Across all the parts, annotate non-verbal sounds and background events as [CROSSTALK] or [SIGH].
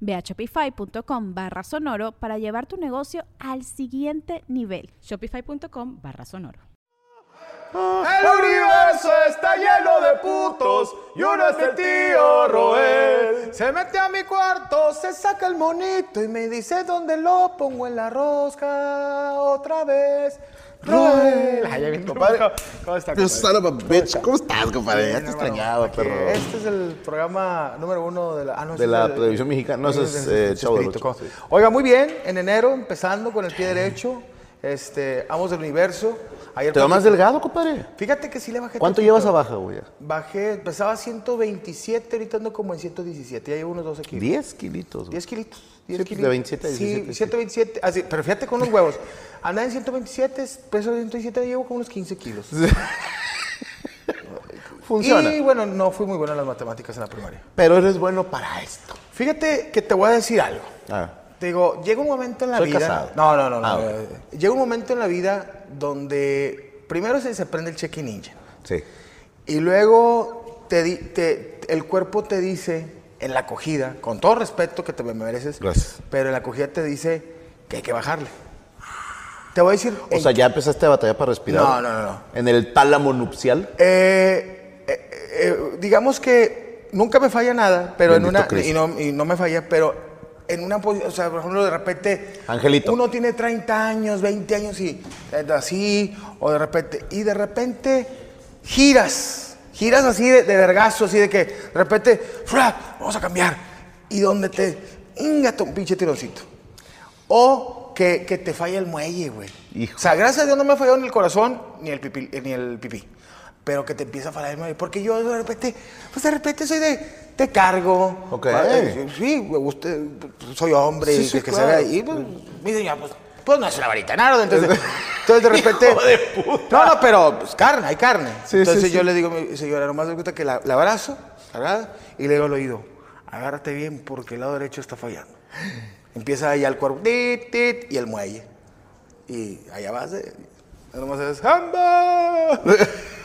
Ve a shopify.com barra sonoro para llevar tu negocio al siguiente nivel. Shopify.com barra sonoro. El universo está lleno de putos y uno es el tío Roel. Se mete a mi cuarto, se saca el monito y me dice dónde lo pongo en la rosca otra vez. Roel. Ay, ya viene, compadre. ¿Cómo está, compadre? son of a bitch. ¿Cómo estás, compadre? Ya te Bien, extrañaba, hermano. perro. Este es el programa número uno de la, ah, no, De la televisión mexicana. No, ese es, eh, Chavo del Ocho. Oiga, muy bien. En enero, empezando con el pie derecho. Este, Amos del Universo. Ayer ¿Te va más delgado, compadre? Fíjate que sí le bajé ¿Cuánto llevas abajo, güey? Bajé, pesaba 127, ahorita ando como en 117, ya llevo unos 12 kilos. 10 kilitos. güey. 10 kilitos. 10 Sí, kilitos. de 27 a Sí, 17, sí. 127, así, pero fíjate con los huevos. Andaba en 127, peso de 127, llevo como unos 15 kilos. [LAUGHS] Funciona. Y bueno, no fui muy bueno en las matemáticas en la primaria. Pero eres bueno para esto. Fíjate que te voy a decir algo. Ah, Te digo, llega un momento en la Soy vida. casado. No, no, no, no. Ah, Llega un momento en la vida donde primero se, se prende el check ninja. sí. Y luego te- el cuerpo te dice en la acogida, con todo respeto que te me mereces, Gracias. pero en la acogida te dice que hay que bajarle. Te voy a decir. O sea, ya empezaste a batallar para respirar. No, no, no, no. En el tálamo nupcial. Eh, eh, eh, digamos que nunca me falla nada, pero en una. Y no, y no me falla, pero en una posición. O sea, por ejemplo, de repente. Angelito. Uno tiene 30 años, 20 años y eh, así, o de repente. Y de repente giras. Giras así de, de vergazo, así de que de repente. ¡fra! Vamos a cambiar. Y donde te. Ingate un pinche tironcito. O que, que te falla el muelle, güey. O sea, gracias a Dios no me ha fallado ni el corazón ni el pipí. eh, Ni el pipí. Pero que te empieza a fallar el muelle. Porque yo de repente, pues de repente soy de, te cargo. Ok. Ah, Sí, me gusta, soy hombre Sí, y sí, que, que claro. se vea ahí. Pues, mi señora, pues, pues no es una varita nardo. Entonces, entonces de [LAUGHS] repente. No, no, pero pues, carne, hay carne. Sí, entonces sí, yo sí. le digo, a mi señora, nomás me gusta que la, la abrazo, ¿verdad? Y le digo al oído, agárrate bien porque el lado derecho está fallando. Empieza ahí al cuerpo, tit, tit, y el muelle. Y allá vas, eh, nomás haces, ¡Hamba!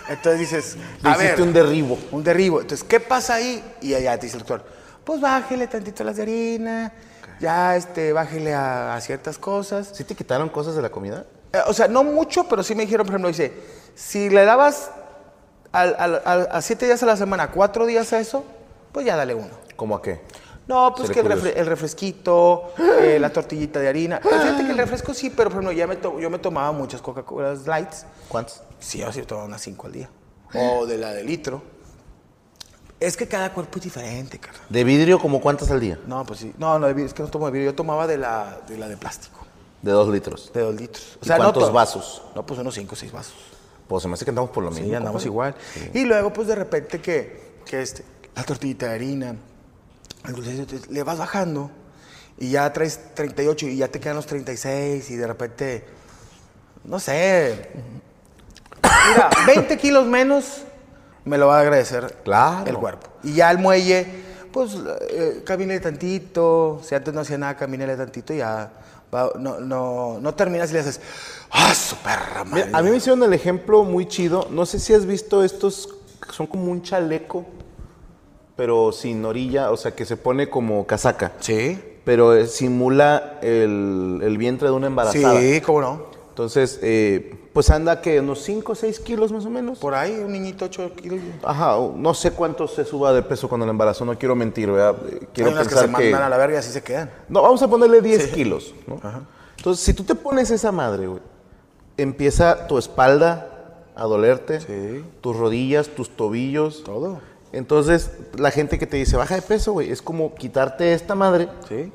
Entonces dices, Le a hiciste ver, un derribo. un derribo. Entonces, ¿qué pasa ahí? Y allá te dice el doctor, pues bájele tantito las de harina, ya este, bájele a, a ciertas cosas. ¿Sí te quitaron cosas de la comida? Eh, o sea, no mucho, pero sí me dijeron, por ejemplo, dice, si le dabas al- al- al- a siete días a la semana, cuatro días a eso, pues ya dale uno. ¿Cómo a qué? No, pues que el, curioso. refre- el refresquito, eh, la tortillita de harina. Pero Fíjate que el refresco sí, pero por ejemplo, ya me yo me tomaba muchas Coca-Colas Lights. ¿Cuántos? Sí, yo sí tomaba unas cinco al día. O de la de litro. Es que cada cuerpo es diferente, cara. ¿De vidrio como cuántas al día? No, pues sí. No, no, de vidrio, es que no tomo de vidrio. Yo tomaba de la de, la de plástico, De dos litros. de dos litros. ¿Y cuántos to- vasos? No, pues unos cinco o seis vasos. Pues se me hace que andamos por lo mismo. Sí, andamos compadre. igual. Y luego, pues de repente que, que este, la tortillita de harina, le vas bajando y ya traes 38 y ya te quedan los 36 y de repente, no sé, mira, 20 kilos menos me lo va a agradecer Claro. el cuerpo. Y ya el muelle, pues eh, tantito, si antes no hacía nada, camínele tantito y ya va- no, no, no terminas y le haces, ¡ah, su perra madre! Mira, a mí me hicieron el ejemplo muy chido. No sé si has visto estos, que son como un chaleco, pero sin orilla, o sea, que se pone como casaca. Sí. Pero eh, simula el, el vientre de una embarazada. Sí, cómo no. Entonces, eh, pues anda que unos 5 o 6 kilos más o menos. Por ahí, un niñito 8 kilos. Ajá, no sé cuánto se suba de peso cuando el embarazo, no quiero mentir, ¿verdad? Eh, Quiero Hay unas que pensar se mandan a la verga y así se quedan. No, vamos a ponerle 10 kilos, ¿no? Entonces, si tú te pones esa madre, güey, empieza tu espalda a dolerte. Sí. Tus rodillas, tus tobillos. Todo. Entonces, la gente que te dice, baja de peso, güey, es como quitarte esta madre Sí.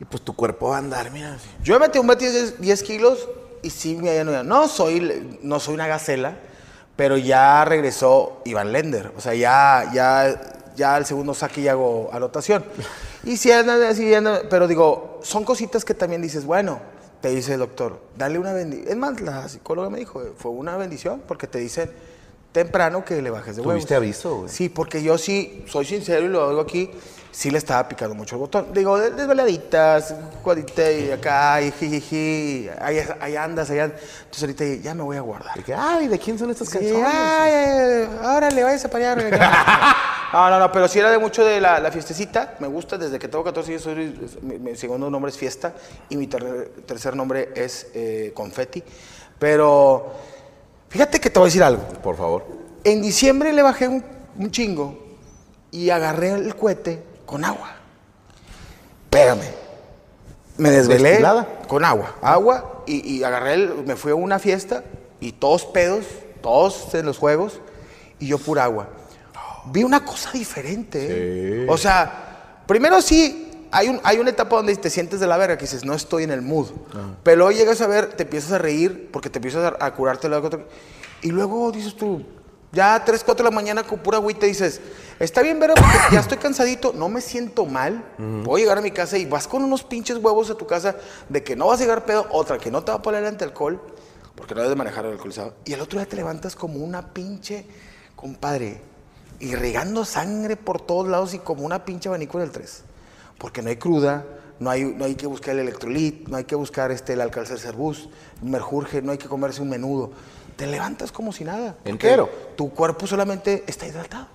y pues tu cuerpo va a andar, mira. Yo me metí un metí 10, 10 kilos y sí me no, no soy no soy una gacela, pero ya regresó Iván Lender. O sea, ya, ya, ya el segundo saque y hago anotación. Y así, anda- pero digo, son cositas que también dices, bueno, te dice el doctor, dale una bendición. Es más, la psicóloga me dijo, fue una bendición porque te dicen temprano que le bajes de huevos. ¿Tuviste aviso, güey? Sí, porque yo sí, soy sincero y lo digo aquí, sí le estaba picando mucho el botón. Digo, de- desveladitas, jugadita y acá, y jijiji, ahí, ahí andas, ahí andas. Entonces ahorita ya me voy a guardar. De que, ay, ¿de quién son estas Sí, canciones? ay, ay, órale, váyase para allá. [LAUGHS] No, no, no, pero sí era de mucho de la, la fiestecita. Me gusta, desde que tengo 14 años, soy- mi, mi segundo nombre es Fiesta y mi ter- tercer nombre es eh, Confetti. Pero fíjate que te voy a decir algo. Por favor. En diciembre le bajé un, un chingo y agarré el cohete con agua. Espérame. Me desvelé ¿Destilada? con agua. Agua y, y agarré el. Me fui a una fiesta y todos pedos, todos en los juegos y yo pura agua. Vi una cosa diferente. ¿eh? O sea, primero sí. Hay, un, hay una etapa donde te sientes de la verga que dices, no estoy en el mood. Pero luego llegas a ver, te empiezas a reír porque te empiezas a, a curarte la Y luego dices tú, ya a 3, 4 de la mañana con pura agüita dices, está bien, porque ya estoy cansadito, no me siento mal, voy a llegar a mi casa y vas con unos pinches huevos a tu casa de que no vas a llegar pedo, otra que no te va a poner ante alcohol, porque no debes de manejar el alcoholizado, y el otro día te levantas como una pinche, compadre, irrigando sangre por todos lados y como una pinche abanico en el 3, porque no hay cruda, no hay, no hay que buscar el electrolit, no hay que buscar este, el alcalcer cerbús, merjurje, no hay que comerse un menudo. Te levantas como si nada. Entero. Tu cuerpo solamente está hidratado.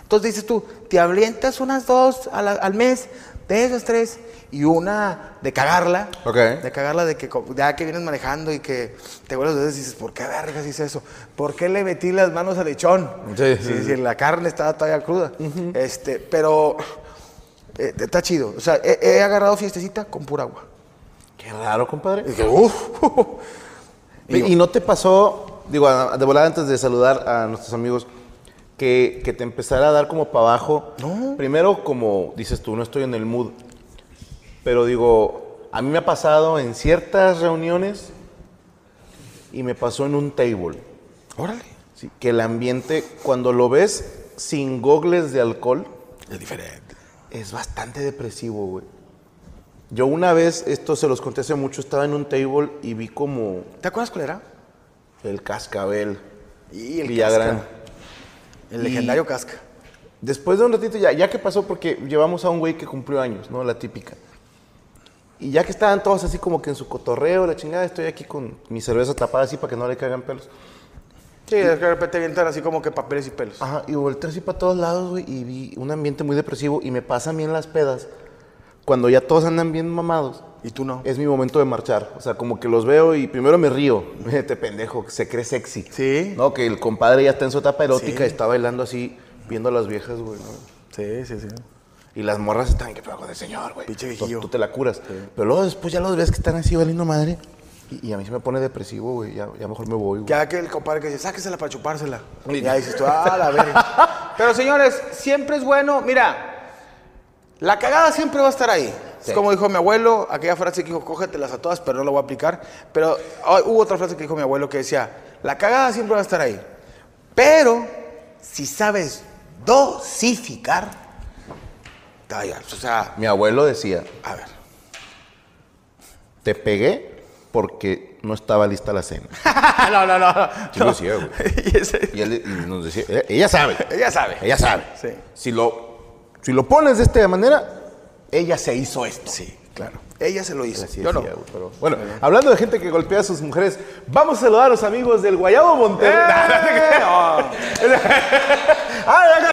Entonces dices tú, te avientas unas dos a la- al mes, de esas tres, y una de cagarla. Ok. De cagarla de que ya que vienes manejando y que te vuelves los dedos y dices, ¿por qué vergas hice eso? ¿Por qué le metí las manos al lechón? Sí, si, sí, si la carne estaba todavía cruda. este, pero eh, está chido. O sea, he, he agarrado fiestecita con pura agua. Qué raro, compadre. Y dije, uff. [LAUGHS] ¿Y, y no te pasó, digo, de volada antes de saludar a nuestros amigos, que, que te empezara a dar como para abajo? No. Primero, como dices tú, no estoy en el mood. Pero digo, a mí me ha pasado en ciertas reuniones y me pasó en un table. Órale. Sí, que el ambiente, cuando lo ves sin gogles de alcohol, Es diferente. es bastante depresivo, güey. Yo una vez, esto se los conté hace mucho, estaba en un table y vi como ¿Te acuerdas cuál era? El cascabel. Y el Villagrán. casca. El Y- legendario casca. Después de un ratito, ya, ya que pasó, porque llevamos a un güey que cumplió años, ¿no? La típica. Y ya que estaban todos así como que en su cotorreo, la chingada, estoy aquí con mi cerveza tapada así para que no le caigan pelos. Sí, de repente avientan así como que papeles y pelos. Ajá, y volteé así para todos lados, güey, y vi un ambiente muy depresivo y me pasan bien las pedas. Cuando ya todos andan bien mamados, Y tú no. es mi momento de marchar. O sea, como que los veo y primero me río. [LAUGHS] Este pendejo, que se cree sexy. Sí. No, que el compadre ya está en su etapa erótica Sí. y está bailando así, viendo a las viejas, güey, ¿no? Sí, sí, sí. Y las morras están, que pedo de señor, güey. Pinche viejillo. Tú te la curas. Pero luego después ya los ves que están así valiendo madre. Y, y a mí se me pone depresivo, güey. Ya, ya mejor me voy, güey. Ya que el compadre que dice, sáquesela para chupársela. Y ya dices tú, ah, la [LAUGHS] verga. Pero señores, siempre es bueno, mira, la cagada siempre va a estar ahí. Sí. Es como dijo mi abuelo, aquella frase que dijo, cógetelas a todas, pero no la voy a aplicar. Pero hubo otra frase que dijo mi abuelo que decía, la cagada siempre va a estar ahí. Pero si sabes dosificar. O sea, Mi abuelo decía, a ver. te pegué porque no estaba lista la cena. [LAUGHS] no, no, no. no. Sí lo decía, güey. [LAUGHS] Y él y nos decía, ella, ella sabe. ella sabe. Ella sabe. Sí. Si lo, si lo pones de esta manera, ella se hizo esto. Sí, claro. Ella se lo hizo. Así Yo no. decía, güey, pero- bueno, hablando de gente que golpea a sus mujeres, vamos a saludar a los amigos del Guayabo Monterrey. ¡Eh! [LAUGHS] ¡Ah.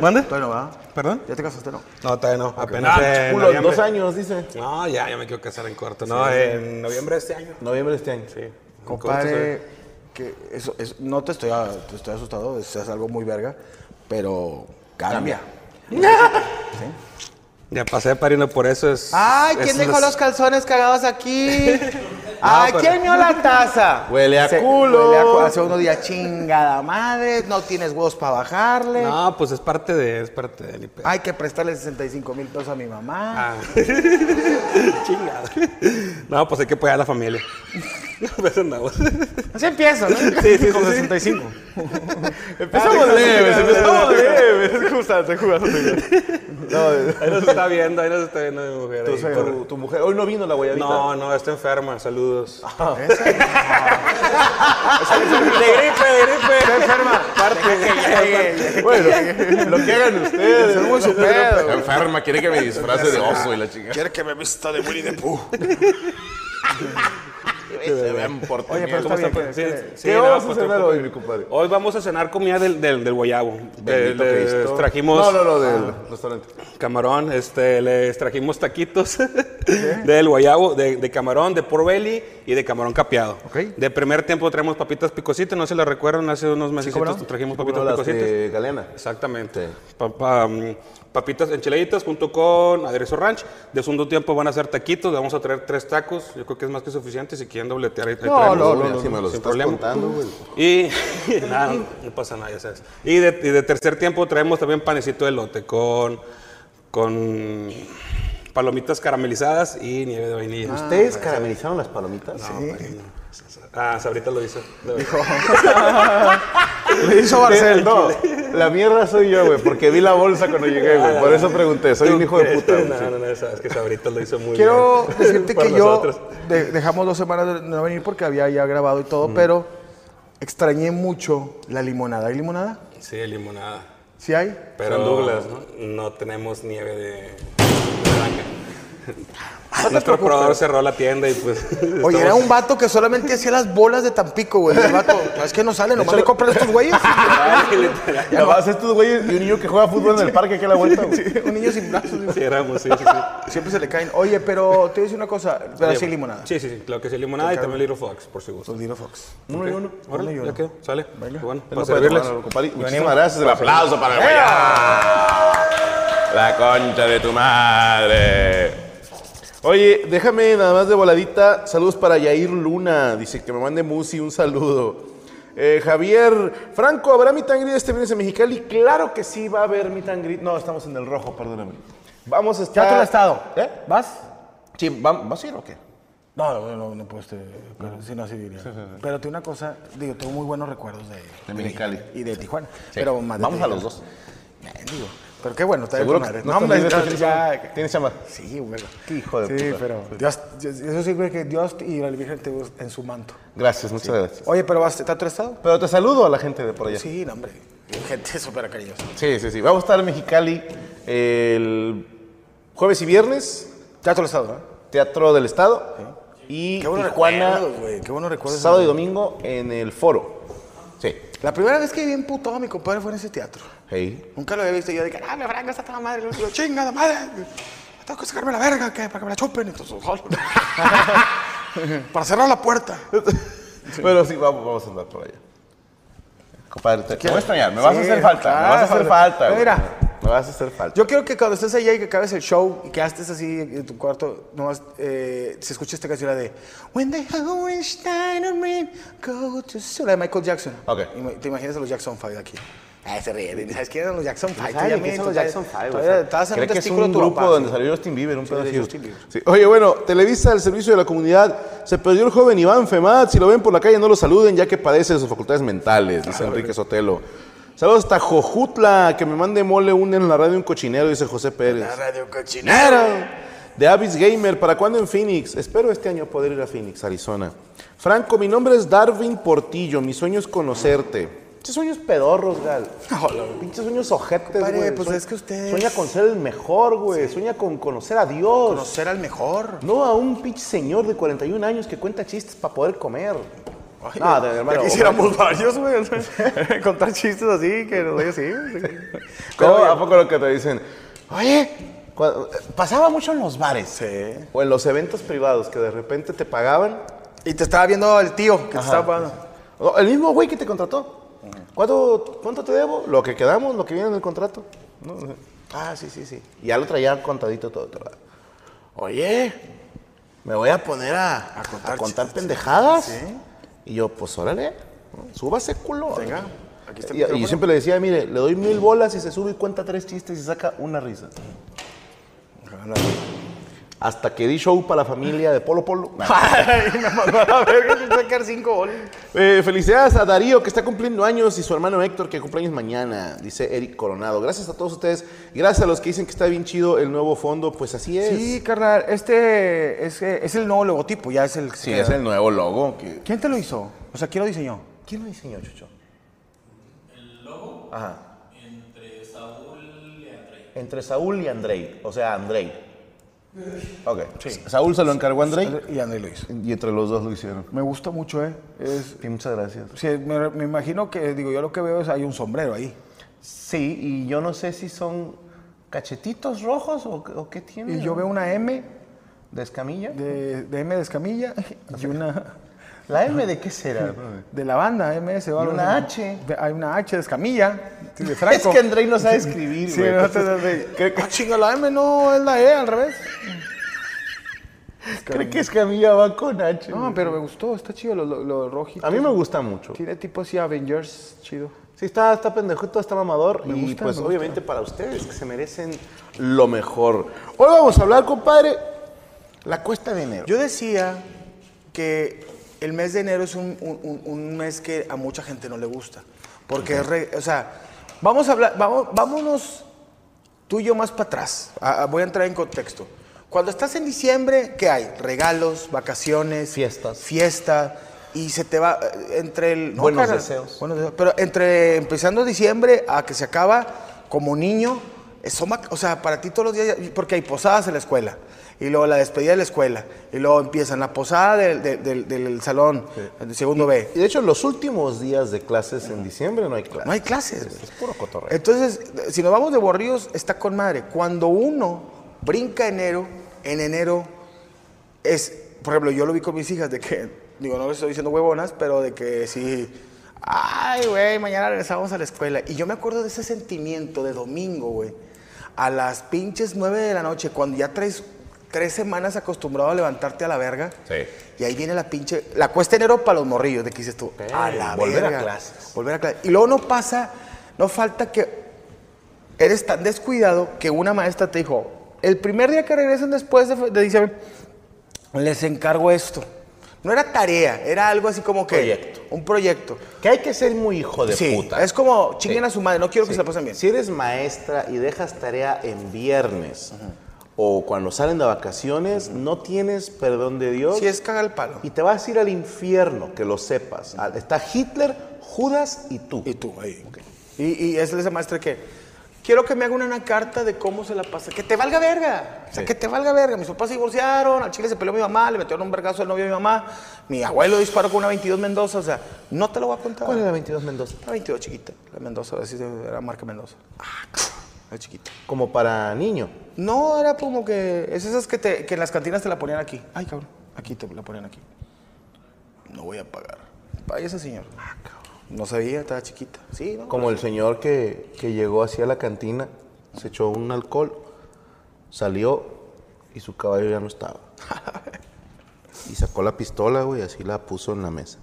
¿Mande? Todavía no va. ¿Perdón? ¿Ya te casaste, no? No, todavía no. Apenas Ah, en culo, noviembre. dos años, dice. No, ya, ya me quiero casar en corto. No, en noviembre de este año. Noviembre de este año. Sí. Compadre, corto que eso, es- no te estoy, a- te estoy asustado, es, es algo muy verga, pero cambia. [LAUGHS] Ya pasé pariendo por eso. Es, Ay, ¿quién dejó los calzones cagados aquí? [LAUGHS] ¡Ay, pero- quién vio la taza! Huele a Se- culo. Huele a culo. Hace unos días chingada madre, no tienes huevos para bajarle. No, pues es parte de, es parte de ni pedo. Hay que prestarle 65 mil pesos a mi mamá. Ah. [LAUGHS] Chingada. No, pues hay que apoyar a la familia. [LAUGHS] Pues andamos. Así empieza, ¿no? Sí, sí, Con sí, sí. 65. [LAUGHS] Empezamos leves, empezamos leves. Jugaste, jugaste. No, Ahí nos está viendo, ahí nos está viendo mi mujer. ahí, tu, por- tu mujer, hoy no vino la guayabita. No, no, está enferma. Saludos. Ah. [LAUGHS] de gripe, de gripe. Está enferma. Bueno, lo que hagan ustedes. Es muy su pedo. enferma, quiere que me disfrace de oso y la chica. Quiere que me vista de Winnie the Pooh. Se ven por Oye, pero ¿Cómo está está? bien. Sí, que- sí, ¿Qué no, vamos a cenar tampoco- hoy, mi compadre? Hoy vamos a cenar comida del, del, del guayabo. De- Bendito les trajimos No, no, no, del restaurante. camarón, este, les trajimos taquitos [LAUGHS] del guayabo, de, de camarón, de pork belly y de camarón capeado. De primer tiempo traemos papitas picositas, no se las recuerdan, hace unos meses trajimos ¿Cómo papitas picositas. de Galeana? Exactamente. Pa- pa- mm, papitas enchiladitas junto con aderezo ranch. De segundo tiempo van a ser taquitos, le vamos a traer tres tacos. Yo creo que es más que suficiente. Si quieren dobletear, ahí No, traemos. no, no, si me los sin estás problema. contando, güey. Y [LAUGHS] nada, no, no pasa nada, ya sabes. Y de, y de tercer tiempo traemos también panecito de lote con, con palomitas caramelizadas y nieve de vainilla. ¿Ustedes caramelizaron las palomitas? Ah, Sabrita lo hizo. [LAUGHS] Lo hizo. Le hizo Barcel. No, [LAUGHS] la mierda soy yo, güey, porque vi la bolsa cuando llegué, güey. Por eso pregunté, soy un hijo de puta. güey. No, no, no, es que Sabrita lo hizo muy Quiero bien. [LAUGHS] decirte Por que yo de- dejamos dos semanas de no venir porque había ya grabado y todo, pero extrañé mucho la limonada. ¿Hay limonada? Sí, limonada. ¿Sí hay? Pero San Douglas, ¿no? no tenemos nieve de, Nuestro proveedor cerró la tienda y pues. [LAUGHS] Oye, estamos- era un vato que solamente hacía las bolas de Tampico, güey. El vato, es que no sale, nomás le compran estos güeyes. [LAUGHS] [LAUGHS] Ya vas, estos güeyes y un niño que juega fútbol en el parque aquí a la vuelta, güey. un niño sin brazos. Sí, éramos, sí, sí, sí. Siempre se le caen. Oye, pero te voy a decir una cosa, pero sí limonada. Sí, sí, sí. Claro que sí, limonada y también Little Fox, por si gusto. Los Little Fox. Uno y uno. Órale, uno y ya quedó, sale. Venga. Bueno, No para servirles. Muchísimas gracias. El aplauso para el. La concha de tu madre. Oye, déjame nada más de voladita. Saludos para Yair Luna. Dice que me mande Musi un saludo. Eh, Javier Franco, ¿habrá meet and greet este viernes en Mexicali? Claro que sí va a haber meet and greet. No, estamos en el rojo, perdóname. Vamos a estar... ¿Ya te lo has estado? ¿Eh? ¿Vas? Sí, ¿va- ¿vas a ir o qué? No, no, no, no puedo, este, pero sí, no, así diría. Pero tengo una cosa, digo, tengo muy buenos recuerdos de, De Mexicali. Y de Tijuana. Sí. Pero más de Vamos a Tijuana. los dos. Eh, digo, pero qué bueno, está bien Seguro madre. no hombre, ya- ¿Tienes chamba? Sí, bueno. Qué hijo de Sí, puta. pero Dios, eso sí creo que Dios y la Virgen te buscan en su manto. Gracias, muchas gracias. Oye, pero vas, ¿está tu estado? Pero te saludo a la gente de por allá. Sí, no, hombre. Gente [LAUGHS] súper cariñosa. Sí, sí, sí. Vamos a estar en Mexicali el jueves y viernes, Ya tu estado, ¿no? Teatro del Estado. Y Qué Tijuana, güey. Qué recuerdos. sábado y domingo en el foro. Sí. La primera vez que vi emputado a mi compadre fue en ese teatro. Hey. Nunca lo había visto. Y yo dije, ah, me franca está toda madre. Y yo, chingada madre. Tengo que sacarme la verga, ¿qué? Para que me la chupen. Entonces, [LAUGHS] para cerrar la puerta. Pero sí, vamos, vamos a andar por allá. Compadre, te, voy a extrañar. Me vas a Sí, hacer falta. me vas a hacer claro. falta. Mira. Me vas a hacer falta. Yo quiero que cuando estés allá y que acabes el show y que estés así en tu cuarto, nomás eh, se escuche esta canción la de When the Hohenstein and Rain go to sleep", la de Michael Jackson. Ok. Y Te imaginas a los Jackson 5 aquí. Ah, se ríe. ¿Sabes quién eran los Jackson 5? ¿Sabe qué son los Jackson Five, güey? Estabas en un que es testículo un grupo papá, donde salió Justin Bieber, un Sí. Justin Bieber. Sí. Oye, bueno, Televisa, el servicio de la comunidad, se perdió el joven Iván Femat. Si lo ven por la calle, no lo saluden, ya que padece de sus facultades mentales, dice Enrique Sotelo. Saludos hasta Jojutla, que me mande mole un en la radio un cochinero, dice José Pérez. La radio cochinero. De Avis Gamer, ¿para cuándo en Phoenix? Espero este año poder ir a Phoenix, Arizona. Franco, mi nombre es Darwin Portillo, mi sueño es conocerte. Pinches sueños pedorros, Gal. [LAUGHS] Pinches sueños ojetes, güey. pues Sueña- es que usted Sueña con ser el mejor, güey. Sueña con conocer a Dios. Conocer al mejor. No a un pinche señor de 41 años que cuenta chistes para poder comer. No, de hermano. Quisiéramos varios, güey. [LAUGHS] Contar chistes así, que nos así. ¿Cómo? [LAUGHS] ¿A poco lo que te dicen? Oye, pasaba mucho en los bares. Sí. O en los eventos privados que de repente te pagaban. Y te estaba viendo el tío que te estaba pagando. No, el mismo güey que te contrató. ¿Cuánto, ¿Cuánto te debo? Lo que quedamos, lo que viene en el contrato. No, Ah, sí, sí, sí. Y ya lo traía contadito todo. todo. Oye, me voy a poner a, a contar contar, chistes. pendejadas. Sí. Y yo, pues órale, súbase culo. Venga, aquí está Y, y yo siempre le decía, mire, le doy mil bolas y se sube y cuenta tres chistes y saca una risa. Hasta que di show para la familia de Polo Polo. [LAUGHS] Ay, me mandó a la verga, sacar cinco goles. Eh, felicidades a Darío, que está cumpliendo años, y su hermano Héctor, que cumple años mañana, dice Eric Coronado. Gracias a todos ustedes, gracias a los que dicen que está bien chido el nuevo fondo, pues así es. Sí, carnal, este es, es el nuevo logotipo, ya es el... Sí, es el nuevo logo. que- ¿Quién te lo hizo? O sea, ¿quién lo diseñó? ¿Quién lo diseñó, Chucho? El logo. Ajá. Entre Saúl y Andrei. Entre Saúl y Andrei, o sea, Andrei. Ok. Saúl se lo encargó a Andrei, Y André lo hizo. y entre los dos lo hicieron. Me gusta mucho, ¿eh? Es, Sí, muchas gracias. sí, me, me imagino que, digo, yo lo que veo es hay un sombrero ahí. Sí, y yo no sé si son cachetitos rojos o, o qué tiene. Y yo veo una M ¿De escamilla? de, de M de escamilla y una ¿La M de qué será? de la banda MS o Y algo una. H. Hay una H de escamilla, sí, de Franco. [LAUGHS] Es que Andrei no sabe escribir, Sí, güey. no, te- te- te- Ah, chinga, la M no es la E, al revés. Cree que escamilla va con H. No, güey. pero me gustó, está chido lo, lo, lo rojito. A mí me gusta mucho. Tiene tipo así Avengers, chido. Sí, está, está pendejito, está mamador. Me y gusta, pues me obviamente para ustedes que se merecen lo mejor. Hoy vamos a hablar, compadre, la cuesta de enero. Yo decía que el mes de enero es un, un- un- un mes que a mucha gente no le gusta. Porque, es re- o sea, vamos a hablar, vamos, vámonos tú y yo más para atrás. Voy a entrar en contexto. Cuando estás en diciembre, ¿qué hay? Regalos, vacaciones, Fiestas. Fiesta. Y se te va eh, entre el. Buenos deseos. buenos deseos. Pero entre empezando diciembre a que se acaba, como niño, es son vac- o sea, para ti todos los días, porque hay posadas en la escuela, y luego la despedida de la escuela, y luego empiezan la posada del, del- del- del salón, el segundo B. Y de hecho, los últimos días de clases en diciembre no hay clases. No hay clases. Es puro cotorreo. Entonces, si nos vamos de borrillos, está con madre. Cuando uno brinca enero, en enero es, por ejemplo, yo lo vi con mis hijas de que, [LAUGHS] digo, no les estoy diciendo huevonas, pero de que sí, ay, güey, mañana regresamos a la escuela. Y yo me acuerdo de ese sentimiento de domingo, güey, a las pinches nueve de la noche, cuando ya traes tres semanas acostumbrado a levantarte a la verga. Sí. Y ahí viene la pinche, la cuesta enero para los morrillos, de que dices tú, a la volver a verga. clases. Volver a clases. Y luego no pasa, no falta que eres tan descuidado que una maestra te dijo, el primer día que regresen después de, de diciembre, les encargo esto. No era tarea, era algo así como que... Proyecto. Un proyecto. Que hay que ser muy hijo de sí, puta. es como chinguen Sí. a su madre, no quiero que se la pasen bien. Si eres maestra y dejas tarea en viernes o cuando salen de vacaciones, no tienes perdón de Dios Sí, es cagar el palo. y te vas a ir al infierno, que lo sepas. Está Hitler, Judas y tú. Y tú, ahí. Y, y es esa maestra que, quiero que me haga una, carta de cómo se la pasa. Que te valga verga. O sea, Sí. que te valga verga. Mis papás se divorciaron, al chile se peleó mi mamá, le metieron un vergazo al novio de mi mamá. Mi abuelo disparó con una 22 Mendoza. O sea, no te lo voy a contar. ¿Cuál es la 22 Mendoza? La 22 chiquita. La Mendoza, así era marca Mendoza. La chiquita. Como para niño. No, era como que. Es esas que, te, que en las cantinas te la ponían aquí. Ay, cabrón. Aquí te la ponían aquí. No voy a pagar. Pague ese señor. No sabía, estaba chiquita. Sí, ¿no? Como el señor que, que llegó así a la cantina, se echó un alcohol, salió y su caballo ya no estaba. [LAUGHS] Y sacó la pistola, güey, y así la puso en la mesa.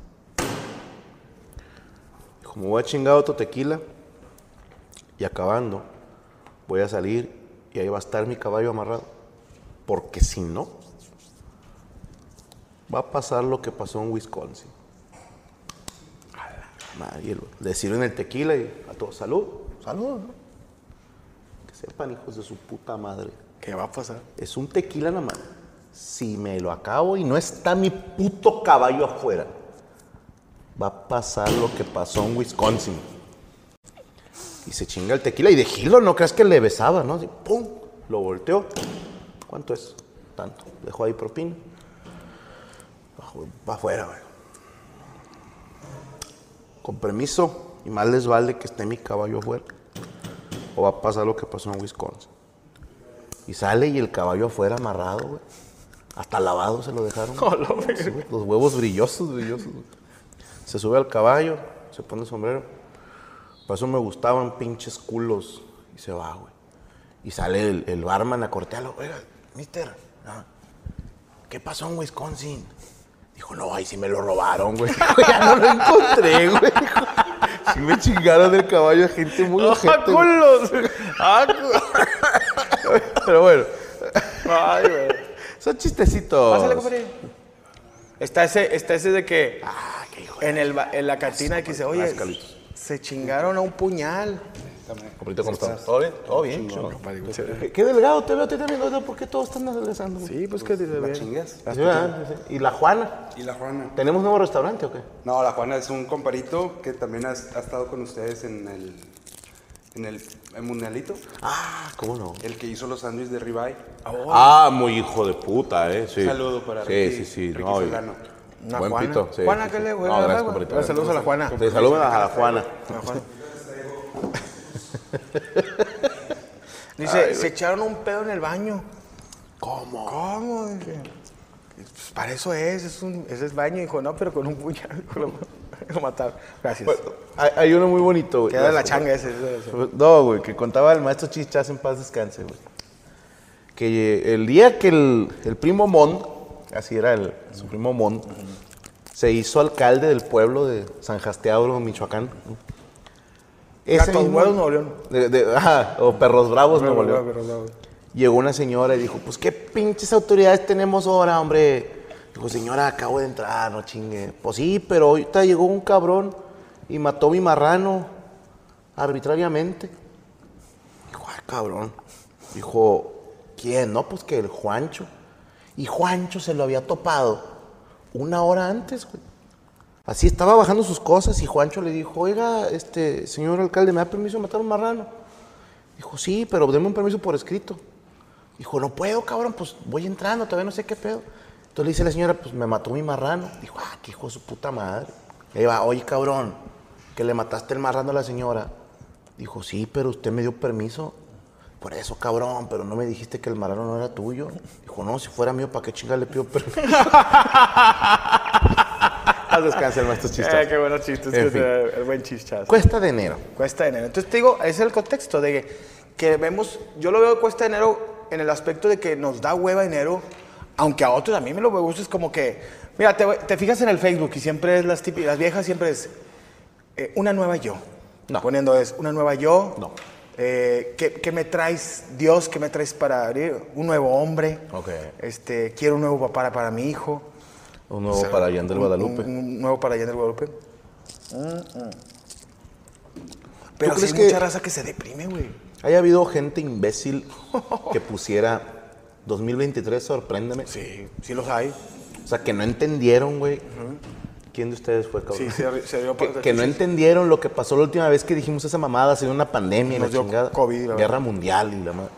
Dijo, me voy a chingar otro tequila y acabando, voy a salir y ahí va a estar mi caballo amarrado. Porque si no, va a pasar lo que pasó en Wisconsin. Madre, le sirven el tequila y a todos, salud, salud. ¿no? Que sepan, hijos de su puta madre. ¿Qué va a pasar? Es un tequila nada más. Si me lo acabo y no está mi puto caballo afuera, va a pasar lo que pasó en Wisconsin. Y se chinga el tequila y de gilo, no creas que le besaba, ¿no? Así, ¡Pum! Lo volteó. ¿Cuánto es? Tanto. Dejó ahí propina. Va afuera, güey. Con permiso, y más les vale que esté mi caballo afuera. O va a pasar lo que pasó en Wisconsin. Y sale y el caballo afuera amarrado, güey. Hasta lavado se lo dejaron. [LAUGHS] Sí, güey, los huevos brillosos, brillosos. güey. Se sube al caballo, se pone el sombrero. Por eso me gustaban pinches culos. Y se va, güey. Y sale el, el barman a cortearlo. Oiga, mister. ah, ¿qué pasó en Wisconsin? Dijo, no, ahí sí me lo robaron, güey. [LAUGHS] ya no lo encontré, güey. [LAUGHS] Sí me chingaron del caballo, gente muy ojete, güey. [LAUGHS] ¡Ah, Pero bueno, Ay, güey. son chistecitos. Pásale, compadre. Está ese, está ese de que Ah, qué hijo en, el, en la cantina que dice, oye, se chingaron a un puñal. Compadrito, ¿cómo estás? ¿Todo bien? ¿Todo bien? ¿Qué, qué delgado te veo a ti también, ¿no? ¿Por qué todos están adelgazando? Sí, pues que dice, bien. ¿Chingas? ¿Y la Juana? ¿Y la Juana? ¿Tenemos nuevo restaurante o qué? No, la Juana es un comparito que también ha, ha estado con ustedes en el, en el, en Mundialito. Ah, ¿cómo no? El que hizo los sándwiches de ribeye. Ah, muy hijo de puta, eh. Sí. Un saludo para Sí, Ricky- sí, sí. Ricky no, y- Solano. Una Buen Juana. pito. Sí, Juana, sí, ¿qué sí. le güey? No, gracias. Saludos a la Juana. Sí, saludos a la Juana. A la Juana. [LAUGHS] [LAUGHS] Dice, se echaron un pedo en el baño. ¿Cómo? ¿Cómo? Dije, pues para eso es, es un, ese es baño. Dijo, no, pero con un puñal. [LAUGHS] Lo, lo mataron. Gracias. Bueno, hay, hay uno muy bonito, güey. Queda la changa ese. ese, ese. No, güey, que contaba el maestro Chichas en paz descanse, güey. Que el día que el, el primo Mon, así era el, su primo Mon, se hizo alcalde del pueblo de San Jasteauro, Michoacán. Gatos Güeros, Nuevo León. de- de- ajá, o Perros Bravos, Nuevo León. pero, pero, Llegó una señora y dijo, pues qué pinches autoridades tenemos ahora, hombre. Dijo, señora, acabo de entrar, no chingue. Pues sí, pero ahorita llegó un cabrón y mató a mi marrano arbitrariamente. Dijo, ah, cabrón. Dijo, ¿quién? No, pues que el Juancho. Y Juancho se lo había topado una hora antes, güey. Así estaba bajando sus cosas y Juancho le dijo, oiga, este, señor alcalde, ¿me da permiso de matar a un marrano? Dijo, sí, pero deme un permiso por escrito. Dijo, no puedo, cabrón, pues voy entrando, todavía no sé qué pedo. Entonces le dice la señora, pues me mató mi marrano. Dijo, ah, qué hijo de su puta madre. Le iba, oye, cabrón, que le mataste el marrano a la señora. Dijo, sí, pero usted me dio permiso. Por eso, cabrón, pero no me dijiste que el marrano no era tuyo. Dijo, no, si fuera mío, ¿para qué chinga le pido permiso? [LAUGHS] Haz descanse el maestro Eh, qué buenos chistes. En que el buen chistazo. Cuesta de enero. Cuesta de enero. Entonces te digo, ese es el contexto de que, que vemos, yo lo veo cuesta de enero en el aspecto de que nos da hueva enero, aunque a otros a mí me lo gusta, es como que, mira, te, te fijas en el Facebook y siempre es las típicas, las viejas siempre es eh, una nueva yo. No. Poniendo es una nueva yo. No. Eh, ¿qué, qué me traes, Dios? ¿Qué me traes para abrir? Un nuevo hombre. Ok. Este, quiero un nuevo papá para mi hijo. Un nuevo para allá del Guadalupe. Un, un nuevo para allá del Guadalupe. Pero sí crees hay que- mucha raza que se deprime, güey. ¿Haya habido gente imbécil [LAUGHS] que pusiera 2023, sorpréndeme? Sí, sí los hay. O sea, que no entendieron, güey. ¿Quién de ustedes fue, cabrón? Sí, se, se dio que, que no entendieron lo que pasó la última vez que dijimos esa mamada, ha sido una pandemia Nos la dio chingada. COVID, la Guerra mundial y la madre.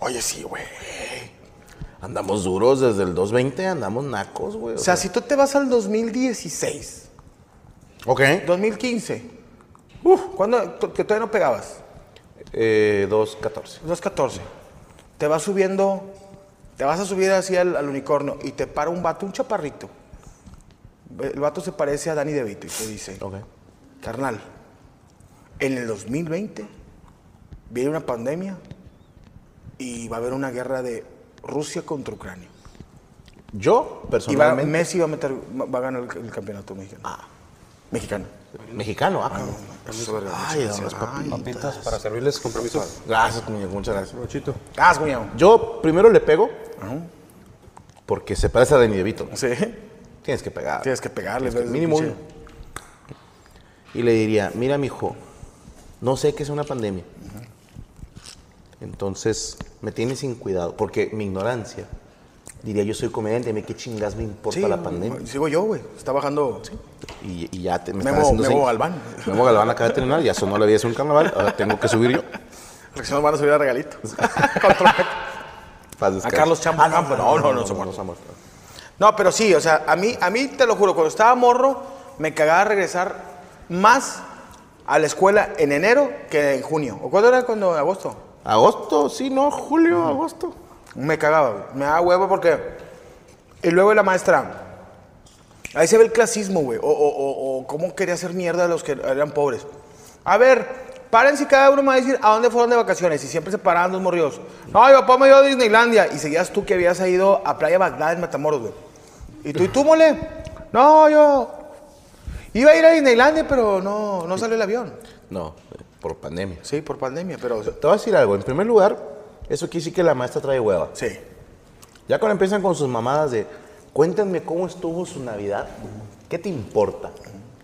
Oye, sí, güey. Andamos duros desde el 220, andamos nacos, güey. O sea, si tú te vas al 2016, Ok. 2015, uf, ¿cuándo? Que todavía no pegabas. Eh, 214. 214. Te vas subiendo, te vas a subir así al, al unicornio y te para un vato, un chaparrito. El vato se parece a Danny DeVito y te dice, Ok. carnal, en el 2020 viene una pandemia y va a haber una guerra de Rusia contra Ucrania. Yo, Y va, personalmente. Messi va a, meter, va a ganar el, el campeonato mexicano. mexicano. Mexicano, ah, cabrón. Ay, don las papitas. Papitas para servirles compromiso. Gracias, muñeco, muchas gracias. Brochito. Ah, cuñado. Yo primero le pego porque se parece a Danny DeVito. Sí. Tienes que pegar. Tienes que pegarle. Tienes mínimo uno. Y le diría, mira, mijo, no sé qué es una pandemia. Entonces, me tienes sin cuidado, porque mi ignorancia, diría, yo soy comediante, a mí qué chingas me importa Sí, la pandemia. Sigo yo, güey. Está bajando. Y, y ya te, me Memo- están Memo. Galván. Memo Galván acaba de terminar, ya sonó la vida es un carnaval, ahora tengo que subir yo. Porque [LAUGHS] si no nos van a subir a regalito. A. Carlos Champo. Ah, no, no, no, no, no, no, no, no. No, pero sí, o sea, a mí, a mí te lo juro, cuando estaba morro, me cagaba regresar más a la escuela en enero que en junio. ¿O cuándo era? Cuando, en agosto. Agosto, sí, no, julio, agosto. Me cagaba, me daba huevo porque. Y luego la maestra. Ahí se ve el clasismo, güey. O, o, o, o cómo quería hacer mierda a los que eran pobres. A ver, Párense y cada uno me va a decir a dónde fueron de vacaciones. Y siempre se paraban dos morridos. No, mi papá me dio a Disneylandia. Y seguías tú que habías ido a Playa Bagdad en Matamoros, güey. ¿Y tú y tú, mole? No, yo. Iba a ir a Disneylandia, pero no, no salió el avión. No, por pandemia. Sí, por pandemia, pero. Te voy a decir algo. En primer lugar, eso quiere decir que la maestra trae hueva. Sí. Ya cuando empiezan con sus mamadas de, cuéntenme cómo estuvo su Navidad, ¿qué te importa?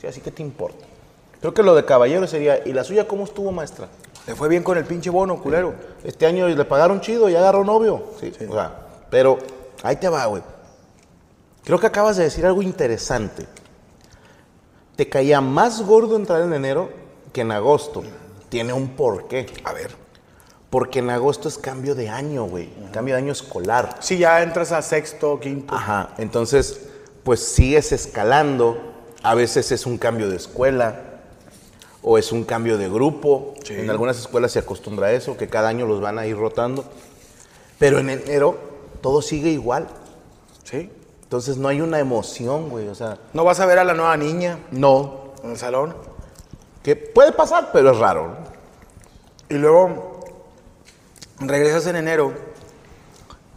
Sí, así que te importa. Creo que lo de caballero sería, ¿y la suya cómo estuvo, maestra? Le fue bien con el pinche bono, culero. Este año le pagaron chido y agarró novio. Sí, o sea, pero ahí te va, güey. Creo que acabas de decir algo interesante. Te caía más gordo entrar en enero que en agosto. Tiene un porqué. A ver. Porque en agosto es cambio de año, güey. Cambio de año escolar. Sí, ya entras a sexto, quinto. Ajá, entonces, pues sigues escalando. A veces es un cambio de escuela o es un cambio de grupo. Sí. En algunas escuelas se acostumbra a eso, que cada año los van a ir rotando. Pero en enero todo sigue igual. Sí. Entonces no hay una emoción, güey. O sea, No vas a ver a la nueva niña no. en el salón. Que puede pasar, pero es raro. Y luego regresas en enero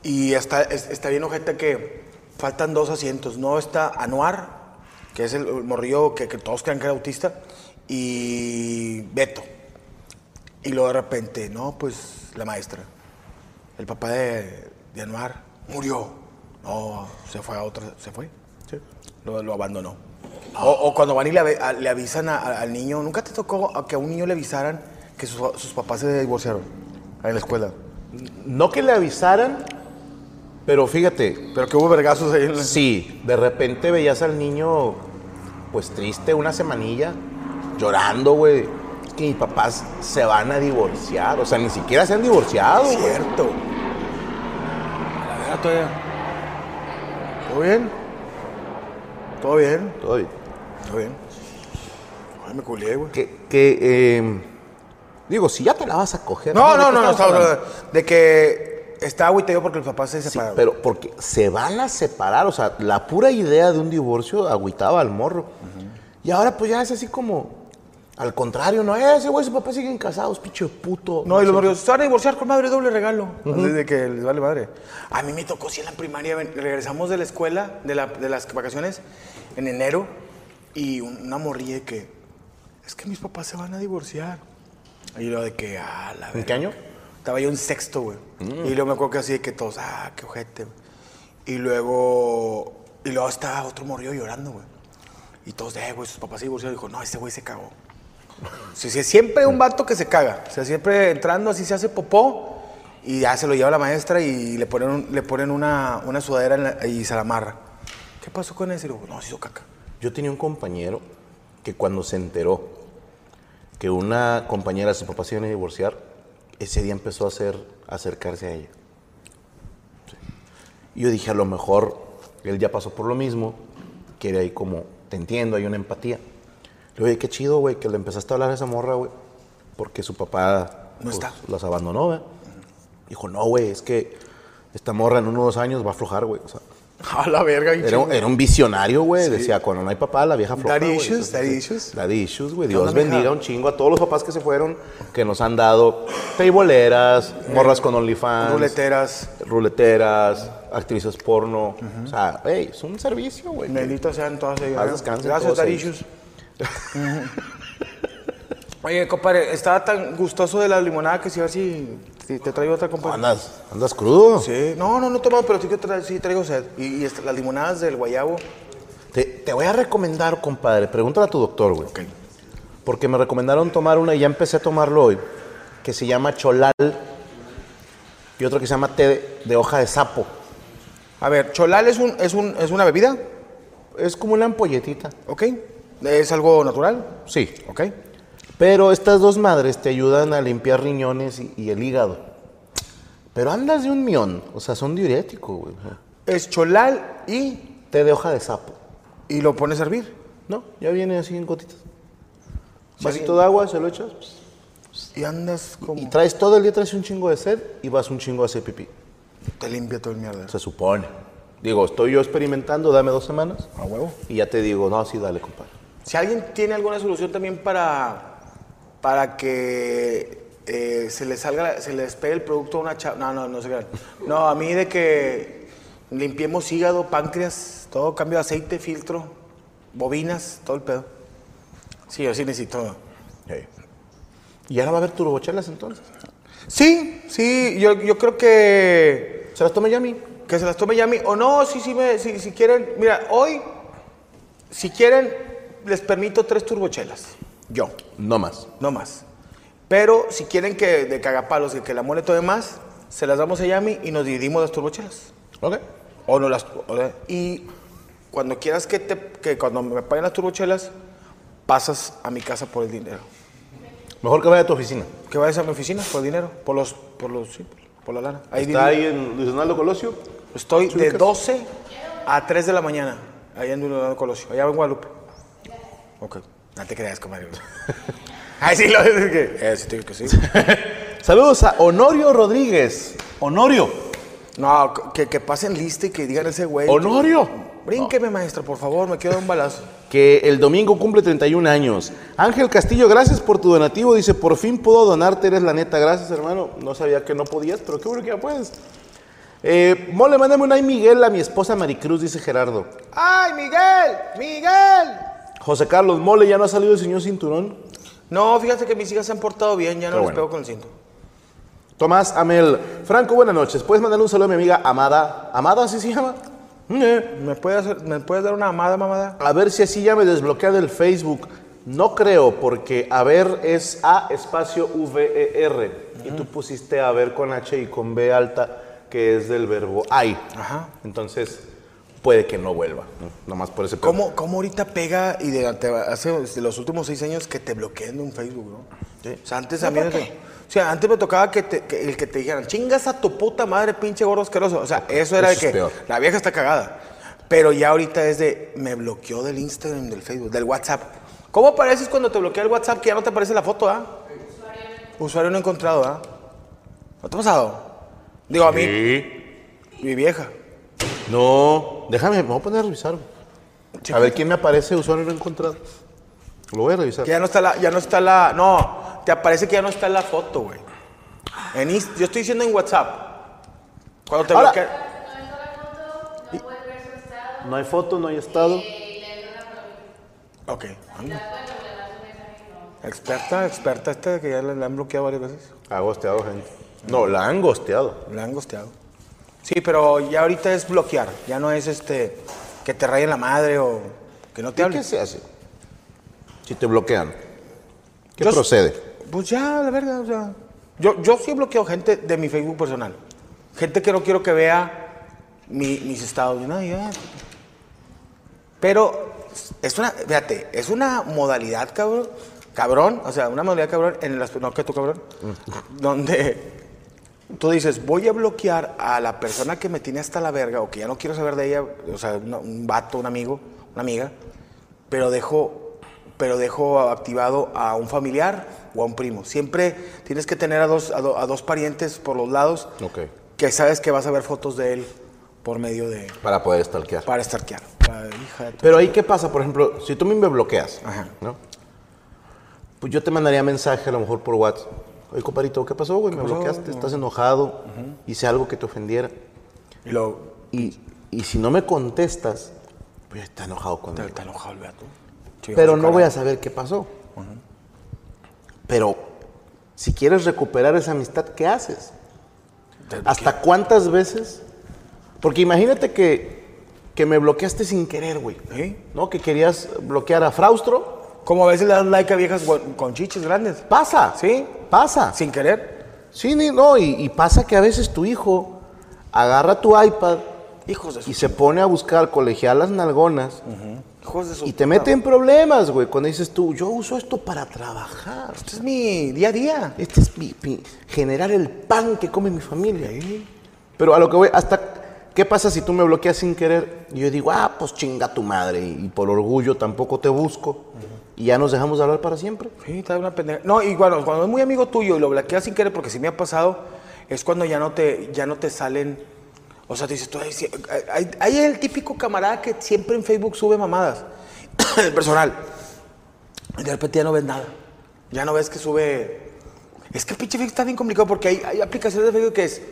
y está, es- está bien ojete que faltan dos asientos. No está Anuar, que es el, morrillo que, que todos creen que era autista, y Beto. Y luego de repente, no, pues la maestra, el papá de, de Anuar murió. No, se fue a otra, se fue. Lo, lo abandonó. O, o cuando van y le, ave- a- le avisan a- a- al niño, ¿nunca te tocó a que a un niño le avisaran que sus, sus papás se divorciaron en la escuela? No que le avisaran, pero fíjate, Pero que hubo vergazos ahí en la... Sí, de repente veías al niño, pues triste, una semanilla, llorando, güey. Es que mis papás se van a divorciar. O sea, ni siquiera se han divorciado. Cierto. La verdad, todavía. ¿Todo bien? ¿Todo bien? Todo bien. ¿Todo bien? Ay, me culié, güey. Que, que, eh, digo, si ya te la vas a coger. No, no, ¿de qué no, no, hablando? de que está agüiteo porque los papás se Sí, separaron. pero porque se van a separar, o sea, la pura idea de un divorcio agüitaba al morro. Y ahora pues ya es así como, al contrario, no, "Eh, ese güey y su papá siguen casados, pinche puto. No, y los morrillos, se van a divorciar con madre doble regalo. Así de que les vale madre. A mí me tocó, sí, en la primaria. Regresamos de la escuela, de, la- de las vacaciones, en enero, y un- una morrilla de que, es que mis papás se van a divorciar. Y lo de que, ah, la ¿En verga. qué año? Estaba yo en sexto, güey. Y luego me acuerdo que así de que todos, ah, qué ojete. Y luego, y luego estaba otro morrillo llorando, güey. Y todos, eh, güey, sus papás se divorciaron. Dijo, no, ese güey se cagó. Sí, sí, siempre un vato que se caga. O sea, siempre entrando así se hace popó y ya se lo lleva la maestra y le ponen, le ponen una, una sudadera y se la amarra. ¿Qué pasó con ese? Y luego, no, se hizo caca. Yo tenía un compañero que cuando se enteró que una compañera de su papá se iban a divorciar, ese día empezó a hacer, acercarse a ella. Yo dije, a lo mejor él ya pasó por lo mismo, quiere ahí como, te entiendo, hay una empatía. Le oye, qué chido, güey, que le empezaste a hablar a esa morra, güey, porque su papá No pues, está. las abandonó, güey. Dijo, no, güey, es que esta morra en unos años va a aflojar, güey. O sea, [LAUGHS] A la verga, era, un- era un visionario, güey. Sí. Decía, cuando no hay papá, la vieja floja, Daddy issues, daddy issues. Daddy issues, güey. ¿Qué Dios bendiga un chingo a todos los papás que se fueron, que nos han dado teiboleras, morras con OnlyFans. Ruleteras. Ruleteras, actrices porno. O sea, hey, es un servicio, güey. Benditos sean todas ellas. Descansen Gracias, todos Daddy ellos. issues. [LAUGHS] Oye, compadre, estaba tan gustoso de la limonada que si a ver si, si te traigo otra, compadre. ¿Andas, andas crudo? Sí, no, no, no he tomado, pero sí que tra- sí traigo sed. Y, y este, las limonadas del guayabo. Te, te voy a recomendar, compadre. Pregúntale a tu doctor, güey. Ok. Porque me recomendaron tomar una y ya empecé a tomarlo hoy, que se llama cholal y otro que se llama té de, de hoja de sapo. A ver, cholal es, un, es, un, es una bebida, Es como una ampolletita. ¿ok? ¿Es algo natural? Sí. ¿Ok? Pero estas dos madres te ayudan a limpiar riñones y, y el hígado. Pero andas de un mión, o sea, son diuréticos, güey. Es cholal y, Té de hoja de sapo. y lo pones a hervir. No, ya viene así en gotitas. Vasito de agua, se lo echas. Y andas como... Y traes todo el día, traes un chingo de sed y vas un chingo a hacer pipí. Te limpia todo el mierda. Se supone. Digo, estoy yo experimentando, dame dos semanas. A huevo. Y ya te digo, no, sí, dale, compadre. Si alguien tiene alguna solución también para para que eh, se les salga, se les pegue el producto a una chava. No, no, no se crean. No, a mí de que limpiemos hígado, páncreas, todo, cambio de aceite, filtro, bobinas, todo el pedo. Sí, yo sí necesito. ¿Y ahora va a haber turbochelas entonces? Sí, sí, yo, yo creo que, ¿Se las toma Yami? que se las tome Yami. O no, sí, sí, me, si, si quieren. Mira, hoy, si quieren, les permito tres turbochelas. Yo. No más. no más. Pero si quieren que de cagapalos, que, que la mole tome más, se las damos a Yami y nos dividimos las turbochelas. Ok. O no las. o y cuando quieras que, te, que cuando me paguen las turbochelas, pasas a mi casa por el dinero. Mejor que vaya a tu oficina. Que vayas a mi oficina por el dinero, por los, por los, sí, por la lana. Ahí ¿Está ahí en Luis Donaldo Colosio? Estoy ¿Sí de ubicas? 12 a 3 de la mañana, allá en Leonardo Colosio, allá en Guadalupe. Ok, no te creas, comadre. [LAUGHS] Ay, sí, lo es que. Eh, sí, te digo que sí. [LAUGHS] Saludos a Honorio Rodríguez. Honorio. No, que, que pasen lista y que digan ese güey. Honorio. Brínqueme, maestra, por favor, me quiero dar un balazo. Que el domingo cumple 31 años. Ángel Castillo, gracias por tu donativo. Dice, por fin puedo donarte, eres la neta. Gracias, hermano. No sabía que no podías, pero qué bueno que ya puedes. Eh, mole, mándame un ay Miguel a mi esposa Maricruz, dice Gerardo. ¡Ay, Miguel! ¡Miguel! José Carlos, mole, ya no ha salido el señor cinturón. No, fíjate que mis hijas se han portado bien, ya no Qué les bueno. pego con el cinto. Tomás Amel, Franco, buenas noches. ¿Puedes mandar un saludo a mi amiga Amada? ¿Amada así se llama? ¿Me puedes, hacer- ¿Me puedes dar una amada, mamada? A ver si así ya me desbloquea del Facebook. No creo, porque a ver es A espacio V-E-R. Y tú pusiste a ver con H y con B alta, que es del verbo hay. Ajá. Entonces, puede que no vuelva. ¿no? Nomás por ese pedo. ¿Cómo, ¿Cómo ahorita pega y de, te- hace los últimos seis años que te bloqueen de un Facebook, no? Sí. O sea, antes a mí... O sea, antes me tocaba que, te- que el que te dijeran, chingas a tu puta madre, pinche gordo asqueroso. O sea, eso era de Eso que peor. la vieja está cagada. Pero ya ahorita es de, me bloqueó del Instagram, del Facebook, del WhatsApp. ¿Cómo apareces cuando te bloquea el WhatsApp que ya no te aparece la foto, ah? Usuario no encontrado, ¿ah? ¿No te ha pasado? Digo, a mí, mi vieja. No, déjame, me voy a poner a revisar. A ver quién me aparece usuario no encontrado. Lo voy a revisar. Que ya no está la, ya no está la, no, te aparece que ya no está la foto, güey. En Inst- yo estoy diciendo en WhatsApp. Cuando te Ahora- bloquea- No hay foto, no hay estado. Ok. anda. Experta, experta esta que ya le, le han bloqueado varias veces. Ha gosteado gente. No, la han gosteado. Le han gosteado. Sí, pero ya ahorita es bloquear. Ya no es este que te rayen la madre o que no te ¿Y hablen. qué se hace? Si te bloquean. ¿Qué Yo- procede? Pues ya, la verdad, o sea. Yo, yo sí he bloqueado gente de mi Facebook personal. Gente que no quiero que vea mi- mis estados ya. Pero es una, fíjate, es una modalidad, cabrón. Cabrón, o sea, una modalidad, cabrón, en las, no que tú, cabrón, donde tú dices, voy a bloquear a la persona que me tiene hasta la verga o que ya no quiero saber de ella, o sea, una- un vato, un amigo, una amiga, pero dejo, pero dejo activado a un familiar o a un primo. Siempre tienes que tener a dos, a, do- a dos parientes por los lados que sabes que vas a ver fotos de él por medio de... Para poder stalkear. para estarquear. Para, hija de tu- Pero ahí, ¿qué pasa? Por ejemplo, si tú a mí me bloqueas, Ajá. ¿no? Pues yo te mandaría mensaje a lo mejor por WhatsApp. Oye, compadrito, ¿qué pasó, güey? Me pasó? bloqueaste, estás enojado, hice algo que te ofendiera. Y luego, Y, y si no me contestas, pues está enojado te, conmigo. te enojado el vato. Pero no voy a saber qué pasó. Pero si quieres recuperar esa amistad, ¿qué haces? ¿Hasta cuántas veces? Porque imagínate que, que me bloqueaste sin querer, güey. ¿No? Que querías bloquear a Fraustro. Como a veces le das like a viejas con, con chiches grandes. Pasa. ¿Sí? Pasa. Sin querer. Sí, ni- no, y, y pasa que a veces tu hijo agarra tu iPad Hijos de su... y se pone a buscar colegialas nalgonas Hijos de su... y te mete en problemas, güey. Cuando dices tú, yo uso esto para trabajar. Este es mi día a día. Este es mi, mi- generar el pan que come mi familia. Pero a lo que voy, hasta ¿qué pasa si tú me bloqueas sin querer? Y yo digo, ah, pues chinga tu madre. Y, y por orgullo tampoco te busco. Y ya nos dejamos de hablar para siempre. Sí, está una pendeja. No, y bueno, cuando es muy amigo tuyo y lo bloqueas sin querer, porque si me ha pasado, es cuando ya no te, ya no te salen. O sea, te dices, tú, hay, el típico camarada que siempre en Facebook sube mamadas. [COUGHS] el personal. De repente ya no ves nada. Ya no ves que sube. Es que pinche Facebook está bien complicado porque hay, hay aplicaciones de Facebook que es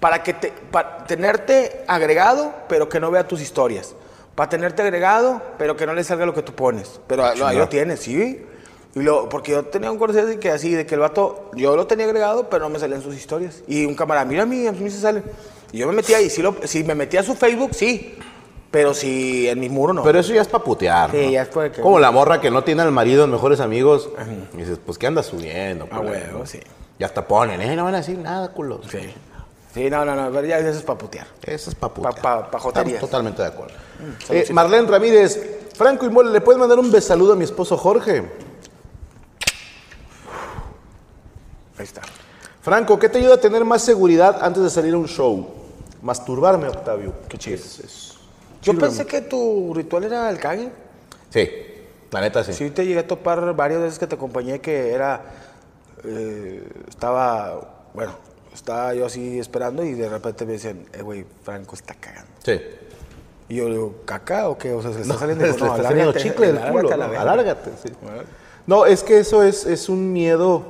para que te, para tenerte agregado, pero que no vea tus historias. Para tenerte agregado, pero que no le salga lo que tú pones. Pero ahí- ahí lo tienes, sí. Y lo, porque yo tenía un conocido de que así, de que el vato, yo lo tenía agregado, pero no me salían sus historias. Y un camarada, mira a mí, a mí se sale. Y yo me metía ahí, si, lo, si me metía a su Facebook, sí. Pero si en mi muro no. Pero eso ya es para putear. Sí, ¿no? ya es para que- Como la morra que no tiene al marido mejores amigos. Y dices, pues, ¿qué andas subiendo? Ah, huevo, sí. Y hasta ponen, ¿eh? No van a decir nada, culos. Sí. Sí, no, no, no, pero ya eso es para putear. Eso es para putear. Pa- pa- pa joterías. Estamos totalmente de acuerdo. Eh, Marlene Ramírez, Franco y Mole, ¿le puedes mandar un besaludo a mi esposo Jorge? Ahí está. Franco, ¿qué te ayuda a tener más seguridad antes de salir a un show? Masturbarme, Octavio. Qué chido. Yo pensé que tu ritual era el cague. Sí, la neta sí. Sí, te llegué a topar varias veces que te acompañé que era. eh, estaba. Bueno, estaba yo así esperando y de repente me dicen, eh, güey, Franco está cagando. Sí. Y yo le digo, ¿caca o qué? O sea, se le está No, saliendo. [LAUGHS] está no, saliendo chicle del culo. ¿no? Alárgate, sí. No, es que eso es, es un miedo,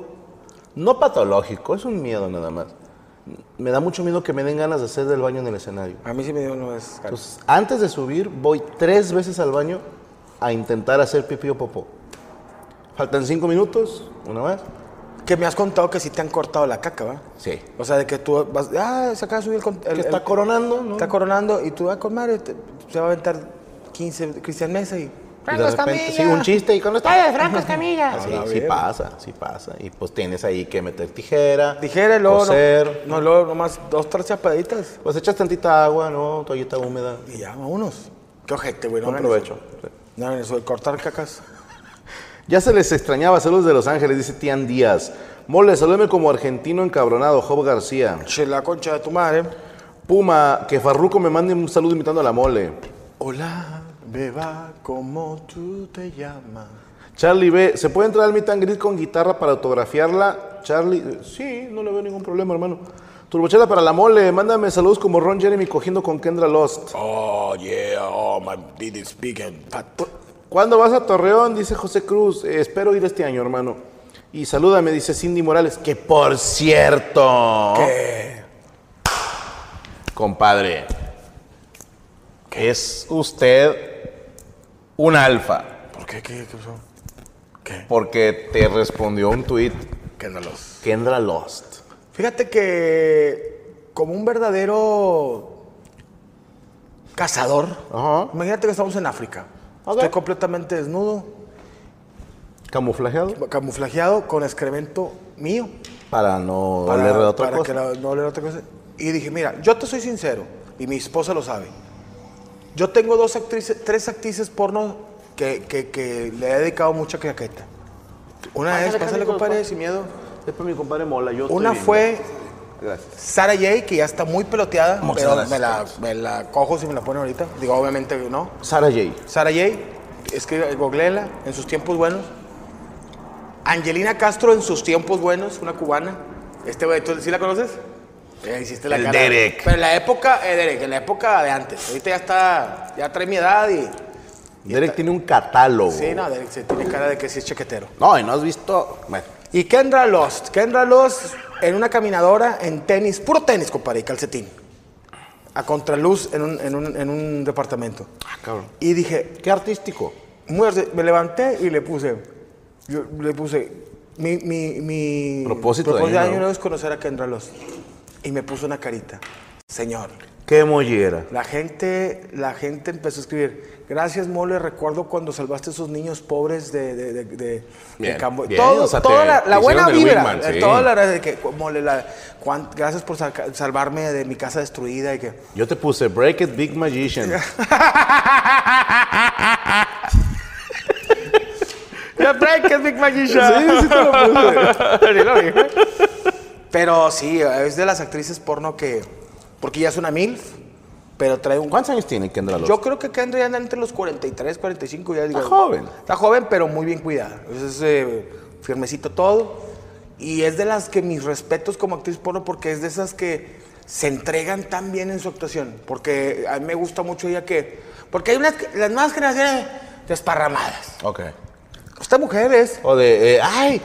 no patológico, es un miedo nada más. Me da mucho miedo que me den ganas de hacer del baño en el escenario. A mí sí me dio una vez. Entonces, antes de subir, voy tres veces al baño a intentar hacer pipí o popó. Faltan cinco minutos, una vez. Que me has contado que sí te han cortado la caca, ¿va? Sí. O sea, de que tú vas, ah, se acaba de subir el... el- Que está el- coronando, ¿no? Está coronando y tú, ah, con madre, te- se va a aventar 15 Cristian Mesa y... De repente, sí, un chiste y con está Franco Escamilla. [LAUGHS] Sí, A sí ver. pasa, sí pasa. Y pues tienes ahí que meter tijera, Dijera y luego... coser. No, no, luego nomás dos, tres chapaditas. Pues echas tantita agua, ¿no? Toallita húmeda. Y ya, vámonos. Qué ojete, güey. No Buen hagan provecho. eso. No eso de cortar cacas. Ya se les extrañaba, saludos de Los Ángeles, dice Tian Díaz. Mole, salúdame como argentino encabronado, Job García. Che, la concha de tu madre. Puma, que Farruco me mande un saludo imitando a la mole. Hola, beba, ¿cómo tú te llamas? Charlie B, ¿se puede entrar al meet and greet con guitarra para autografiarla? Charlie, eh, sí, no le veo ningún problema, hermano. Turbochela para la mole, mándame saludos como Ron Jeremy cogiendo con Kendra Lost. Oh, yeah, oh, my dick is big and fat. ¿Cuándo vas a Torreón? Dice José Cruz. "Eh, espero ir este año, hermano. Y salúdame, dice Cindy Morales. Que por cierto. ¿Qué? Compadre. Es usted un alfa. ¿Por qué? ¿Qué, qué pasó? ¿Qué? Porque te respondió un tuit Que no los... Kendra Lost. Fíjate que como un verdadero cazador, Ajá. imagínate que estamos en África. Estoy completamente desnudo, Camuflajeado. camuflajeado, con excremento mío. Para no para, oler de otra para cosa. que la- no oler otra cosa. Y dije, mira, yo te soy sincero, y mi esposa lo sabe. Yo tengo dos actrices, tres actrices porno que, que- que le he dedicado mucha claqueta. Una es, pásale compadre, sin miedo. Es para mi compadre Mola. Yo Una fue Gracias. Sara J, que ya está muy peloteada, Muchas pero gracias. me la, me la cojo si me la ponen ahorita. Digo, obviamente no. Sara J. Sara J, escribe, googleela, en sus tiempos buenos. Angelina Castro en sus tiempos buenos, una cubana. Este güey, ¿tú sí la conoces? Eh, hiciste la El cara. Derek. Pero en la época, eh, Derek, en la época de antes. Ahorita ya está, ya trae mi edad y... Derek tiene un catálogo. Sí, no, Derek se tiene cara de que sí es chaquetero. No, y no has visto. Bueno, Y Kendra Lost. Kendra Lost en una caminadora en tenis, puro tenis, compadre, y calcetín. A contraluz en un, en un, en un departamento. ah, cabrón. Y dije, Qué artístico. me levanté y le puse, yo le puse, mi, mi, mi Propósito de año nuevo. es conocer a Kendra Lost. Y me puso una carita. Señor, Qué mollera. la gente, la gente empezó a escribir, gracias Mole, recuerdo cuando salvaste a esos niños pobres de, de, de, de- de Bien, Cambo- bien, Todo- o sea, toda te- la, la te buena vibra, wingman, eh, sí. toda la de que, Mole, la- cuan- gracias por salvarme de mi casa destruida y que... [LAUGHS] Yo te puse Break It Big Magician. [LAUGHS] Ya break it, Big Magician. Sí, sí te lo puse. [LAUGHS] Sí lo dije. Pero sí, es de las actrices porno que... Porque ya es una MILF, pero trae un... ¿Cuántos años tiene Kendra? Yo creo que Kendra anda entre los 43, 45, ya digo. Está joven. Está joven, pero muy bien cuidada. Es eh, firmecito todo. Y es de las que mis respetos como actriz porno, porque es de esas que se entregan tan bien en su actuación. Porque a mí me gusta mucho ella que... Porque hay unas... Las nuevas generaciones desparramadas. Ok. Esta mujer es... O de, eh, ay,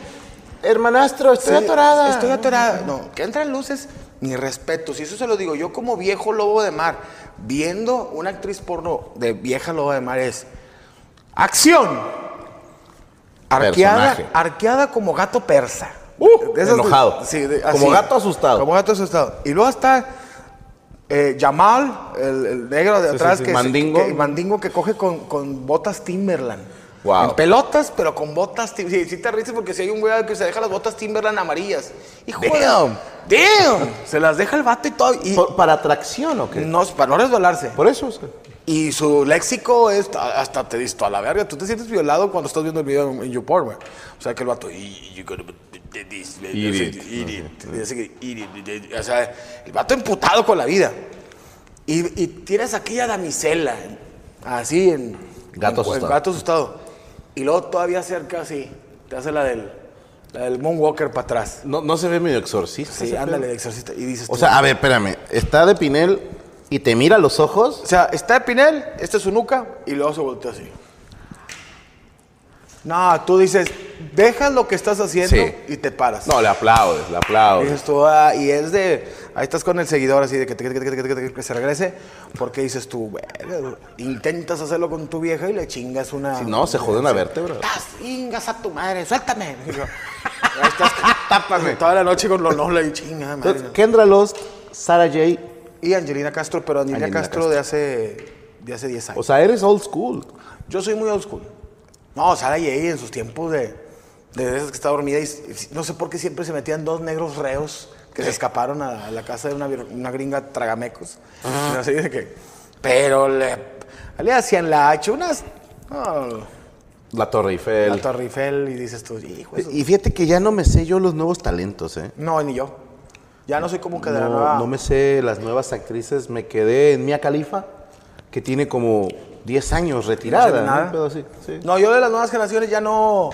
Hermanastro, estoy Sí, atorada. Estoy atorada. No, que entran luces, ni respeto. Si eso se lo digo yo como viejo lobo de mar, viendo una actriz porno de vieja lobo de mar es ¡Acción! Arqueada, Personaje. arqueada como gato persa. Uh, De esas de- enojado. sí, de- Como gato asustado. Como gato asustado. Y luego está eh, Jamal, el, el negro de sí, atrás, sí, que, Mandingo. que- mandingo que coge con, con botas Timberland. Wow. En pelotas, pero con botas. Sí, sí te ríes porque si hay un güey que se deja las botas Timberland amarillas. Damn. Damn. [LAUGHS] Se las deja el vato y todo. Y ¿Por- ¿Para atracción o qué? no, para no resbalarse. Por eso. Y su léxico es hasta te dices a la verga. Tú te sientes violado cuando estás viendo el video en, en YouPorn, güey. O sea, que el vato. "Y- you gotta do this, Eat you it". gotta eat it", y dice O sea, el vato emputado con la vida. Y, y tienes aquella damisela, así en. Gato en- en asustado. gato asustado. Y luego todavía cerca así. Te hace la del. La del Moonwalker para atrás. No, no se ve medio exorcista. Sí, ese ándale, de exorcista. Y dices. O tú, sea, a ver, espérame. Está de Pinel y te mira a los ojos. O sea, está de Pinel, esta es su nuca, y luego se voltea así. No, tú dices, dejas lo que estás haciendo Sí. y te paras. No, le aplaudes, le Y aplaudes. dices tú, ah, y es de, ahí estás con el seguidor así de que, te- que, te- que te- que te- que se regrese, porque dices tú, "Verga, intentas hacerlo con tu vieja y le chingas una... Si no, se jode una vértebra. ¡Ah, chingas a tu madre, suéltame! Y yo, ahí estás, [LAUGHS] tápame. Toda la noche con los nobles y chinga, madre. Entonces, Kendra Lost, Sarah J. Y Angelina Castro, pero Angelina, Angelina Castro, Castro. de hace de hace 10 años. O sea, eres old school. Yo soy muy old school. No, Sara J en sus tiempos de, de esas que está dormida y no sé por qué siempre se metían dos negros reos que se escaparon a, a la casa de una, gringa tragamecos. No sé de qué. Pero le, le hacían la H, unas... La Torre Eiffel. la Torre Eiffel y dices tú, hijo de su- Y fíjate que ya no me sé yo los nuevos talentos, ¿eh? No, ni yo. Ya no soy como que de la No, nueva... no me sé las nuevas actrices. Me quedé en Mia Khalifa, que tiene como 10 años retirada. No ¿no? nada. Sí. Yo de las nuevas generaciones ya no,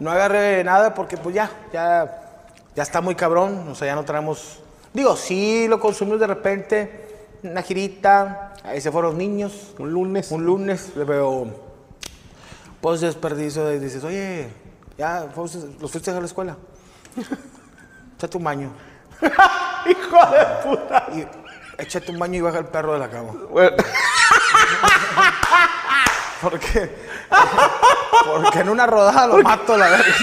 no agarré nada porque pues ya, ya, ya está muy cabrón. O sea, ya no tenemos... Digo, sí lo consumimos de repente, una girita, ahí se fueron los niños. Un lunes. Un lunes, pero pues desperdicio de dices, oye, ya fuiste- los fuiste a la escuela. [LAUGHS] Échate un baño. [LAUGHS] ¡Hijo de puta! Y échate un baño y baja el perro de la cama. Bueno, ¿Por qué? Porque en una rodada lo mato la verga.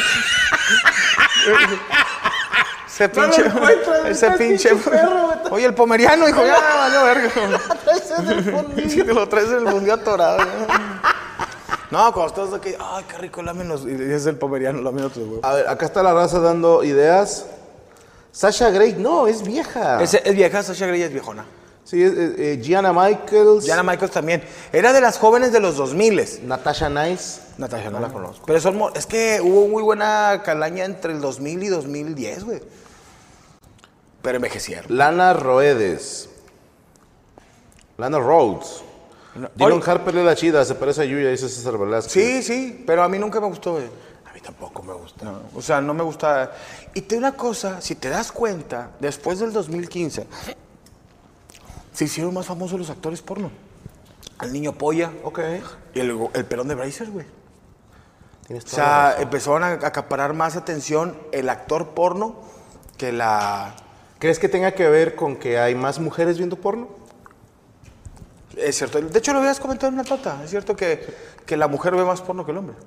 Ese pinche. encuentras, ese pinche. pinche perro, güey. Oye, el pomeriano, hijo, ya, valió verga. [LAUGHS] [LAUGHS] Te lo traes en el mundial atorado. No, cuando estás aquí, ay, qué rico, lámenos. Y es el pomeriano, lámenos tus huevos. a ver, acá está la raza dando ideas. Sasha Grey, no, es vieja. Ese es vieja, Sasha Grey es viejona. Sí, eh, eh, Gianna Michaels. Diana Michaels también. Era de las jóvenes de los 2000 Natasha Nice. Natasha, no la conozco. Pero son, es que hubo muy buena calaña entre el 2000 y 2010, güey. Pero envejecieron. Lana Roedes. Lana Rhodes. Dylan Oye. Harper es la chida, se parece a Yuya, dice César Velázquez. Sí, sí, pero a mí nunca me gustó, güey. A mí tampoco me gusta. No, o sea, no me gusta. Y te una cosa, si te das cuenta, después del 2015, se hicieron más famosos los actores porno. El niño polla Ok. y el, el pelón de Bracer, güey. Tienes O sea, empezaron a acaparar más atención el actor porno que la... ¿Crees que tenga que ver con que hay más mujeres viendo porno? Es cierto. De hecho, lo habías comentado en una nota. Es cierto que, que la mujer ve más porno que el hombre.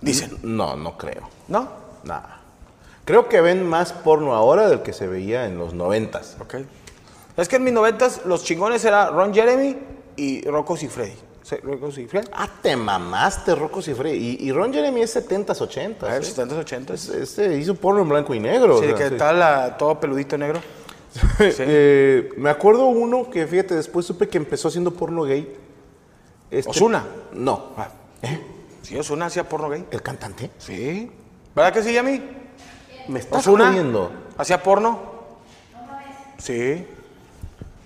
Dicen. No, no creo. ¿No? Nada. Creo que ven más porno ahora del que se veía en los noventas. Ok. Es que en mis noventas los chingones era Ron Jeremy y Rocco Siffredi. Sí, Rocco Siffredi. Ah, te mamaste, Rocco Cifre. Y, y Ron Jeremy es 70s, 80s. A ver, ¿eh? 70s, 80s. Este hizo porno en blanco y negro. Sí, o sea, que sí. tal la- todo peludito negro. [LAUGHS] Eh, me acuerdo uno que, fíjate, después supe que empezó haciendo porno gay. Este- ¿Ozuna? No. Ah. Sí, Ozuna hacía porno gay. ¿El cantante? Sí. ¿Verdad que sí, Yami? Me estás ¿Ozuna? jodiendo. ¿Hacía porno? Sí.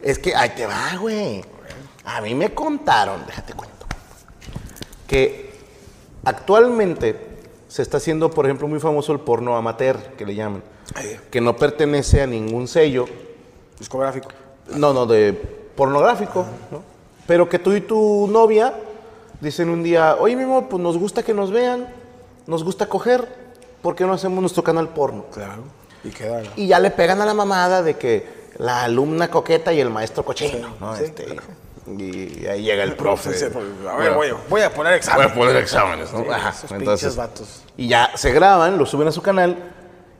Es que ahí te va, güey. A mí me contaron, déjate cuento, que actualmente se está haciendo, por ejemplo, muy famoso el porno amateur, que le llaman, que no pertenece a ningún sello, Discográfico. no, no, de pornográfico, ¿no? Pero que tú y tu novia dicen un día, oye, mi amor, pues nos gusta que nos vean, nos gusta coger, ¿por qué no hacemos nuestro canal porno? Claro. Y queda. Y ya le pegan a la mamada de que la alumna coqueta y el maestro cochino, ¿no? sí, Este, y ahí llega el [LAUGHS] profe. A ver, voy, voy a poner Voy examen. a poner exámenes, ¿no? Ajá, esos entonces, pinches vatos. Y ya se graban, lo suben a su canal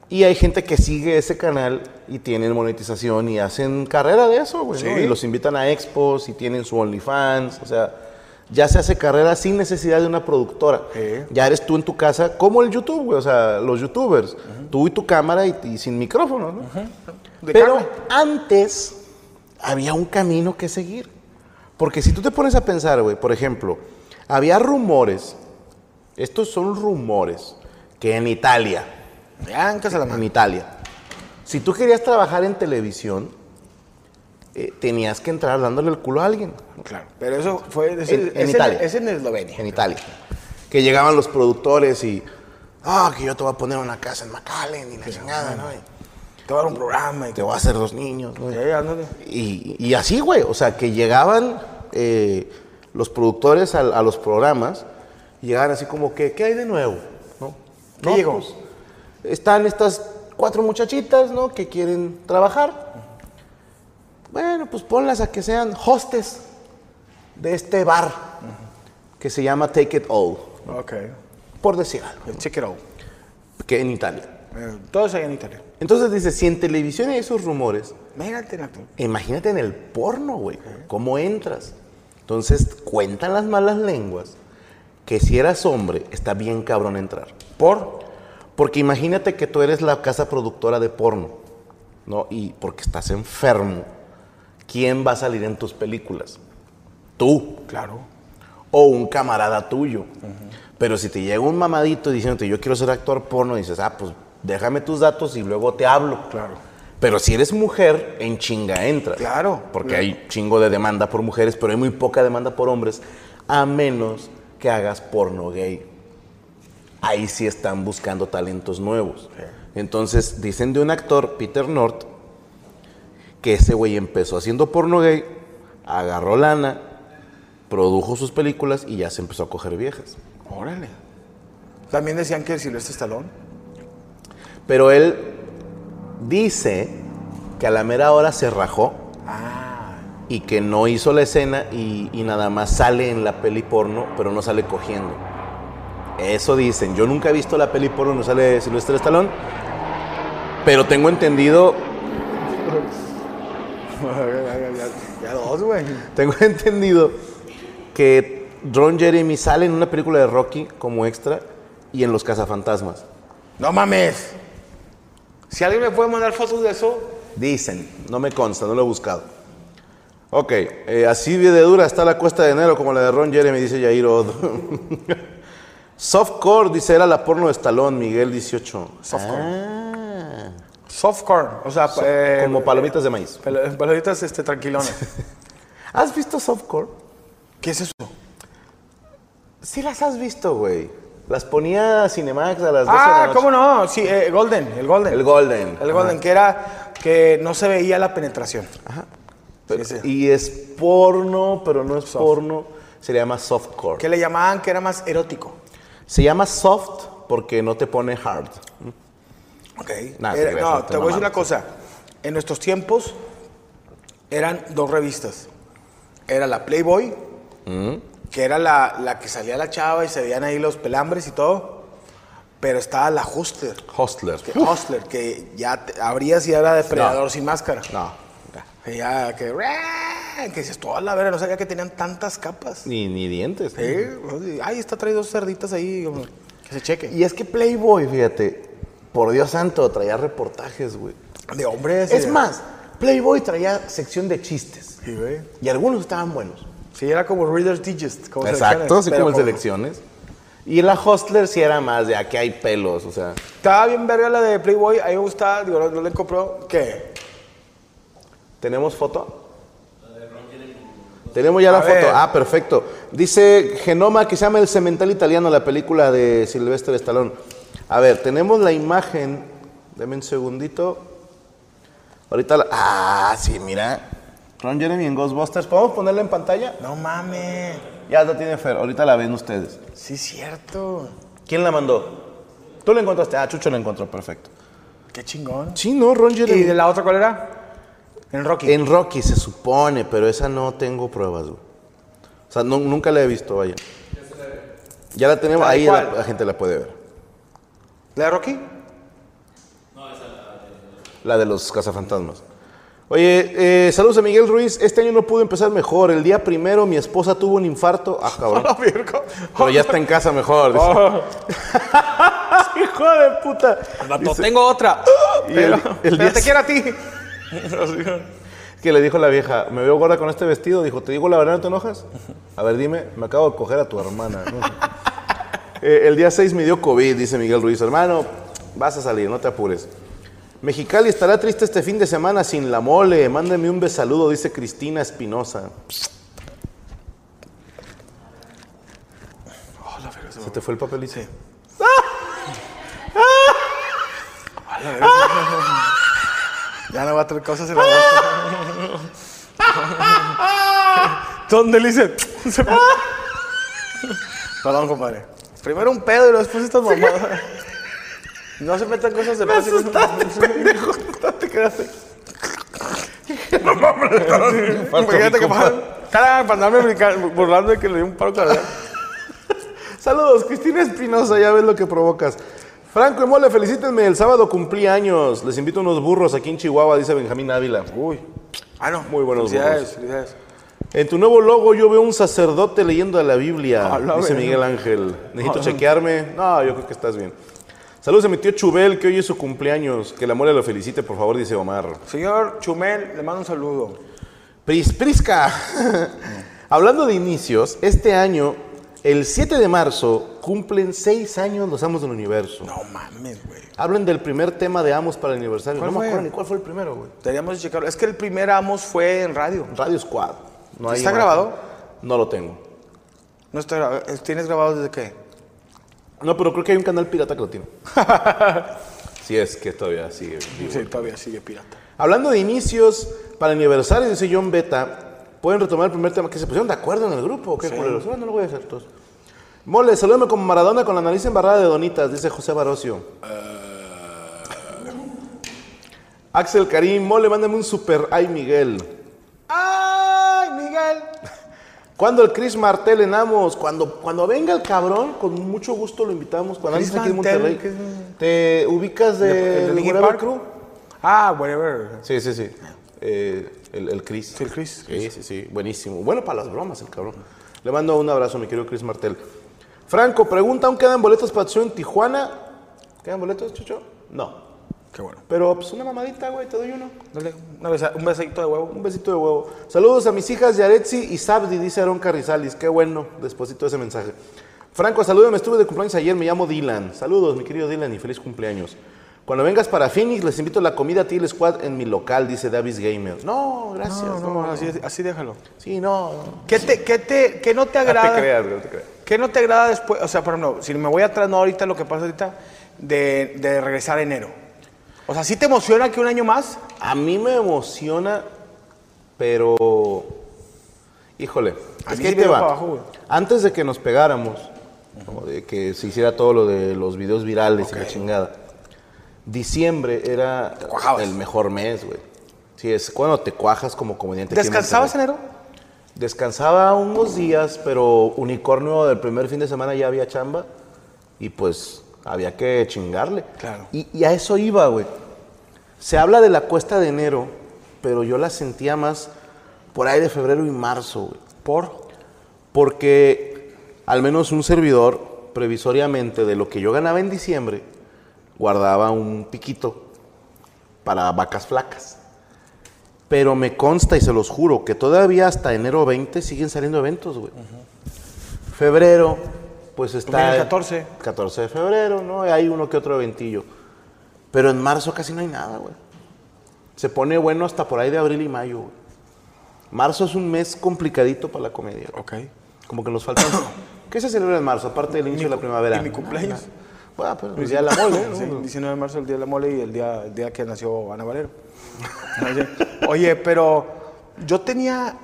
y hay gente que sigue ese canal y tienen monetización y hacen carrera de eso, güey. Y los invitan a expos y tienen su OnlyFans, o sea, ya se hace carrera sin necesidad de una productora. Sí. Ya eres tú en tu casa, como el YouTube, güey, o sea, los YouTubers, tú y tu cámara y, y sin micrófono, ¿no? De Pero carne. antes había un camino que seguir. Porque si tú te pones a pensar, güey, por ejemplo, había rumores, estos son rumores, que en Italia, en. Italia, si tú querías trabajar en televisión, eh, tenías que entrar dándole el culo a alguien. Claro. Pero eso fue. En- Italia. es en Eslovenia. En Italia. Que llegaban los productores y, ah, que yo te voy a poner una casa en McAllen y la chingada, ¿no? Y Te voy a dar un programa. Y te voy a hacer dos niños. Y, y así, güey, o sea, que llegaban eh, los productores a, a los programas y llegaban así como que, ¿qué hay de nuevo? ¿No? ¿Qué No, llegó? pues, están estas cuatro muchachitas, ¿no? Que quieren trabajar. Bueno, pues ponlas a que sean hostes de este bar que se llama Take It All, Ok. por decir algo, Check it out. que en Italia. Eh, Todo eso ahí en Italia. Entonces dice, si en televisión hay esos rumores, Nato. Imagínate en el porno, güey. ¿Cómo entras? Entonces, cuentan las malas lenguas que si eras hombre, está bien cabrón entrar. ¿Por? Porque imagínate que tú eres la casa productora de porno, ¿no? Y porque estás enfermo, ¿quién va a salir en tus películas? Tú. Claro. O un camarada tuyo. Pero si te llega un mamadito diciéndote, yo quiero ser actor porno, dices, ah, pues déjame tus datos y luego te hablo. Claro. Pero si eres mujer, en chinga entras. Claro. Porque hay chingo de demanda por mujeres, pero hay muy poca demanda por hombres, a menos que hagas porno gay. Ahí sí están buscando talentos nuevos. Entonces, dicen de un actor, Peter North, que ese güey empezó haciendo porno gay, agarró lana, produjo sus películas y ya se empezó a coger viejas. Órale. También decían que el Silvestre Stallone. Pero él dice que a la mera hora se rajó Ah. y que no hizo la escena y, y nada más sale en la peli porno, pero no sale cogiendo. Eso dicen. Yo nunca he visto la peli porno, no sale Silvestre Stallone, pero tengo entendido, ya, ya dos, güey. tengo [LAUGHS] entendido que Ron Jeremy sale en una película de Rocky como extra y en Los Cazafantasmas. No mames. Si alguien me puede mandar fotos de eso, Dicen, no me consta, no lo he buscado. Ok, eh, así de dura está la cuesta de enero como la de Ron Jeremy, dice Jair Odo. [LAUGHS] Softcore, dice, era la porno de Stallone, Miguel 18. Softcore. Ah, softcore, o sea, so- eh, como palomitas de maíz. palomitas este, tranquilones. [LAUGHS] ¿Has visto softcore? ¿Qué es eso? Sí las has visto, güey. Las ponía Cinemax a las 12 de la Ah, noche. ¿cómo no? Sí, eh, Golden, el Golden. El Golden. El Golden, que era que no se veía la penetración. Pero- Sí, sí. Y es porno, pero no es porno. Se le llama softcore. Que le llamaban que era más erótico. Se llama soft porque no te pone hard. Ok. Nada, Era- no, te voy a decir una cosa. En nuestros tiempos eran dos revistas. Era la Playboy, que era la, la que salía la chava y se veían ahí los pelambres y todo. Pero estaba la Hustler. Hostler. Que, Hustler, que ya te- abrías y era depredador No. sin máscara. No, Que ya, que, que dices, toda la vera, no sabía que tenían tantas capas. ni, ni dientes. Sí, Ay, está traído dos cerditas ahí, como, que se cheque. Y es que Playboy, fíjate, por Dios santo, traía reportajes, güey. De hombres. Es de- más, Playboy traía sección de chistes. Sí, güey. Y algunos estaban buenos. Sí, era como Reader's Digest. Como Exacto, pero como con- selecciones. Y la Hostler sí era más de aquí hay pelos, o sea. Estaba bien verga la de Playboy, a mí me gustaba, digo, no, no le compró. ¿Qué? ¿Tenemos foto? Tenemos ya la A foto. ver. Ah, perfecto. Dice Genoma que se llama El Cemental Italiano, la película de Silvestre Stallone. A ver, tenemos la imagen. Deme un segundito. Ahorita la... Ah, sí, mira. Ron Jeremy en Ghostbusters. ¿Podemos ponerla en pantalla? No mames. Ya la tiene Fer. Ahorita la ven ustedes. Sí, es cierto. ¿Quién la mandó? Tú la encontraste. Ah, Chucho la encontró. Perfecto. Qué chingón. Sí, no, Ron Jeremy. ¿Y de la otra cuál era? En Rocky. En Rocky se supone, pero esa no tengo pruebas, güey. O sea, no- nunca la he visto, vaya. Ya la tenemos, ¿La de ahí la gente la puede ver. ¿La de Rocky? La de los cazafantasmas. Oye, eh, saludos a Miguel Ruiz. Este año no pudo empezar mejor. El día primero mi esposa tuvo un infarto. Ah, cabrón. [LAUGHS] Pero ya está en casa mejor. dice. [LAUGHS] Hijo de puta. Dice- tengo otra. [GASPS] Y Pero, el- el pero día- te quiero a ti. [LAUGHS] que le dijo la vieja, me veo gorda con este vestido. Dijo, ¿te digo la verdad, no te enojas? A ver, dime, me acabo de coger a tu hermana. ¿no? Eh, el día 6 me dio COVID, dice Miguel Ruiz. Hermano, vas a salir, no te apures. Mexicali estará triste este fin de semana sin la mole. Mándeme un besaludo, dice Cristina Espinosa. ¿Se te fue el papelito? [LAUGHS] Ya no va a traer cosas en la boca. [LAUGHS] ¿Dónde le hice? [LAUGHS] Perdón, compadre. Primero un pedo y luego después estas mamadas. No se metan cosas de más. [LAUGHS] pendejo. No te quedaste. [LAUGHS] Imagínate que para, para andarme burlando de que le dio un paro cardíaco. [LAUGHS] Saludos, Cristina Espinosa, ya ves lo que provocas. Franco y Mole, felicítenme, el sábado cumplí años. Les invito unos burros aquí en Chihuahua, dice Benjamín Ávila. Uy. Ah, no. Muy buenos Felicidades, burros. felicidades. En tu nuevo logo yo veo un sacerdote leyendo la Biblia, la dice. Miguel Ángel. Necesito chequearme. No, yo creo que estás bien. Saludos a mi tío Chubel, que hoy es su cumpleaños. Que la mole lo felicite, por favor, dice Omar. Señor Chumel, le mando un saludo. Pris, Prisca. [LAUGHS] Hablando de inicios, este año, el 7 de marzo, cumplen seis años los Amos del Universo. No mames, güey. Hablen del primer tema de Amos para el aniversario. ¿Cuál no me acuerdo ni cuál fue el primero, güey. Deberíamos de checarlo. Es que el primer Amos fue en radio. Radio Squad. No hay ¿Está imagen. grabado? No lo tengo. No está grabado. ¿Tienes grabado desde qué? No, pero creo que hay un canal pirata que lo tiene. [LAUGHS] sí, es que todavía sigue. vivo. Sí, todavía sigue pirata. Hablando de inicios para el aniversario, dice John Beta, pueden retomar el primer tema que se pusieron de acuerdo en el grupo. ¿o ¿Qué culeros? Ahora no lo voy a hacer todos. Mole, salúdame como Maradona con la nariz embarrada de donitas, dice José Barocio. Axel Karim, Mole, mándame un super ay Miguel. ¡Ay, Miguel! Cuando el Chris Martel en Amos, cuando, cuando venga el cabrón, con mucho gusto lo invitamos. Cuando andes aquí en Monterrey. ¿Te ubicas de, ¿De- de Park? Crew? Ah, whatever. Sí, sí, sí. Eh, el, el Chris. Sí, el Chris. Sí, sí, sí. Buenísimo. Bueno para las bromas, el cabrón. Le mando un abrazo, mi querido Chris Martel. Franco, pregunta, ¿aún quedan boletos para show en Tijuana? ¿Quedan boletos, Chucho? No. Qué bueno. Pero pues una mamadita, güey, te doy uno. Dale una besa- un besadito de huevo. Un besito de huevo. Saludos a mis hijas Yaretsi y Sabdi, dice Aaron Carrizales. Qué bueno, despuésito de ese mensaje. Franco, salúdame, estuve de cumpleaños ayer, me llamo Dylan. Saludos, mi querido Dylan, y feliz cumpleaños. Cuando vengas para Phoenix, les invito a la comida Til Squad en mi local, dice Davis Gamer. No, gracias. No, No, no, así, así déjalo. Sí, no. ¿Qué, te, qué, te, qué no te No agrada? te creas, no te creas. ¿Qué no te agrada después? O sea, por ejemplo, si me voy atrás, no ahorita, lo que pasa ahorita, de, de regresar a enero. O sea, ¿sí te emociona que un año más? A mí me emociona, pero. Híjole, A es que ahí te va abajo. Antes de que nos pegáramos, de que se hiciera todo lo de los videos virales y la chingada, diciembre era el mejor mes, güey. Sí, es cuando te cuajas como comediante. en ¿Descansabas enero? Descansaba unos días, pero Unicornio del primer fin de semana ya había chamba y pues había que chingarle. Claro. Y, y a eso iba, güey. Se habla de la cuesta de enero, pero yo la sentía más por ahí de febrero y marzo, güey. ¿Por? Porque al menos un servidor, previsoriamente, de lo que yo ganaba en diciembre, guardaba un piquito para vacas flacas. Pero me consta y se los juro que todavía hasta enero 20 siguen saliendo eventos, güey. Febrero, pues está... el 14. 14 de febrero, ¿no? Hay uno que otro eventillo. Pero en marzo casi no hay nada, güey. Se pone bueno hasta por ahí de abril y mayo, güey. Marzo es un mes complicadito para la comedia. güey. Ok. Como que nos falta... [COUGHS] ¿Qué se celebra en marzo, aparte del inicio de la primavera? y mi cumpleaños. Bueno, pues el día de la mole, ¿no? [COUGHS] Sí, 19 de marzo, el día de la mole y el día, el día que nació Ana Valero. Oye, Oye, pero yo tenía.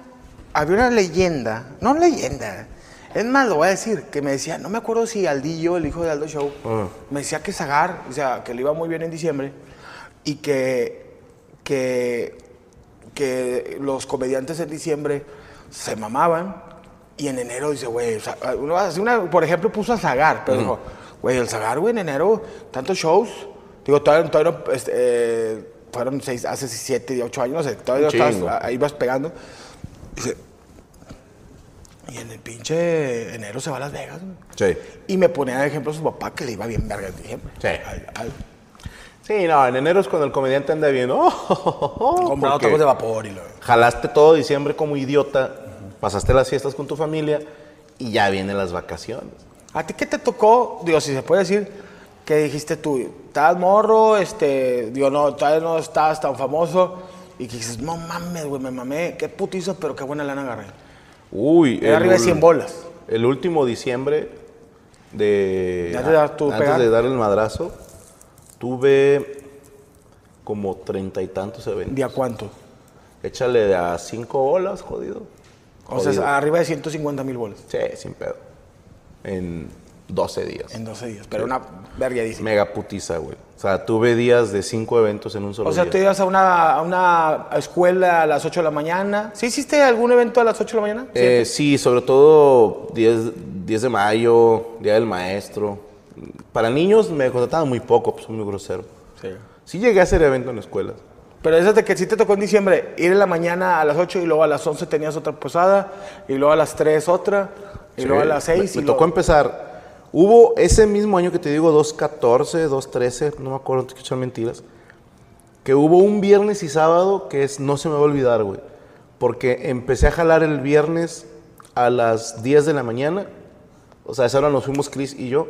Había una leyenda, no leyenda, es más, lo voy a decir, que me decía, no me acuerdo si Aldillo, el hijo de Aldo Show, Ah. me decía que Zagar, o sea, que le iba muy bien en diciembre y que, que, que los comediantes en diciembre se mamaban y en enero dice, güey, o sea, una, por ejemplo, puso a Zagar, pero dijo, güey, el Zagar, güey, en enero, tantos shows, digo, todavía, todavía este, eh, fueron seis, hace siete, ocho años, no sé, todavía estabas- ahí vas pegando. Dice, y en el pinche enero se va a Las Vegas. güey. Sí. Y me ponía de ejemplo a su papá que le iba bien verga en diciembre. Sí. Al- al- Sí, no, en enero es cuando el comediante anda bien. [LAUGHS] Oh, comprando porque tacos de vapor y lo. Jalaste todo diciembre como idiota, pasaste las fiestas con tu familia y ya vienen las vacaciones. ¿A ti qué te tocó? Digo, si se puede decir, que dijiste tú? Estabas morro, este, digo, no, todavía no estabas tan famoso. Y que dices, no mames, güey, me mamé, qué putizo, pero qué buena lana agarré. Uy, Era arriba de ul- 100 bolas. El último diciembre de. Ya te das tu antes de dar el madrazo, tuve como treinta y tantos eventos. ¿Día cuánto? Échale a cinco bolas, jodido. O sea, Jodido. arriba de 150 mil bolas Sí, sin pedo. En 12 días. en 12 días, pero una verguedísima. Mega putiza, güey. O sea, tuve días de cinco eventos en un solo O sea, día. tú ibas a una, a una escuela a las 8 de la mañana. ¿Sí hiciste algún evento a las 8 de la mañana? Eh, sí, sobre todo 10, 10 de mayo, Día del Maestro. Para niños me contrataban muy poco, pues soy muy grosero. Sí. Sí llegué a hacer evento en escuelas. Pero eso de que sí te tocó en diciembre, ir en la mañana a las 8 y luego a las 11 tenías otra posada, y luego a las 3 otra, y Sí, luego a las 6. Me, y me luego- tocó empezar. Hubo ese mismo año que te digo, 2.14, 2.13, no me acuerdo, te echar mentiras. Que hubo un viernes y sábado que es, no se me va a olvidar, güey. Porque empecé a jalar el viernes a las 10 de la mañana. O sea, a esa hora nos fuimos Chris y yo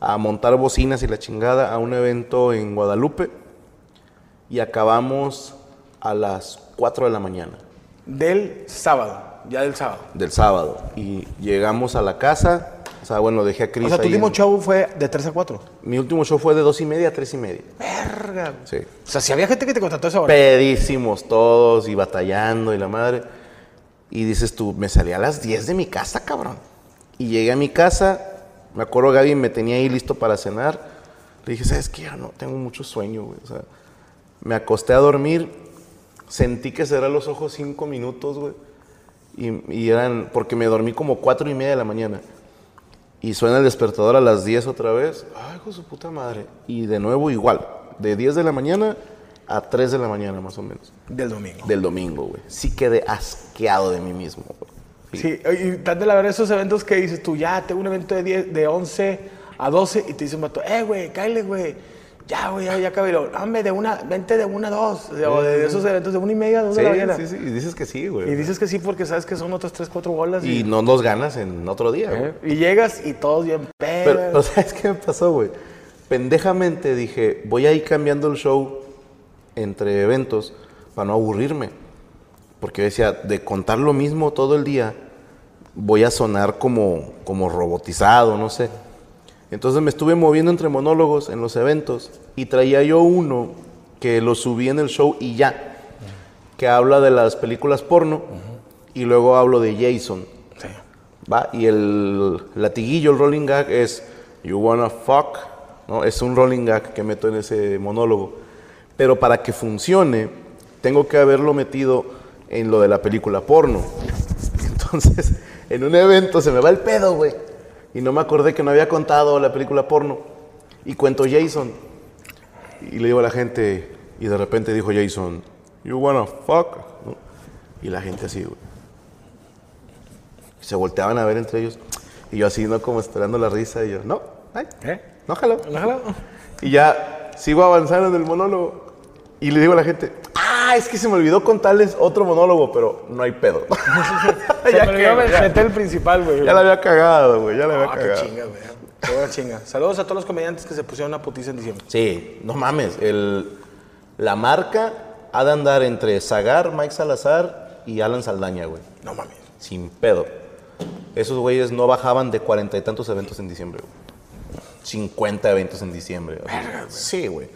a montar bocinas y la chingada a un evento en Guadalupe. Y acabamos a las 4 de la mañana Del sábado, ya del sábado. del sábado. Y llegamos a la casa. O sea, bueno, dejé a Chris O sea, tu ahí último en- show fue de 3 a 4. Mi último show fue de dos y media a tres y media. Verga. Sí. O sea, si había gente que te contrató a esa hora. Pedísimos todos y batallando y la madre. Y dices tú, me salí a las 10 de mi casa, cabrón. Y llegué a mi casa, me acuerdo Gaby me tenía ahí listo para cenar. Le dije, ¿sabes qué? Ya no, tengo mucho sueño, güey. O sea, me acosté a dormir, sentí que cerré los ojos cinco minutos, güey. Y, y eran, porque me dormí como cuatro y media de la mañana. Y suena el despertador a las 10 otra vez. Ay, hijo de su puta madre. Y de nuevo igual. De 10 de la mañana a 3 de la mañana más o menos. Del domingo. Del domingo, güey. Sí quedé asqueado de mí mismo, güey. Sí, y tan de la verdad esos eventos que dices tú, ya, tengo un evento de, 10, de 11 a 12 y te dice un vato, eh, güey, cállate, güey. Ya, güey, ya, ya acabé. Hombre, de una, vente de una a dos. O, de esos eventos de una y media a dos de la mañana. sí, sí. Y dices que sí, güey. Y dices que sí porque sabes que son otras 3, 4 bolas. Y no los ganas en otro día, güey. ¿Eh? Y llegas y todos bien Pero, pedos. pero [LAUGHS] ¿sabes qué me pasó, güey? Pendejamente dije, voy a ir cambiando el show entre eventos para no aburrirme. Porque yo decía, de contar lo mismo todo el día, voy a sonar como, como robotizado, no sé. Entonces me estuve moviendo entre monólogos en los eventos y traía yo uno que lo subí en el show y ya, que habla de las películas porno y luego hablo de Jason. Sí. ¿va? Y el latiguillo, el rolling gag es You wanna fuck, ¿no? Es un rolling gag que meto en ese monólogo. Pero para que funcione, tengo que haberlo metido en lo de la película porno. [LAUGHS] Entonces, en un evento se me va el pedo, güey. Y no me acordé que no había contado la película porno. Y cuento Jason. Y le digo a la gente, y de repente dijo Jason, You wanna fuck, ¿no? Y la gente así, güey se volteaban a ver entre ellos. Y yo así, ¿no? Como esperando la risa. Y yo, no, ay, ¿Eh? no, jalo. Y ya sigo avanzando en el monólogo. Y le digo a la gente, ¡ah! es que se me olvidó contarles otro monólogo, pero no hay pedo. [LAUGHS] Se [LAUGHS] Ya me olvidó meter el principal, güey. ya la había cagado, güey, ya la había Ah, qué cagado. chinga, güey. Qué buena chinga. Saludos a todos los comediantes que se pusieron una putiza en diciembre. Sí, no mames, el, la marca ha de andar entre Zagar, Mike Salazar y Alan Saldaña, güey. No mames. Sin pedo. Esos güeyes no bajaban de cuarenta y tantos eventos en diciembre, güey. 50 eventos en diciembre. güey. Sí, güey.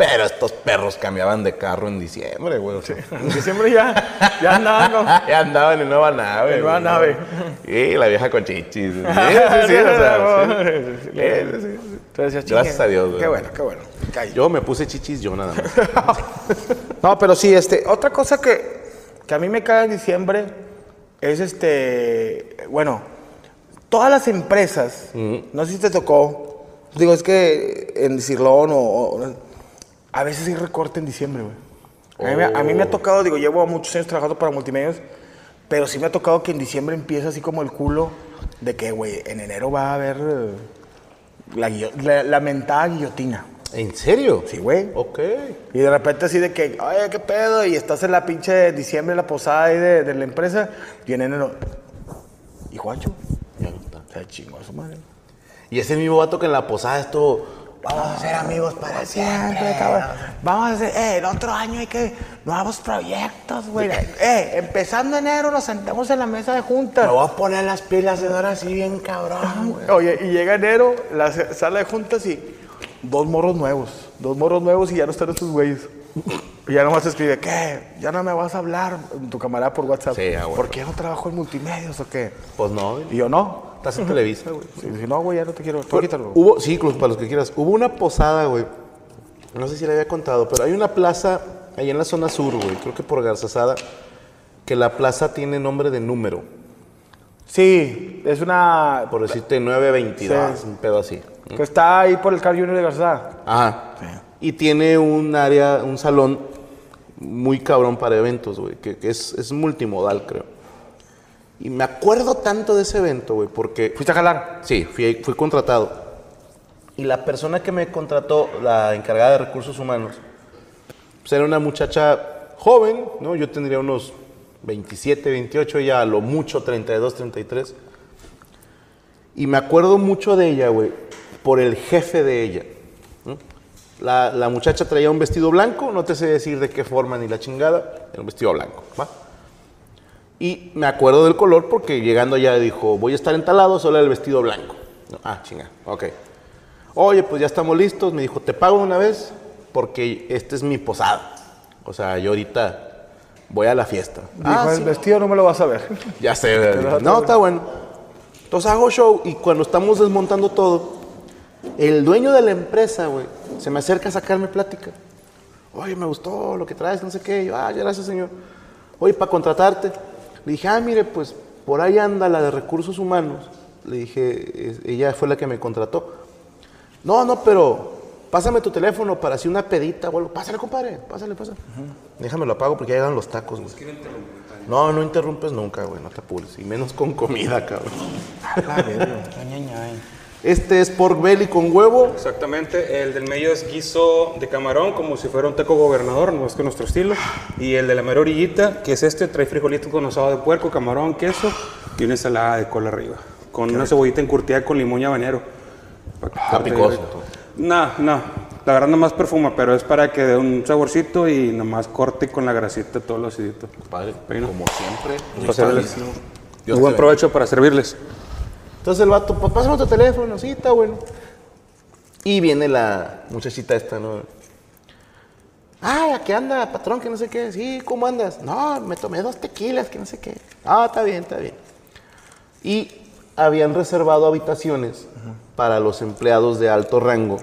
Pero estos perros cambiaban de carro en diciembre, güey. o sea. En diciembre ya, ya andaban, ¿no? [LAUGHS] ya andaban en nueva nave. En nueva güey. nave. Sí, la vieja con chichis. Sí, sí, [LAUGHS] sí, o sea. Entonces, Gracias a Dios, güey. Qué bueno, qué bueno. Yo me puse chichis yo nada más. [LAUGHS] No, pero sí, este, otra cosa que, que a mí me cae en diciembre es este, bueno, todas las empresas, no sé si te tocó, digo, es que en Cirlón o, o- a veces hay recorte en diciembre, güey. A, mí me- a mí me ha tocado, digo, llevo muchos años trabajando para multimedios, pero sí me ha tocado que en diciembre empieza así como el culo de que, güey, en enero va a haber eh, la, la, la mentada guillotina. ¿En serio? Sí, güey. Ok. Y de repente así de que, oye, qué pedo, y estás en la pinche diciembre, en la posada ahí de, de la empresa, y en enero, ¿y Juancho? Ya no está. Se chingó a su madre. Y ese mismo vato que en la posada estuvo. Vamos a ser amigos para siempre, cabrón. Vamos a hacer, eh, el otro año hay que, nuevos proyectos, güey. Eh, empezando enero nos sentamos en la mesa de juntas. Me voy a poner las pilas de ahora así bien cabrón, güey. Oye, y llega enero, la sala de juntas y dos morros nuevos. Dos morros nuevos y ya no están estos güeyes. Y ya nomás escribe, ¿qué? ¿Ya no me vas a hablar? Tu camarada por WhatsApp. Sí, ah, bueno. ¿Por qué no trabajo en multimedios o qué? Pues no. Y yo, no. Estás en Televisa, güey. Dice, no, güey, ya no te quiero. Tú Pero quítalo. Hubo, sí, Cruz, para los que quieras. Hubo una posada, güey. No sé si le había contado, pero hay una plaza ahí en la zona sur, güey. Creo que por Garzazada. Que la plaza tiene nombre de número. Sí, es una... Por decirte 922, Sí. un pedo así. Que está ahí por el Car Junior de Garzá. Ajá. Y tiene un área, un salón muy cabrón para eventos, güey. Que, que es, es multimodal, creo. Y me acuerdo tanto de ese evento, güey, porque... ¿Fuiste a jalar? Sí, fui, fui contratado. Y la persona que me contrató, la encargada de recursos humanos, pues era una muchacha joven, ¿no? Yo tendría unos 27, 28, ella a lo mucho 32, 33. Y me acuerdo mucho de ella, güey, por el jefe de ella. ¿no? La, la muchacha traía un vestido blanco, no te sé decir de qué forma ni la chingada, era un vestido blanco, ¿va? Y me acuerdo del color porque llegando allá dijo, voy a estar entalado, solo el vestido blanco. No, ah, chinga, ok. Oye, pues ya estamos listos. Me dijo, te pago una vez porque esta es mi posada. O sea, yo ahorita voy a la fiesta. Dijo, Ah, el sí. vestido no me lo vas a ver. [LAUGHS] Ya sé, Dije, no, está bueno. Entonces hago show y cuando estamos desmontando todo, el dueño de la empresa, güey, se me acerca a sacarme plática. Oye, me gustó lo que traes, no sé qué. Yo, ah, gracias, señor. Oye, para contratarte. Le dije, ah, mire, pues por ahí anda la de recursos humanos. Le dije, ella fue la que me contrató. No, no, pero pásame tu teléfono para hacer una pedita o algo. Pásale, compadre, pásale, pásale. Déjame lo apago porque ya llegan los tacos, güey. No, no interrumpes nunca, güey, no te apures. Y menos con comida, cabrón. Este es pork belly con huevo. Exactamente, el del medio es guiso de camarón, como si fuera un teco gobernador, no es que nuestro estilo. Y el de la mera orillita, que es este, trae frijolitos con asado de puerco, camarón, queso y una ensalada de col arriba. Con una cebollita encurtida con limón y habanero. Ah, corte picoso, rico. No, no, la verdad nomás perfuma, pero es para que dé un saborcito y nomás corte con la grasita todo lo acidito. Padre, Ahí no. como siempre. Te buen provecho para servirles. Entonces el vato, pues pásame tu teléfono, sí, está bueno. Y viene la muchachita esta, ¿no? Ah, ¿a qué anda, patrón? Que no sé qué. Sí, ¿cómo andas? No, me tomé dos tequilas, que no sé qué. Ah, está bien, está bien. Y habían reservado habitaciones para los empleados de alto rango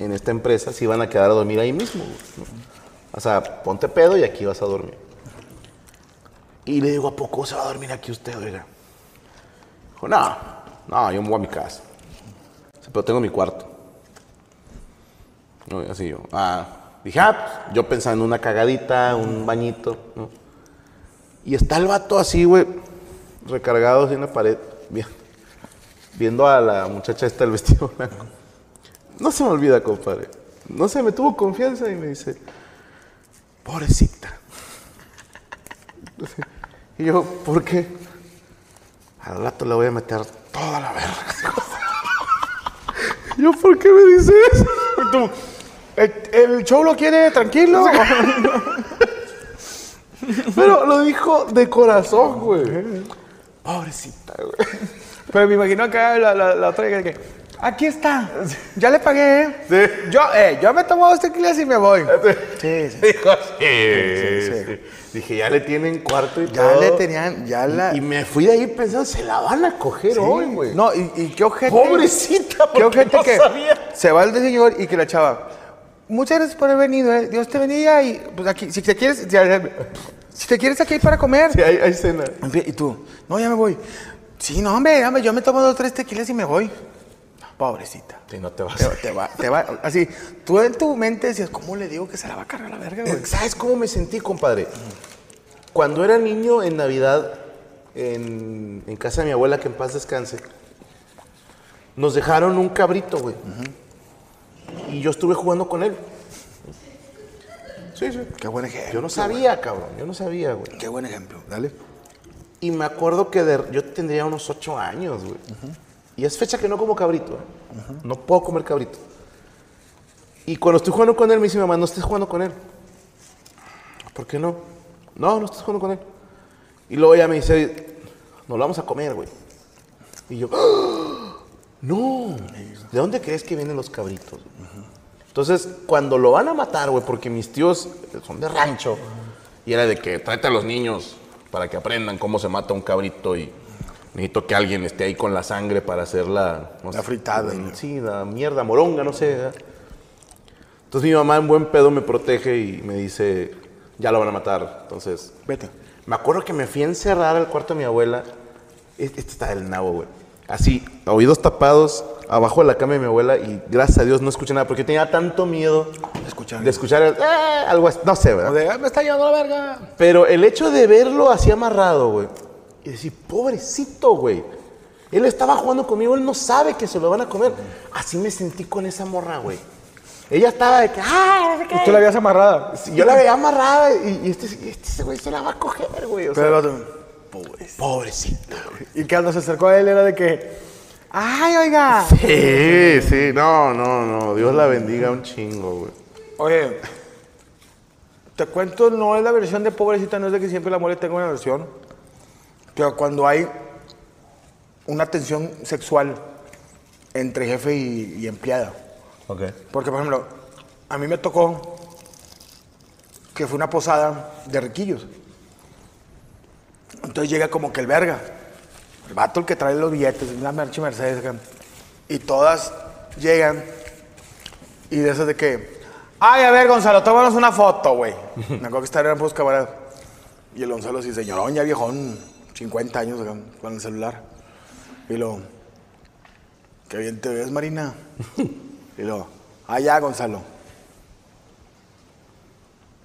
en esta empresa, si iban a quedar a dormir ahí mismo. ¿no? O sea, ponte pedo y aquí vas a dormir. Y le digo, ¿a poco se va a dormir aquí usted, oiga? Dijo, no, no, yo me voy a mi casa. Pero tengo mi cuarto. Así yo, ah, dije, ah, pues, yo pensaba en una cagadita, un bañito. Y está el vato así, güey, recargado así en la pared, vi- viendo a la muchacha esta del vestido blanco. No se me olvida, compadre. No sé, me tuvo confianza y me dice, pobrecita. [LAUGHS] Y yo, ¿por qué? Al rato le voy a meter toda la verga. [LAUGHS] Yo, ¿por qué me dices eso? Tú, ¿el, el show lo quiere tranquilo? [LAUGHS] Pero lo dijo de corazón, güey. Pobrecita, güey. Pero me imagino acá la, la, la otra que, que, aquí está, ya le pagué, ¿eh? Yo, eh, yo me tomo dos tequilas y me voy. Sí, sí. Dijo, sí, sí, sí. sí. Dije, ya le tienen cuarto y Ya todo. le tenían, ya la... Y me fui de ahí pensando, se la van a coger hoy, güey. No, y, y qué ojete. Pobrecita, Qué ojete no que sabía. se va el señor y que la chava, muchas gracias por haber venido, eh. Dios te bendiga y pues aquí, si te quieres, si, si te quieres aquí para comer. Sí, hay, hay cena. Y tú, no, ya me voy. Sí, no, hombre, hombre, yo me tomo dos, tres tequilas y me voy. Pobrecita. Sí, no te vas. Te, te va, te va, así, tú en tu mente decías, ¿cómo le digo que se la va a cargar la verga, güey? ¿Sabes cómo me sentí, compadre? Cuando era niño en Navidad, en, en casa de mi abuela, que en paz descanse, nos dejaron un cabrito, güey. Y yo estuve jugando con él. Sí, sí. Qué buen ejemplo. Yo no sabía, cabrón. Yo no sabía, güey. Qué buen ejemplo, dale. Y me acuerdo que de- yo tendría unos ocho años, güey. Y es fecha que no como cabrito. ¿eh? No puedo comer cabrito. Y cuando estoy jugando con él, me dice mamá, no estés jugando con él. ¿Por qué no? No, no estés jugando con él. Y luego ella me dice, nos lo vamos a comer, güey. Y yo, ¡Ah! no, ¿de dónde crees que vienen los cabritos? Entonces, cuando lo van a matar, güey, porque mis tíos son de rancho, y era de que tráete a los niños para que aprendan cómo se mata un cabrito y necesito que alguien esté ahí con la sangre para hacer la... no La fritada. la- sí, la mierda, moronga, no sé. ¿verdad? Entonces mi mamá en buen pedo me protege y me dice, ya lo van a matar. Entonces, Vete. me acuerdo que me fui a encerrar al cuarto de mi abuela. Este este está del nabo, güey. Así, oídos tapados, abajo de la cama de mi abuela y gracias a Dios no escuché nada porque tenía tanto miedo Escuchar. de escuchar el, "Eh", algo no sé, O ¿verdad? de, "Ah, me está llevando la verga. Pero el hecho de verlo así amarrado, güey, y decir, pobrecito, güey. Él estaba jugando conmigo, él no sabe que se lo van a comer. Así me sentí con esa morra, güey. Ella estaba de que, ¡ah! no sé qué". Y tú la habías amarrada. Sí, Yo la veía amarrada y, y este, este güey se la va a coger, güey. O sea, Pero el otro, pobrecita, güey. Y cuando se acercó a él era de que, ¡ay, oiga! Sí, sí, no, no, no. Dios la bendiga un chingo, güey. Oye, te cuento, no es la versión de pobrecita, no es de que siempre la mujer tenga una versión. Cuando hay una tensión sexual entre jefe y, y empleada. Ok. Porque, por ejemplo, a mí me tocó que fue una posada de riquillos. Entonces llega como que el verga. El vato el que trae los billetes, una Merche Mercedes. acá. Y todas llegan y de esas de que, ay, a ver, Gonzalo, tómanos una foto, güey. [LAUGHS] Me acuerdo que estaban pues camaradas. Y el Gonzalo así, señorón, ya viejón, 50 años acá, con el celular. Y lo, qué bien te ves, Marina. [LAUGHS] Y luego, ah, ya, Gonzalo.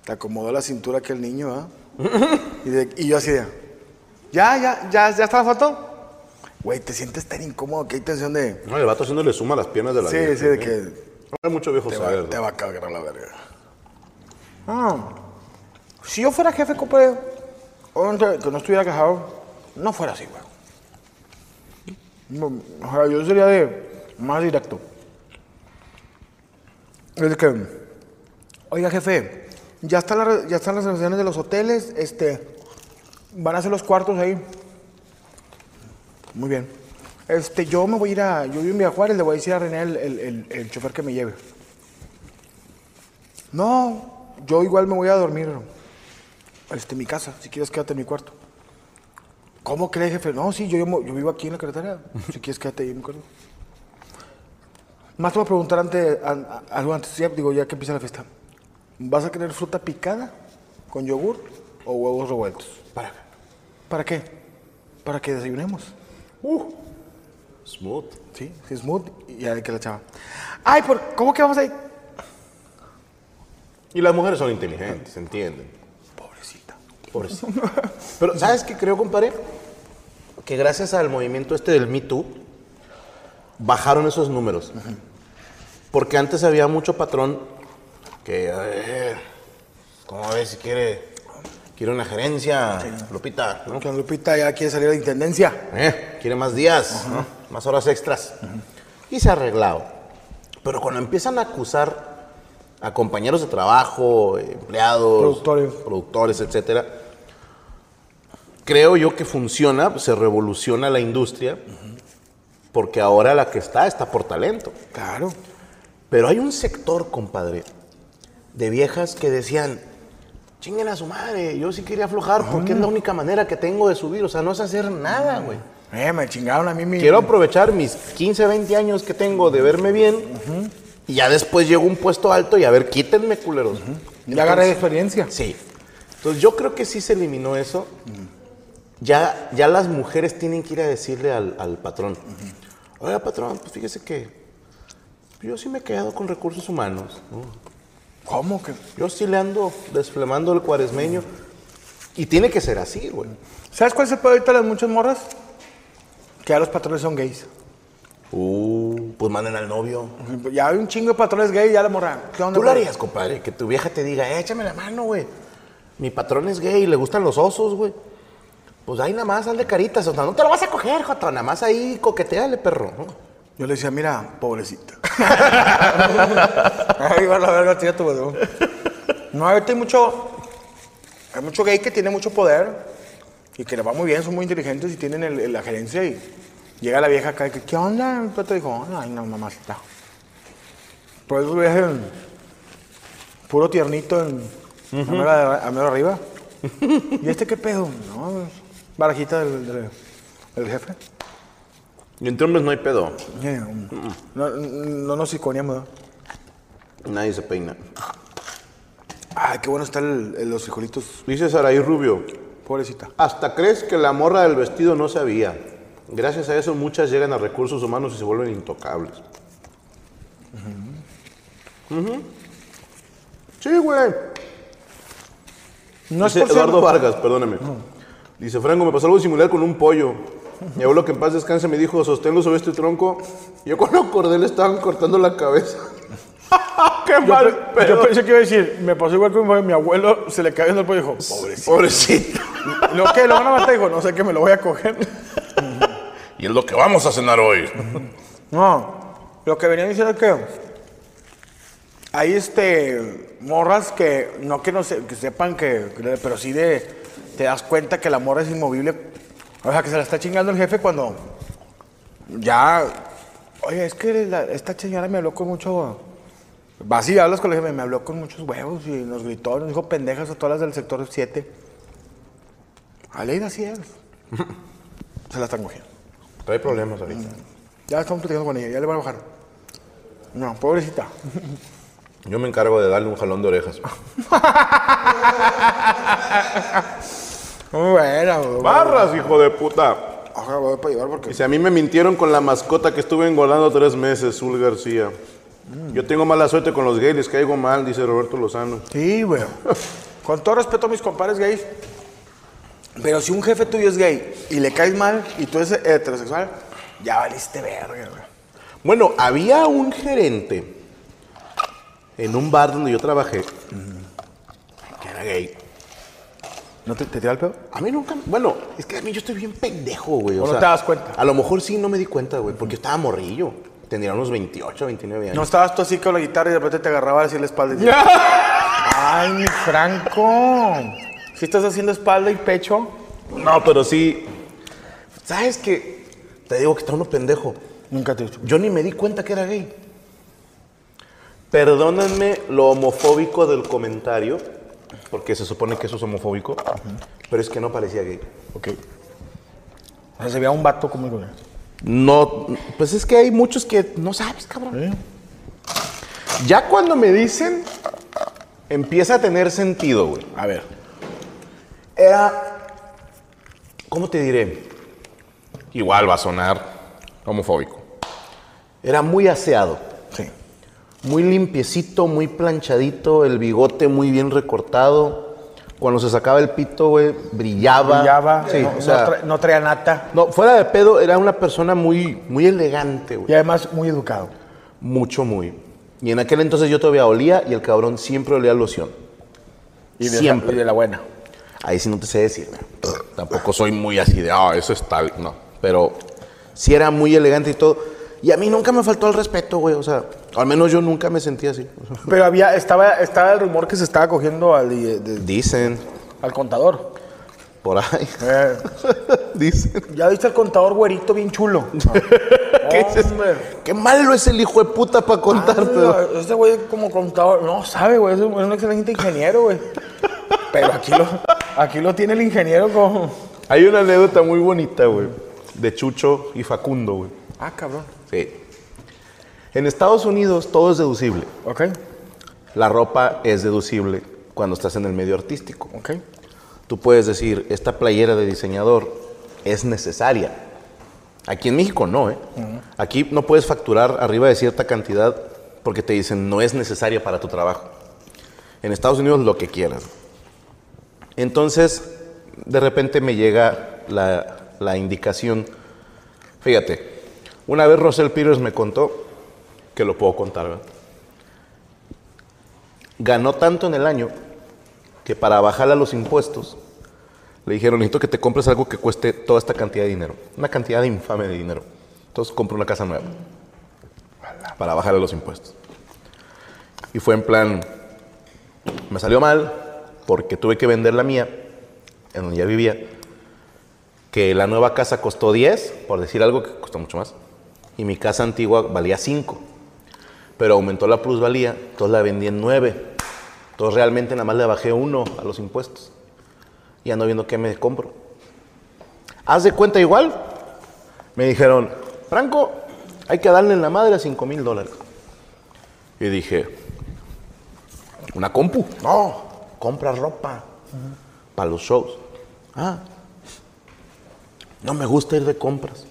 Te acomodó la cintura que el niño, ¿ah? [LAUGHS] y, de- y yo así de, ya, ya, ya, ya está la foto. Güey, te sientes tan incómodo que hay tensión de, No, el vato haciéndole suma a las piernas de la sí, vieja, sí, de ¿eh? que No hay mucho viejo te saber. va, te va a cagar la verga. Ah, si yo fuera jefe, compadre, obviamente que no estuviera quejado, no fuera así. No, O sea, yo sería de más directo. Es que, oiga, jefe, ya están, las, re- ya están las reservaciones de los hoteles, este, van a hacer los cuartos ahí. Muy bien. Este, yo me voy a ir a, yo en Villa Juárez, le voy a decir a René, el, el- el- el chofer que me lleve. No, yo igual me voy a dormir este, en mi casa, si quieres quédate en mi cuarto. ¿Cómo crees, jefe? No, sí, yo, yo, yo vivo aquí en la carretera, si quieres quédate ahí mi cuarto. Más te voy a preguntar antes, algo antes, ya, digo, ya que empieza la fiesta. ¿Vas a querer fruta picada con yogur o huevos revueltos? ¿Para qué? ¿Para qué? Para que desayunemos. Smooth. Sí, sí, smooth y ya de que la chava. Ay, ¿por, ¿cómo que vamos a ir? Y las mujeres son inteligentes, ¿entienden? Pobrecito. [LAUGHS] Pero, ¿sabes qué creo, compadre? Que gracias al movimiento este del Me Too, bajaron esos números. Porque antes había mucho patrón que, eh, ¿Cómo ves si quiere, quiere una gerencia, Lupita? ¿no? Que Lupita ya quiere salir a la intendencia. Eh, quiere más días, ¿no? más horas extras. Y se ha arreglado. Pero cuando empiezan a acusar a compañeros de trabajo, empleados, Productores. productores, etcétera, creo yo que funciona, se revoluciona la industria, porque ahora la que está está por talento. Claro. Pero hay un sector, compadre, de viejas que decían, chinguen a su madre, yo sí quería aflojar porque es la única manera que tengo de subir, o sea, no es hacer nada, güey. Eh, me chingaron a mí mi... Quiero aprovechar mis 15, 20 años que tengo de verme bien y ya después llego a un puesto alto y a ver, quítenme, culeros. Ya agarré experiencia. Sí. Entonces yo creo que sí se eliminó eso. Ya, ya las mujeres tienen que ir a decirle al, al patrón, oiga patrón, pues fíjese que yo sí me he quedado con recursos humanos. ¿no? ¿Cómo que? Yo sí le ando desflemando el cuaresmeño. Y tiene que ser así, güey. ¿Sabes cuál es el pedo ahorita las muchas morras? Que ya los patrones son gays. Uh, pues manden al novio. Ya hay un chingo de patrones gays, ya la morra. ¿Qué onda? ¿Tú lo harías, compadre? Que tu vieja te diga, "Eh, échame la mano, güey. Mi patrón es gay, le gustan los osos, güey. Pues ahí nada más, hazle caritas. O sea, no te lo vas a coger, Joto. Nada más ahí coqueteale, perro. Yo le decía, mira, pobrecita. [LAUGHS] Ahí va la verga, tía, tu güey. No, ahorita hay mucho. Hay mucho gay que tiene mucho poder y que le va muy bien, son muy inteligentes y tienen el- el- la gerencia y llega la vieja acá y que, ¿qué onda? El pato dijo, ay, no, mamacita. Por eso ves el puro tiernito en, a, mero, a mero arriba. [LAUGHS] ¿Y este qué pedo? No, es barajita del, del- del jefe. Y entre hombres no hay pedo. Yeah, um, No, no nos iconeamos, ¿no? Nadie se peina. Ay, qué bueno está el, el- los frijolitos. Dice Saraí Rubio, Pobrecita. hasta crees que la morra del vestido no sabía. Gracias a eso muchas llegan a recursos humanos y se vuelven intocables. Ujú. Sí, güey. No Dice es por ser- Eduardo Vargas, perdóname. Dice, Franco, me pasó algo similar con un pollo. Mi abuelo que en paz descanse me dijo, sosténlo sobre este tronco. Y yo cuando acordé le estaban cortando la cabeza. [LAUGHS] ¡Qué Yo, mal pe- yo pensé que iba a decir, me pasó igual con mi, abuelo, se le cayó en el pollo y dijo, pobrecito. Pobrecito. ¿Lo que ¿Lo van a matar? Dijo, no sé qué, me lo voy a coger. [LAUGHS] Y es lo que vamos a cenar hoy. No, lo que venía diciendo es que hay este morras que no que no se- que sepan que- pero sí de te das cuenta que la morra es inmovible. O sea, que se la está chingando el jefe cuando ya oye, es que la- esta señora me habló con mucho vas y hablas con el jefe, me habló con muchos huevos y nos gritó, nos dijo pendejas a todas las del sector 7. A ley así es. [LAUGHS] Se la están cogiendo. Trae problemas ahorita. Ya estamos platicando con ella, ya le van a bajar. No, pobrecita. Yo me encargo de darle un jalón de orejas. [LAUGHS] Muy buena, güey. ¡Barras, hijo de puta! Ojalá voy para llevar porque. Dice, a mí me mintieron con la mascota que estuve engordando tres meses, Zul García. Yo tengo mala suerte con los gays, les caigo mal, dice Roberto Lozano. Sí, güey. Con todo respeto a mis compadres gays. Pero si un jefe tuyo es gay y le caes mal y tú eres heterosexual, ya valiste verga, güey. Bueno, había un gerente en un bar donde yo trabajé que era gay. ¿No te, te tira el pedo? A mí nunca, bueno, es que a mí yo estoy bien pendejo, güey. ¿O no te das cuenta? A lo mejor sí no me di cuenta, güey, porque yo estaba morrillo. Tendría unos 28, 29 años. No estabas tú así con la guitarra y de repente te agarraba así la espalda y decías, [LAUGHS] ¡Ay, mi Franco! Si estás haciendo espalda y pecho, No, pero sí. ¿Sabes qué? Te digo que está uno pendejo. nunca te Yo ni me di cuenta que era gay. Perdónenme lo homofóbico del comentario, porque se supone que eso es homofóbico, pero es que no parecía gay. Ok. O sea, se veía un vato como el No, pues es que hay muchos que no sabes, cabrón. Ya cuando me dicen, empieza a tener sentido, güey. A ver. Era, ¿cómo te diré? Igual va a sonar homofóbico. Era muy aseado. Muy limpiecito, muy planchadito, el bigote muy bien recortado. Cuando se sacaba el pito, güey, brillaba. Brillaba, Sí, no, o sea, no, tra- no traía nata. no, fuera de pedo, era una persona muy, muy elegante, güey. Y además muy educado. Mucho, muy. Y en aquel entonces yo todavía olía y el cabrón siempre olía a loción. Y de, Siempre. y de la buena. Ahí sí no te sé decir. güey. Tampoco soy muy así de, ah, eso es tal. No. Pero sí era muy elegante y todo. Y a mí nunca me faltó el respeto, güey. O sea, al menos yo nunca me sentí así. [LAUGHS] Pero había, estaba, estaba el rumor que se estaba cogiendo al, de- de- Dicen, al contador. por ahí. Eh, [LAUGHS] Dicen. ya viste al contador güerito bien chulo. [LAUGHS] ¿Qué es eso? Hombre. Qué malo es el hijo de puta para contarte. Ah, Este güey como contador, no sabe, güey, es un, es un excelente ingeniero, güey. Pero aquí lo, aquí lo tiene el ingeniero como... Hay una anécdota muy bonita, güey. De Chucho y Facundo, güey. Ah, cabrón. Sí. En Estados Unidos todo es deducible. Ok, La ropa es deducible cuando estás en el medio artístico. ok. Tú puedes decir, esta playera de diseñador es necesaria. Aquí en México no, ¿eh? Aquí no puedes facturar arriba de cierta cantidad porque te dicen no es necesaria para tu trabajo. En Estados Unidos lo que quieras. Entonces, de repente me llega la, la indicación. Fíjate, una vez Rosel Peters me contó, que lo puedo contar, ¿verdad? Ganó tanto en el año que para bajarle a los impuestos le dijeron, necesito que te compres algo que cueste toda esta cantidad de dinero. Una cantidad infame de dinero. Entonces compro una casa nueva para bajarle los impuestos. Y fue en plan, me salió mal porque tuve que vender la mía, en donde ya vivía, que la nueva casa costó 10, por decir algo que costó mucho más, y mi casa antigua valía 5. Pero aumentó la plusvalía, entonces la vendí en 9. Entonces realmente nada más le bajé uno a los impuestos. Y ando viendo qué me compro. Haz de cuenta igual. Me dijeron, Franco, hay que darle en la madre a 5 mil dólares. Y dije, una compu. No, compra ropa para los shows. Ah, no me gusta ir de compras.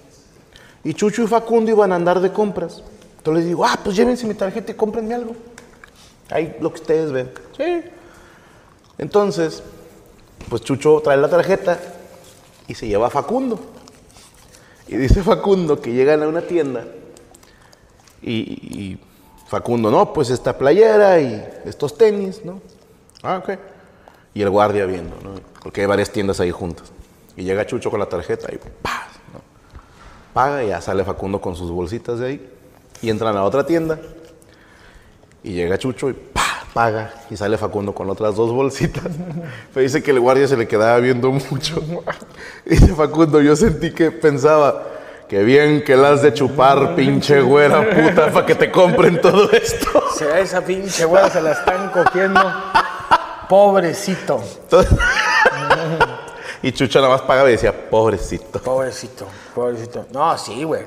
Y Chucho y Facundo iban a andar de compras. Entonces les digo, ah, pues llévense mi tarjeta y cómprenme algo. Ahí lo que ustedes ven. Sí. Entonces, pues Chucho trae la tarjeta y se lleva a Facundo. Y dice Facundo que llegan a una tienda y, y Facundo, no, pues esta playera y estos tenis, ¿no? Ah, ok. Y el guardia viendo, ¿no? Porque hay varias tiendas ahí juntas. Y llega Chucho con la tarjeta y ¡pah! ¿no? Paga y ya sale Facundo con sus bolsitas de ahí. Y entran a otra tienda. Y llega Chucho y ¡pah! paga. Y sale Facundo con otras dos bolsitas. [LAUGHS] Pero dice que el guardia se le quedaba viendo mucho. [LAUGHS] Dice Facundo, yo sentí que pensaba, que bien que la has de chupar, [LAUGHS] pinche güera puta, para que te compren todo esto. Se esa pinche güera se la están cogiendo. Pobrecito, y Chucho nada más pagaba y decía, pobrecito. pobrecito, pobrecito. No, sí, güey.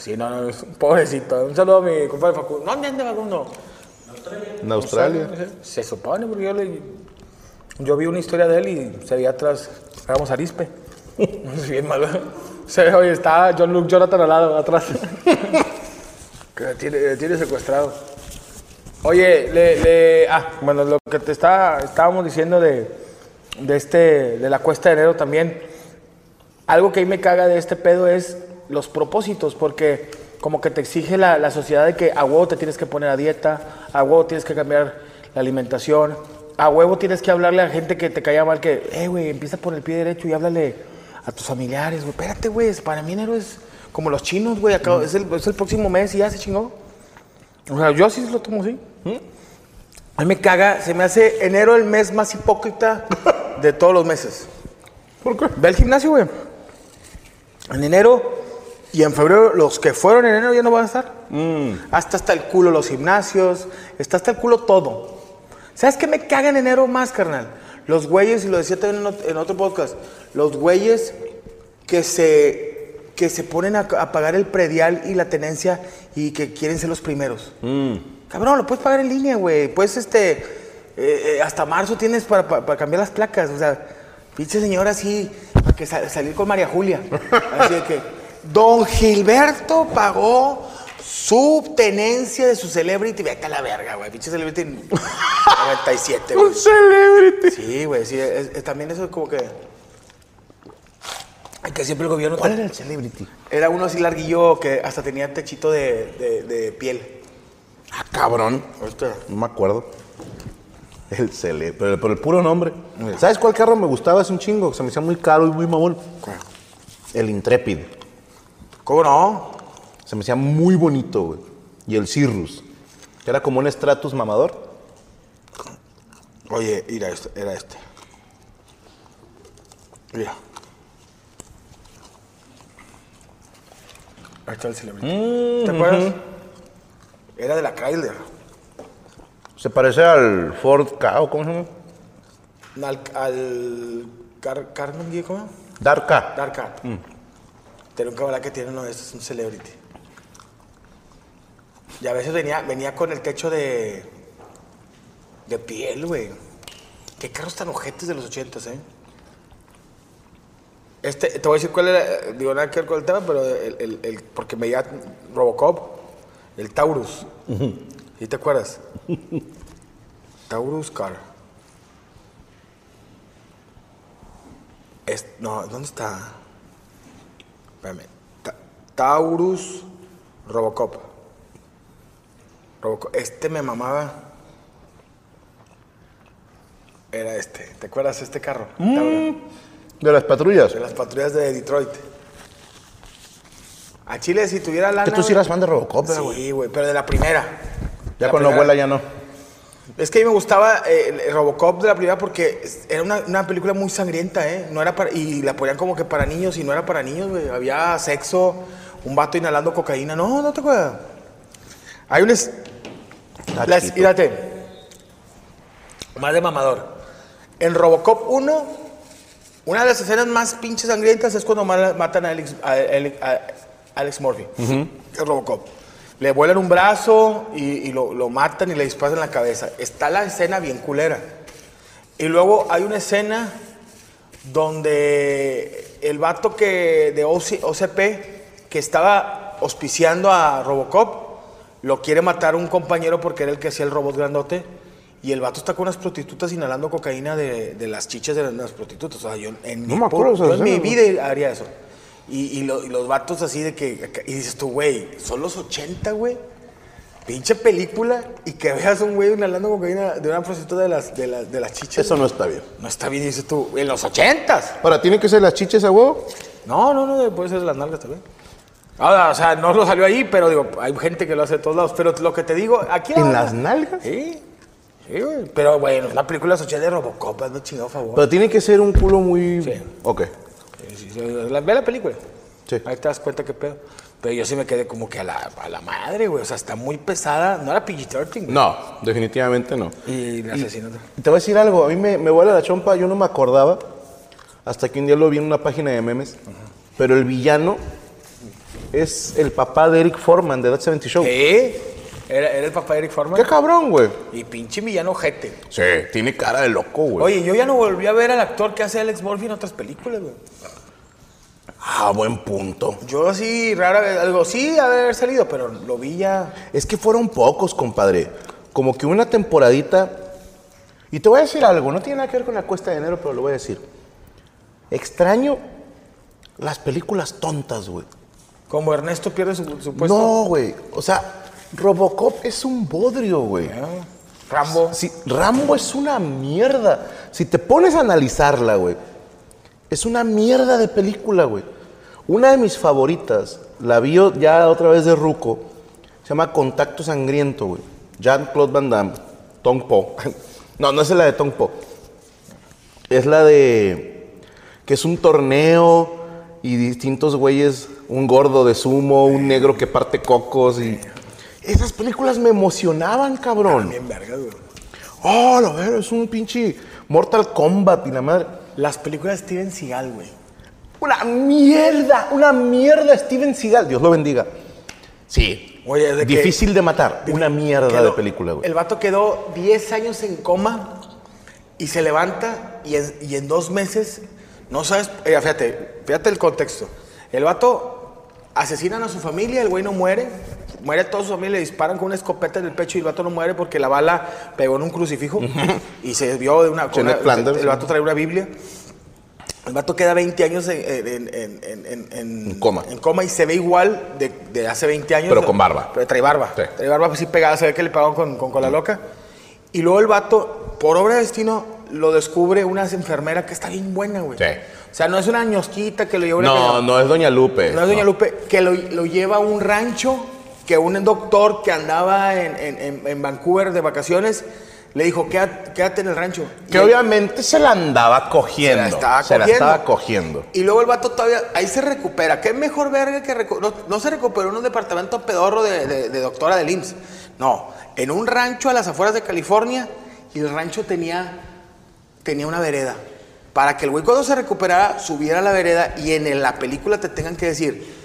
Sí, no, no, pobrecito. Un saludo a mi compadre Facundo. ¿Dónde anda Facundo? En Australia. Se supone, porque yo le... Yo vi una historia de él y se veía atrás, éramos Arispe. [LAUGHS] Es bien malo. [LAUGHS] Se ve, oye, está John Luke Jonathan al lado, atrás. [LAUGHS] que le tiene, tiene secuestrado. Oye, le, le- ah, bueno, lo que te está, estábamos diciendo de, de este, de la cuesta de enero también. Algo que ahí me caga de este pedo es los propósitos, porque como que te exige la, la sociedad de que a huevo te tienes que poner a dieta, a huevo tienes que cambiar la alimentación, a huevo tienes que hablarle a gente que te caía mal, que, eh, güey, empieza por el pie derecho y háblale a tus familiares, güey. Espérate, güey, para mí enero es como los chinos, güey, acá- es, el, es el próximo mes y ya se chingó. O sea, yo así lo tomo así. A mí me caga, se me hace enero el mes más hipócrita de todos los meses. ¿Por qué? Ve al gimnasio, güey. En enero y en febrero, los que fueron en enero ya no van a estar. Hasta hasta el culo los gimnasios, está hasta el culo todo. ¿Sabes qué me caga en enero más, carnal? Los güeyes, y lo decía también en ot- en otro podcast, los güeyes que se, que se ponen a, a pagar el predial y la tenencia y que quieren ser los primeros. Cabrón, lo puedes pagar en línea, güey. Puedes, este, eh, eh, hasta marzo tienes para, para- para cambiar las placas. O sea, pinche señora así, para que sa- salir con María Julia. [LAUGHS] Así de que, don Gilberto pagó su tenencia de su celebrity. Vete a la verga, güey. Pinche celebrity en 97, güey. celebrity. Sí, güey, sí. es- es- también eso es como que... Que siempre el gobierno... ¿Cuál era el celebrity? Era uno así larguillo que hasta tenía techito de, de- de piel. Ah, cabrón. No me acuerdo. El Cele, pero por el puro nombre. ¿Sabes cuál carro me gustaba hace un chingo? Se me hacía muy caro y muy mamón. El Intrepid. ¿Cómo no? Se me hacía muy bonito, güey. Y el Cirrus. Que era como un Stratus mamador. Oye, mira, esto, era este. Mira. Ahí está el Celebrity. ¿Te acuerdas? Era de la Chrysler. Se parece al Ford K, ¿o cómo se llama? Al, al Car Carnegie, ¿cómo? Dark K. Dark Un cabalá que tiene uno de estos, es un Celebrity. Y a veces venía, venía con el techo de. de piel, güey. Qué carros tan ojetes de los ochentas, ¿eh? Este, te voy a decir cuál era, digo nada que ver con el tema, pero el, el- el- porque me veía Robocop, el Taurus. ¿Sí te acuerdas? Taurus Car. Es- no, ¿dónde está? Espérame. Ta- Taurus Robocop. Robocop. Este me mamaba. Era este. ¿Te acuerdas este carro? Taurus. De las patrullas. De las patrullas de Detroit. A Chile, si tuviera lana. Que tú sí eras fan de Robocop, ¿verdad, güey. Sí, güey, pero de la primera. Ya La con la primera. abuela ya no. Es que a mí me gustaba eh, el- Robocop de la primera porque era una, una película muy sangrienta, ¿eh? No era para, y la ponían como que para niños y no era para niños, güey. Había sexo, un vato inhalando cocaína. No, no te acuerdas. Hay un... es- las-. Mírate. Más de mamador. En Robocop 1, una de las escenas más pinches sangrientas es cuando ma- matan a Alex, a Alex- a Alex Murphy. Es Robocop. Le vuelan un brazo y, y lo, lo matan y le disparan en la cabeza. Está la escena bien culera. Y luego hay una escena donde el vato que de OC OCP que estaba auspiciando a Robocop lo quiere matar un compañero porque era el que hacía el robot grandote y el vato está con unas prostitutas inhalando cocaína de, de las chichas de las prostitutas. O sea, yo en, No mi, me acuerdo de esa yo en mi vida haría eso. Y, y lo- y los vatos así de que... Y dices tú, güey, son los 80, güey. Pinche película y que veas un güey inhalando cocaína de una prostituta de las, de las, de las chichas. Eso no está bien. No está bien, dices tú. En los ochentas. Ahora, ¿tiene que ser las chiches a huevo? No, no, no, puede ser las nalgas también. Ahora, o sea, no lo salió ahí, pero digo, hay gente que lo hace de todos lados. Pero lo que te digo, aquí. ¿En ahora- las nalgas? Sí. Sí, güey. Pero bueno, la película es 80 de Robocop, no chingado favor. Pero tiene que ser un culo muy... Sí. Ok. La- ve la película. Sí. Ahí te das cuenta qué pedo. Pero yo sí me quedé como que a la, a la madre, güey. O sea, está muy pesada. No era PG-13, güey. No, definitivamente no. Y el asesinato. Y te voy a decir algo, a mí me, me vuela la chompa, yo no me acordaba, hasta que un día lo vi en una página de memes, pero el villano es el papá de Eric Foreman de That 70 Show. Era, era el papá de Eric Foreman. ¡Qué cabrón, güey! Y pinche villano jete. Sí, tiene cara de loco, güey. Oye, yo ya no volví a ver al actor que hace Alex Murphy en otras películas, güey. Ah, buen punto. Yo así, rara vez, algo, sí, haber salido, pero lo vi ya. Es que fueron pocos, compadre. Como que una temporadita. Y te voy a decir algo, no tiene nada que ver con la cuesta de enero, pero lo voy a decir. Extraño las películas tontas, güey. Como Ernesto pierde su, su puesto. No, güey. O sea, Robocop es un bodrio, güey. Ah, Rambo. Sí, Rambo es una mierda. Si te pones a analizarla, güey, es una mierda de película, güey. Una de mis favoritas, la vi ya otra vez de Ruco, se llama Contacto Sangriento, güey. Jean-Claude Van Damme, Tong Po. [LAUGHS] No, no es la de Tong Po. Es la de que es un torneo y distintos güeyes, un gordo de sumo, un negro que parte cocos y... Esas películas me emocionaban, cabrón. Bien verga, güey. Oh, lo veo, es un pinche Mortal Kombat y la madre. Las películas de Steven Seagal, güey. Una mierda, una mierda Steven Seagal. Dios lo bendiga. Sí. Oye, de que- Difícil de matar. Una mierda Quedó- de película, güey. El vato quedó 10 años en coma y se levanta y en, y en dos meses, no sabes, eh, fíjate, fíjate el contexto. El vato asesinan a su familia, el güey no muere, muere toda su familia, le disparan con una escopeta en el pecho y el vato no muere porque la bala pegó en un crucifijo y se desvió de una... una- Flanders. el vato trae una Biblia. El vato queda 20 años en, en- en- en- coma. en coma y se ve igual de, de hace 20 años. Pero con barba. Pero trae barba. Sí. Trae barba así pegada, se ve que le pagaron con, con cola loca. Y luego el vato, por obra de destino, lo descubre una enfermera que está bien buena, güey. Sí. O sea, no es una ñosquita que lo lleva una No, no es Doña Lupe. no es Doña Lupe, que lo, lo lleva a un rancho, que un doctor que andaba en, en- en- en Vancouver de vacaciones le dijo, quédate, quédate en el rancho. Que Y- obviamente se la andaba cogiendo. Se la estaba Se la cogiendo. estaba cogiendo. Y luego el vato todavía, ahí se recupera. ¿Qué mejor verga que no, no se recuperó en un departamento pedorro de, de- de doctora del IMSS. No, en un rancho a las afueras de California y el rancho tenía, tenía una vereda. Para que el güey cuando se recuperara subiera a la vereda y en la película te tengan que decir,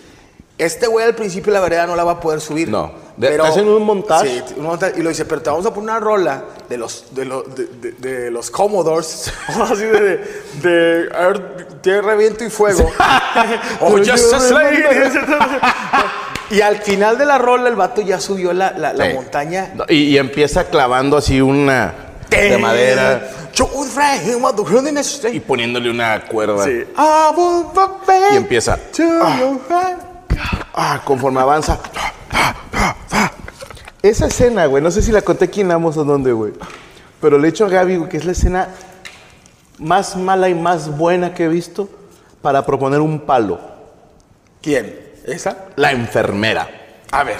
este güey al principio la vereda no la va a poder subir. No. De- te hacen un montaje. Sí, un montaje. Y lo dice, pero te vamos a poner una rola de los, de los, de, de- de los Commodores, [LAUGHS] así de, de, de a ver, tierra, viento y fuego. [LAUGHS] Oh, just a slave. y al final de la rola el vato ya subió la, la, la Sí. montaña. Y, y empieza clavando así una de madera y poniéndole una cuerda. Sí. Y empieza. heart. Ah, conforme avanza. Esa escena, güey, no sé si la conté aquí en Amos o dónde, güey. Pero le he hecho a Gaby, güey, que es la escena más mala y más buena que he visto para proponer un palo. ¿Quién? ¿Esa? La enfermera. A ver.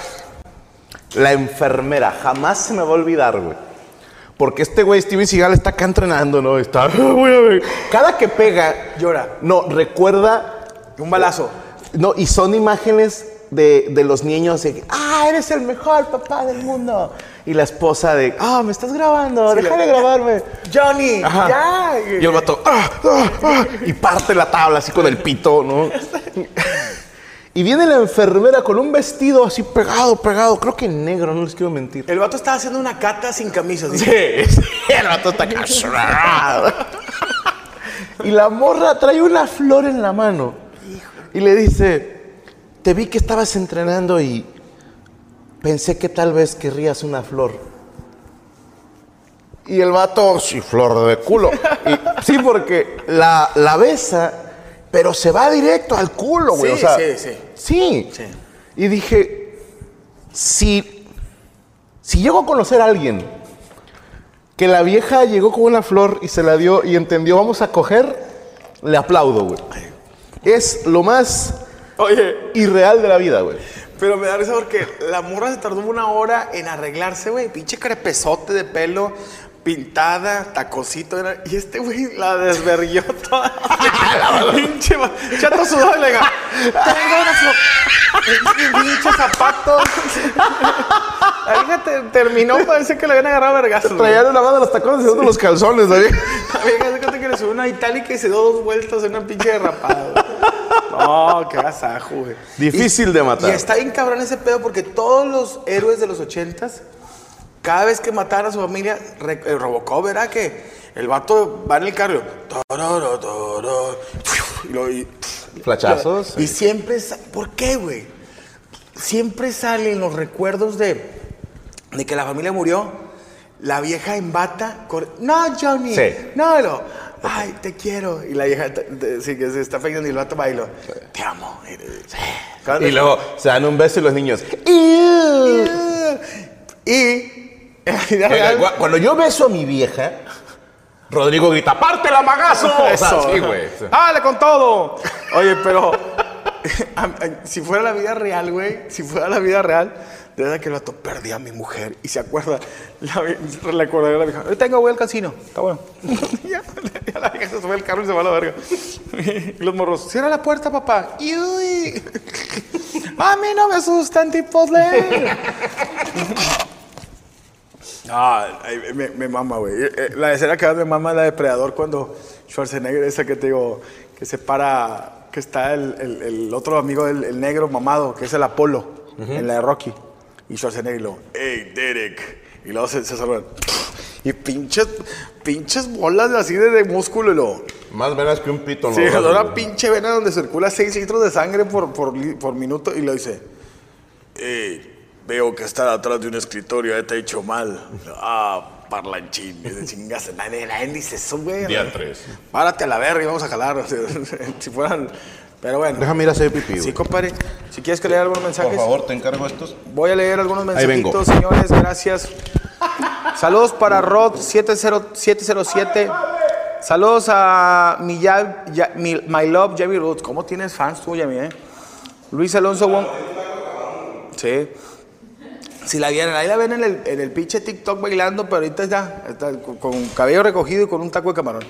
La enfermera. Jamás se me va a olvidar, güey. Porque este güey, Steven Seagal, está acá entrenando, ¿no? Está. [LAUGHS] Cada que pega. Llora. No, recuerda. Un balazo. No, y son imágenes de, de los niños de. ¡Ah, eres el mejor papá del mundo! Y la esposa de. ¡Ah, me estás grabando! Sí, ¡Deja le- de grabarme! Johnny, Ajá. ya. Y el vato. "Ah, ah, ah", y parte la tabla así con el pito, ¿no? Y viene la enfermera con un vestido así pegado, pegado, creo que negro, no les quiero mentir. El vato estaba haciendo una cata sin camisa. así. Sí, [LAUGHS] sí, el vato está acá. [LAUGHS] Y la morra trae una flor en la mano. Y le dice, te vi que estabas entrenando y pensé que tal vez querrías una flor. Y el vato, sí, flor de culo. Y- [LAUGHS] sí, porque la, la besa, pero se va directo al culo, güey. Sí, o sea, sí, sí. Sí. Sí. Y dije, si, si llego a conocer a alguien que la vieja llegó con una flor y se la dio y entendió, vamos a coger, le aplaudo, güey. Es lo más Oye, irreal de la vida, güey. pero me da risa porque la morra se tardó una hora en arreglarse, güey. Pinche crepezote de pelo, pintada, tacocito. era- Y este güey la desverguió [LAUGHS] toda. Pinche chato sudado y le diga, tengo. Pinche zapatos. La vieja te- terminó, parece que le habían agarrado vergazos. Traían una mano de los tacones y otro los calzones. La vieja se cuenta que le subió una itálica y se dio dos vueltas en una pinche derrapada. No, qué agasajo, güey. Difícil Y- de matar. Y está bien cabrón ese pedo porque todos los héroes de los ochentas, cada vez que mataban a su familia, eh, Robocop, ¿verdad? Que el vato va en el carro y, lo- y- Flachazos. y siempre, ¿por qué, güey? Siempre salen los recuerdos de, de que la familia murió, la vieja en bata, no, Johnny, Sí. no, no, ay, te quiero. Y la vieja, sí, que se está peinando y el vato bailo, te amo. Y luego se dan un beso y los niños. Y en la vida [LAUGHS] Oiga, Cuando yo beso a mi vieja, Rodrigo grita, ¡parte la magazo! [LAUGHS] O sea, Eso. sí, güey. [LAUGHS] ¡Dale con todo! Oye, pero si fuera la vida real, güey, si fuera la vida real, de verdad que el vato perdí a mi mujer y se acuerda, la, le acordaría a la vieja, hoy tengo, voy al casino, está bueno. ya, ya la vieja se sube al carro y se va a la verga. y los morros, cierra la puerta, papá. Y uy, a mí no me asustan tipos de... Ah, me, me mama, güey. Eh, eh, La escena que más me mama es la de Predador cuando Schwarzenegger, esa que te digo, que se para, que está el, el- el otro amigo del el negro mamado, que es el Apolo, en la de Rocky. Y Schwarzenegger lo, hey, Derek. Y luego se, se saludan. Y pinches, pinches bolas así de, de músculo y lo. Más venas que un pito. Sí, ¿no? una pinche vena donde circula 6 litros de sangre por, por, minuto y lo dice, "Ey, veo que está atrás de un escritorio, ya te ha hecho mal. Ah, parlanchín. Dice, chingas, nadie, nadie dice eso, güey. Diantres. Párate a la verga y vamos a jalar. [LAUGHS] si fueran... Pero bueno. Déjame ir a hacer pipí, Sí, compadre. Si quieres que lea algunos mensajes. Por favor, te encargo estos. Voy a leer algunos Ahí vengo. mensajitos, señores. Gracias. Saludos para Rod 70 707. Saludos a mi, ya, ya- mi- My Love Jamie Roots. ¿Cómo tienes fans tú, Jamie? eh? Luis Alonso Wong. Sí. Si la vieran, ahí la ven en el, en el pinche TikTok bailando, pero ahorita ya, está con, cabello recogido y con un taco de camarón.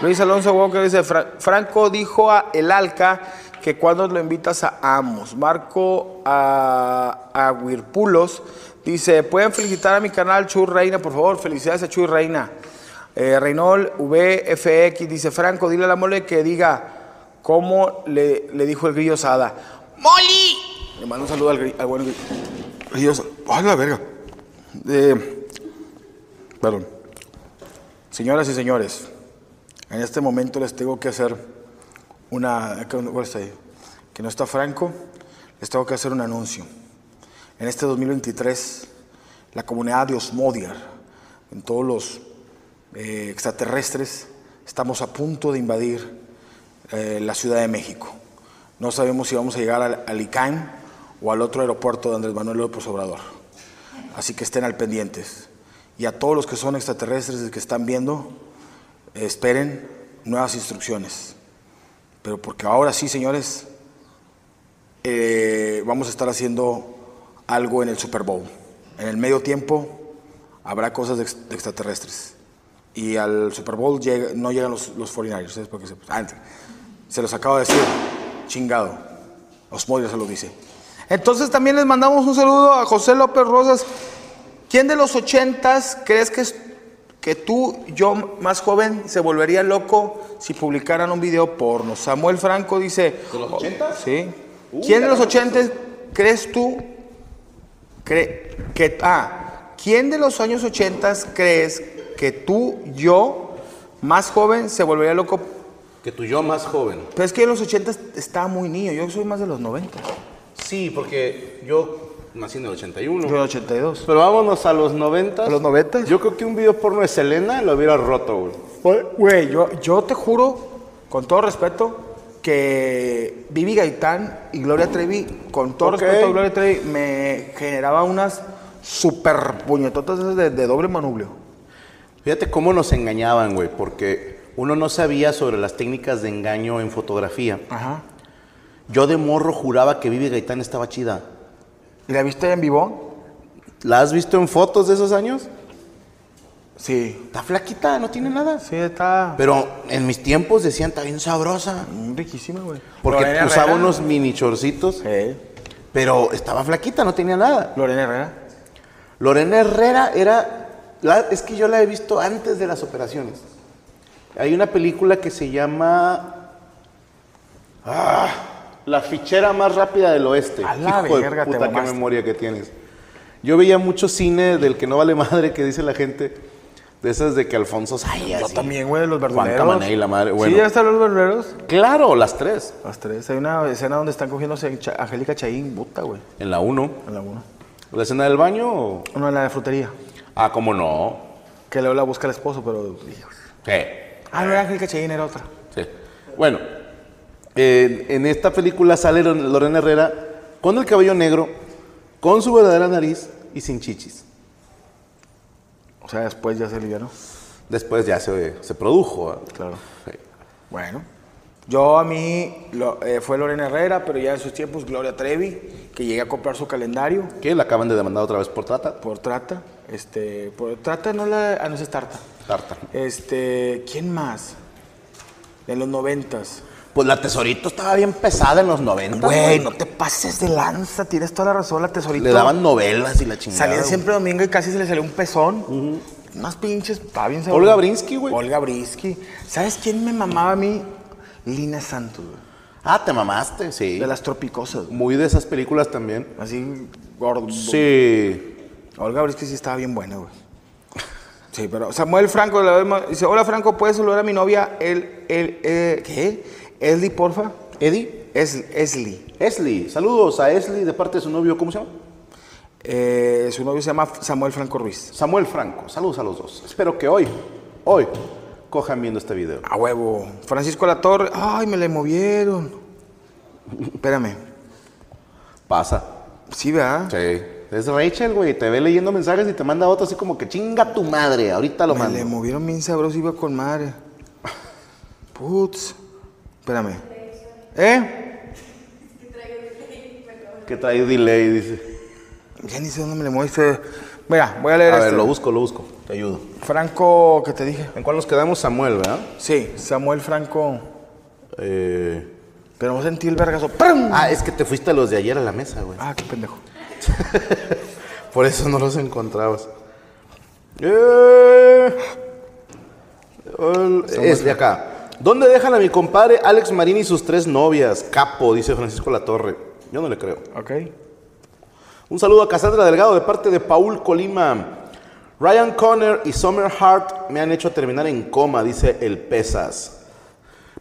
Luis Alonso Walker dice, "Fra- Franco dijo a El Alca que cuando lo invitas a Amos. Marco a, a Huirpulos dice, ¿pueden felicitar a mi canal Chuy Reina? Por favor, felicidades a Chuy Reina. Eh, Reynold VFX dice, Franco, dile a la mole que diga cómo le, le dijo el grillo Sada. ¡Moli! Le mando un saludo al, buen gri- grillo ¡Ay, la verga! Eh, perdón. Señoras y señores, en este momento les tengo que hacer una... Que no está Franco, les tengo que hacer un anuncio. En este 2023, la comunidad de Osmodiar, en todos los eh, extraterrestres, estamos a punto de invadir eh, la Ciudad de México. No sabemos si vamos a llegar al, al o al otro aeropuerto de Andrés Manuel López Obrador. Así que estén al pendientes. Y a todos los que son extraterrestres que están viendo, esperen nuevas instrucciones. Pero porque ahora sí, señores, eh, vamos a estar haciendo algo en el Super Bowl. En el medio tiempo habrá cosas de, ex- de extraterrestres. Y al Super Bowl llega- no llegan los, los 49ers. ¿sabes? Porque se, ah, se los acabo de decir. Chingado. Osmodia se lo dice. Entonces también les mandamos un saludo a José López Rosas. ¿Quién de los ochentas crees que, es- que tú, yo más joven, se volvería loco si publicaran un video porno? Samuel Franco dice... ¿De los ochentas? Sí. ¿Quién de los ochentas crees tú cre- que... Ah, ¿quién de los años ochentas crees que tú, yo, más joven, se volvería loco? Que tu yo más joven. Pero es que en los ochentas estaba muy niño, yo soy más de los 90. Sí, porque yo nací en el 81. Yo de 82. Pero vámonos a los 90. ¿A los 90? Yo creo que un video porno de Selena lo hubiera roto, güey. Güey, yo, yo te juro, con todo respeto, que Vivi Gaitán y Gloria Trevi, con todo Ok. respeto a Gloria Trevi, me generaba unas super puñetotas de, de doble manubrio. Fíjate cómo nos engañaban, güey, porque uno no sabía sobre las técnicas de engaño en fotografía. Ajá. Yo de morro juraba que Vivi Gaitán estaba chida. ¿Y la viste en vivo? ¿La has visto en fotos de esos años? Sí. Está flaquita, no tiene nada. Sí, está Pero en mis tiempos decían, está bien sabrosa. mm, riquísima, güey. Porque Lorena usaba Herrera. unos mini chorcitos, Sí. pero estaba flaquita, no tenía nada. Lorena Herrera. Lorena Herrera era. la- es que yo la he visto antes de las operaciones. Hay una película que se llama. Ah, la fichera más rápida del oeste. A la Hijo de verga, te puta, qué memoria que tienes. Yo veía mucho cine del que no vale [LAUGHS] madre que dice la gente. De esas de que Alfonso Sayas. Yo y también, güey, los Juan verduleros. Camaney, la madre. Bueno, ¿Sí ya están los verduleros? claro, las tres. Las tres. Hay una escena donde están cogiéndose a Angélica Chaín, puta, güey. En la uno. En la uno. ¿La escena del baño? o- Una en la de frutería. Ah, ¿cómo no? Que luego la busca el esposo, pero... Sí. Ah, no era Angélica Chaín, era otra. Sí. Bueno, eh, en esta película sale Lor- Lorena Herrera con el cabello negro, con su verdadera nariz y sin chichis. O sea, después ya se alivianó. Después ya se, se produjo. Claro. Sí. Bueno. Yo a mí lo- eh, fue Lorena Herrera, pero ya en sus tiempos Gloria Trevi, que llegué a comprar su calendario Que la acaban de demandar otra vez por trata. por trata. Este, por trata no la... Ah, no es tarta. Tarta. Este, ¿quién más? De los noventas. Pues la tesorito estaba bien pesada en los 90. Güey, no te pases de lanza, tienes toda la razón, la tesorito. Le daban novelas y la chingada. Salían siempre domingo y casi se le salió un pezón. Unas pinches, estaba bien sabroso. Olga Brinsky, güey. Olga Brinsky. ¿Sabes quién me mamaba a mí? Lina Santos, güey. Ah, te mamaste, sí. De las tropicosas. güey. Muy de esas películas también. Así, gordo. Sí. Olga Brinsky sí estaba bien buena, güey. Sí, pero Samuel Franco la vez- dice, hola Franco, ¿puedes saludar a mi novia? El, el, eh, ¿qué? Esli, porfa. Eddie. Es, Esli. Esli. Saludos a Esli de parte de su novio. ¿Cómo se llama? Eh, su novio se llama Samuel Franco Ruiz. Samuel Franco. Saludos a los dos. Espero que hoy, hoy, cojan viendo este video. A huevo. Francisco Latorre. Ay, me le movieron. Espérame. Pasa. Sí, ¿verdad? Sí. Es Rachel, güey. Te ve leyendo mensajes y te manda otro así como que chinga tu madre. Ahorita lo Me mando. le movieron bien sabroso, iba con madre. [LAUGHS] Putz. Espérame. ¿Eh? Que trae delay, dice. Ya ni sé dónde me le mueve. Mira, voy a leer A este. ver, lo busco, lo busco. Te ayudo. Franco, ¿qué te dije? ¿En cuál nos quedamos? Samuel, ¿verdad? Sí, Samuel Franco. Eh... Pero no sentí el vergazo. ¡Prum! Ah, es que te fuiste a los de ayer a la mesa, güey. Ah, qué pendejo. [LAUGHS] Por eso no los encontrabas. Eh, el- Es de acá. ¿Dónde dejan a mi compadre Alex Marín y sus tres novias? Capo, dice Francisco Latorre. Yo no le creo. Ok. Un saludo a Cassandra Delgado de parte de Paul Colima. Ryan Conner y Summer Hart me han hecho terminar en coma, dice el Pesas.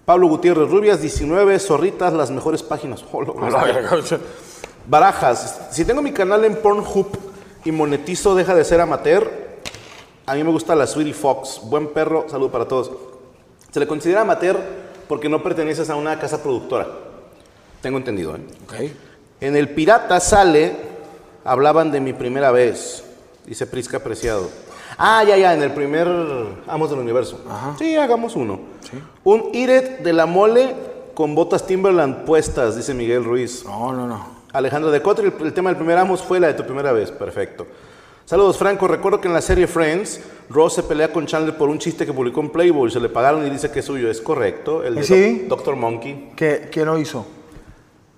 Pablo Gutiérrez Rubias, 19, Zorritas, las mejores páginas. [LAUGHS] Oh, lo- [LAUGHS] Barajas, si tengo mi canal en Pornhub y monetizo deja de ser amateur, a mí me gusta la Sweetie Fox. Buen perro, salud para todos. Se le considera amateur porque no perteneces a una casa productora. Tengo entendido, ¿eh? Ok. En el Pirata sale, hablaban de mi primera vez, dice Prisca Preciado. Ah, ya, ya, en el primer Amos del Universo. Sí, hagamos uno. Un Iret de la mole con botas Timberland puestas, dice Miguel Ruiz. No, no, no. Alejandro de Cotri, el, el tema del primer Amos fue la de tu primera vez. Perfecto. Saludos, Franco. Recuerdo que en la serie Friends, Ross se pelea con Chandler por un chiste que publicó en Playboy. Se le pagaron y dice que es suyo. Es correcto. El de Sí. Doc- Dr. Monkey. ¿Qué, ¿Quién lo hizo?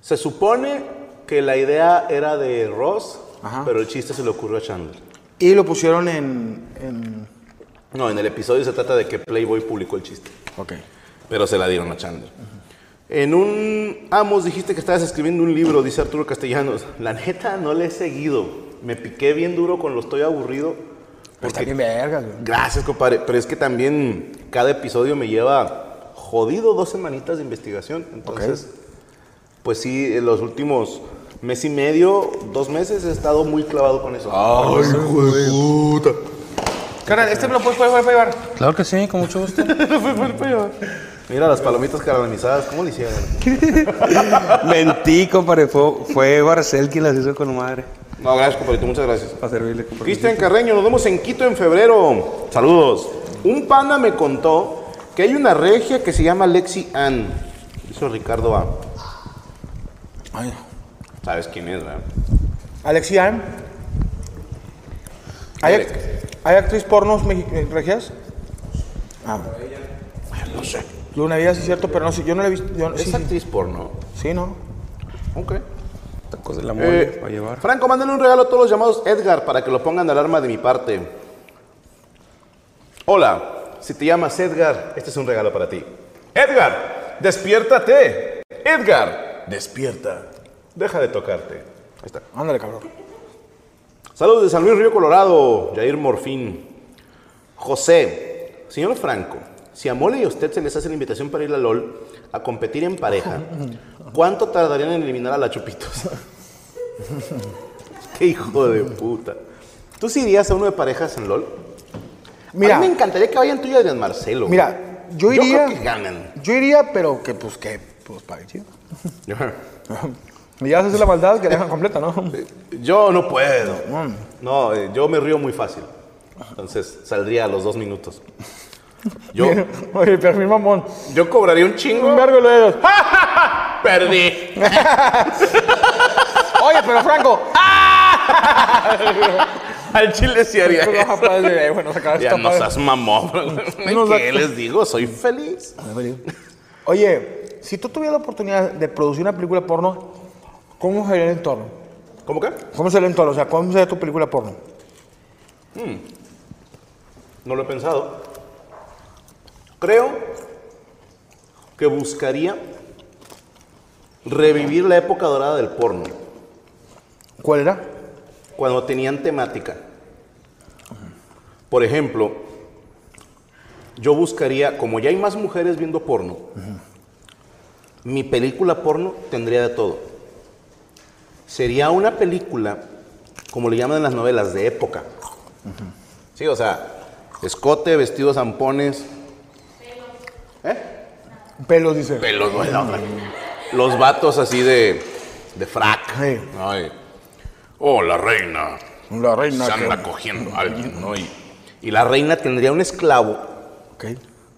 Se supone que la idea era de Ross, Ajá. pero el chiste se le ocurrió a Chandler. Y lo pusieron en. en... No, en el episodio se trata de que Playboy publicó el chiste, Ok. pero se la dieron a Chandler. En un Amos dijiste que estabas escribiendo un libro, dice Arturo Castellanos. La neta no le he seguido. Me piqué bien duro con lo estoy aburrido. Porque- bien vergas, güey. Gracias, compadre. Pero es que también cada episodio me lleva jodido dos semanitas de investigación. Entonces, pues sí, en los últimos mes y medio, dos meses he estado muy clavado con eso. Ay, hijo de puta. Carnal, ¿este me lo puedes puedes llevar? Claro que sí, con mucho gusto. [LAUGHS] Mira las palomitas caramelizadas, ¿cómo le hicieron? [LAUGHS] Mentí, compadre. Fue, fue Barcel quien las hizo con madre. No, gracias, compadrito, muchas gracias. Para servirle. Cristian Carreño, nos vemos en Quito en febrero. Saludos. Un pana me contó que hay una regia que se llama Lexi Ann. Hizo Ricardo A. Ay. ¿Sabes quién es, verdad? Alexian. ¿Hay, Eric. ¿Hay actriz pornos eh, regias? Ah. No sé. Luna Villa sí es cierto, pero no sé. Yo no la he visto. Yo, Es sí, sí. actriz porno. Sí, ¿no? Ok. Tacos de la mole Eh, para llevar. Franco, mándale un regalo a todos los llamados Edgar para que lo pongan de alarma de mi parte. Hola, si te llamas Edgar, este es un regalo para ti. Edgar, despiértate. Edgar, despierta. Deja de tocarte. Ahí está. Ándale, cabrón. Saludos de San Luis Río Colorado, Jair Morfín. José, señor Franco, si a Mole y a usted se les hace la invitación para ir a LOL a competir en pareja, ¿cuánto tardarían en eliminar a la Chupitos? [LAUGHS] Qué hijo de puta. ¿Tú sí irías a uno de parejas en LOL? Mira. a mí me encantaría que vayan tú y Adrián Marcelo. Mira, yo Yo iría. creo que ganan. Yo iría, pero que pues que. Pues pague chido. [LAUGHS] Me llevas a hacer la maldad que dejan completa, ¿no? Yo no puedo. No, eh, yo me río muy fácil. Entonces saldría a los dos minutos. Yo, Oye, pero mi mamón. yo cobraría un chingo. Un vergo de dedos. [LAUGHS] Perdí. [LAUGHS] Oye, pero Franco. [LAUGHS] Al chile sí haría Pero, eso. ajá, padre, eh, bueno, se acaba Ya esta no madre. seas mamón. ¿Qué les digo? Soy feliz. Oye, si tú tuvieras la oportunidad de producir una película porno, ¿cómo sería el entorno? ¿Cómo que? ¿Cómo sería el entorno? O sea, ¿cómo sería tu película porno? No lo he pensado. Creo que buscaría revivir la época dorada del porno, ¿Cuál era? cuando tenían temática. Por ejemplo, yo buscaría, como ya hay más mujeres viendo porno, mi película porno tendría de todo. Sería una película, como le llaman en las novelas, de época. Sí, o sea, escote, vestidos zampones. ¿Eh? Pelos, dice. Pelos, Los vatos así de, de frac. Sí. Ay. oh, la reina, La reina. se que- anda cogiendo a alguien, ¿no? Y, y la reina tendría un esclavo Ok.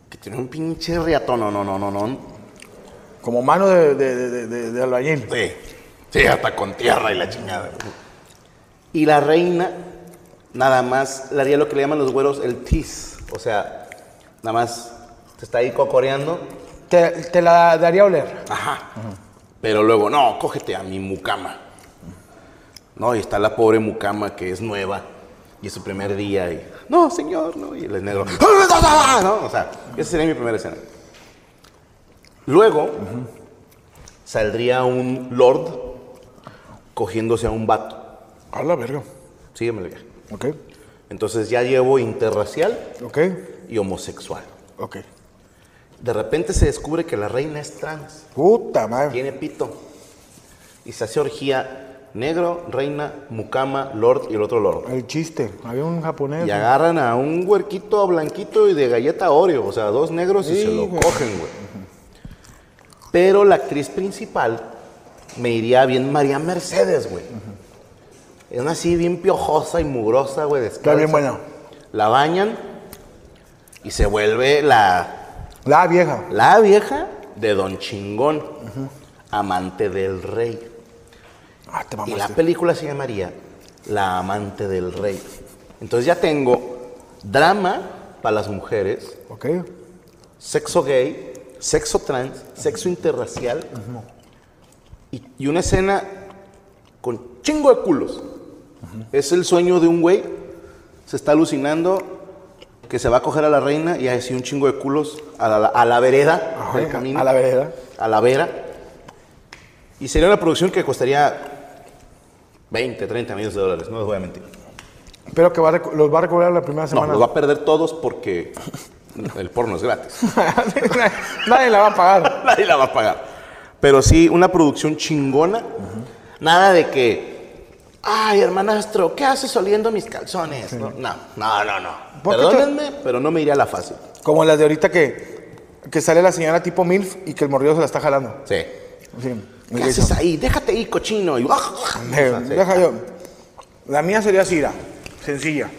que tiene un pinche riatón, no, no, no, no, no. Como mano de, de, de, de- de albañil. Sí, sí, hasta con tierra y la chingada. Y la reina nada más le haría lo que le llaman los güeros el tis. O sea, nada más te está ahí cocoreando. Te, te la daría a oler. Ajá. Pero luego, no, cógete a mi mucama. No, y está la pobre mucama que es nueva. Y es su primer día y... No, señor, no. Y el negro... ¿no? O sea, esa sería mi primera escena. Luego, saldría un lord cogiéndose a un vato. A la verga. Sígueme el viaje. Ok. Entonces ya llevo interracial Ok. y homosexual. Ok. De repente se descubre que la reina es trans. Puta madre. Tiene pito. Y se hace orgía negro, reina, mucama, lord y el otro lord. El chiste. Había un japonés. Y agarran a un huerquito blanquito y de galleta Oreo. O sea, dos negros y se lo güey. cogen, güey. Pero la actriz principal me iría bien María Mercedes, güey. Es una así bien piojosa y mugrosa, güey. Está bien buena. La bañan y se vuelve la, La vieja. la vieja de Don Chingón, amante del rey. Ah, te Y la película se llamaría La amante del rey. Entonces ya tengo drama para las mujeres, Ok. sexo gay, sexo trans, sexo interracial y, y una escena con chingo de culos. Es el sueño de un güey, se está alucinando que se va a coger a la reina y así un chingo de culos a la, a la vereda Ajá, del camino. a la vereda. A la vera. Y sería una producción que costaría 20, 30 millones de dólares, no les voy a mentir. Pero que va a recu- los va a recobrar la primera No, semana. los va a perder todos porque el porno es gratis. [LAUGHS] Nadie la va a pagar. [LAUGHS] Nadie la va a pagar. Pero sí, una producción chingona. Nada de que, ay, hermanastro, ¿qué haces oliendo mis calzones? No, no, no, no. no. ¿Por qué te- Perdónenme, pero no me iría a la fácil. Como las de ahorita que, que sale la señora tipo MILF y que el mordido se la está jalando. Sí. Sí. ¿Qué haces ahí? Déjate ahí, cochino. Y... Deja yo. La mía sería así, sencilla.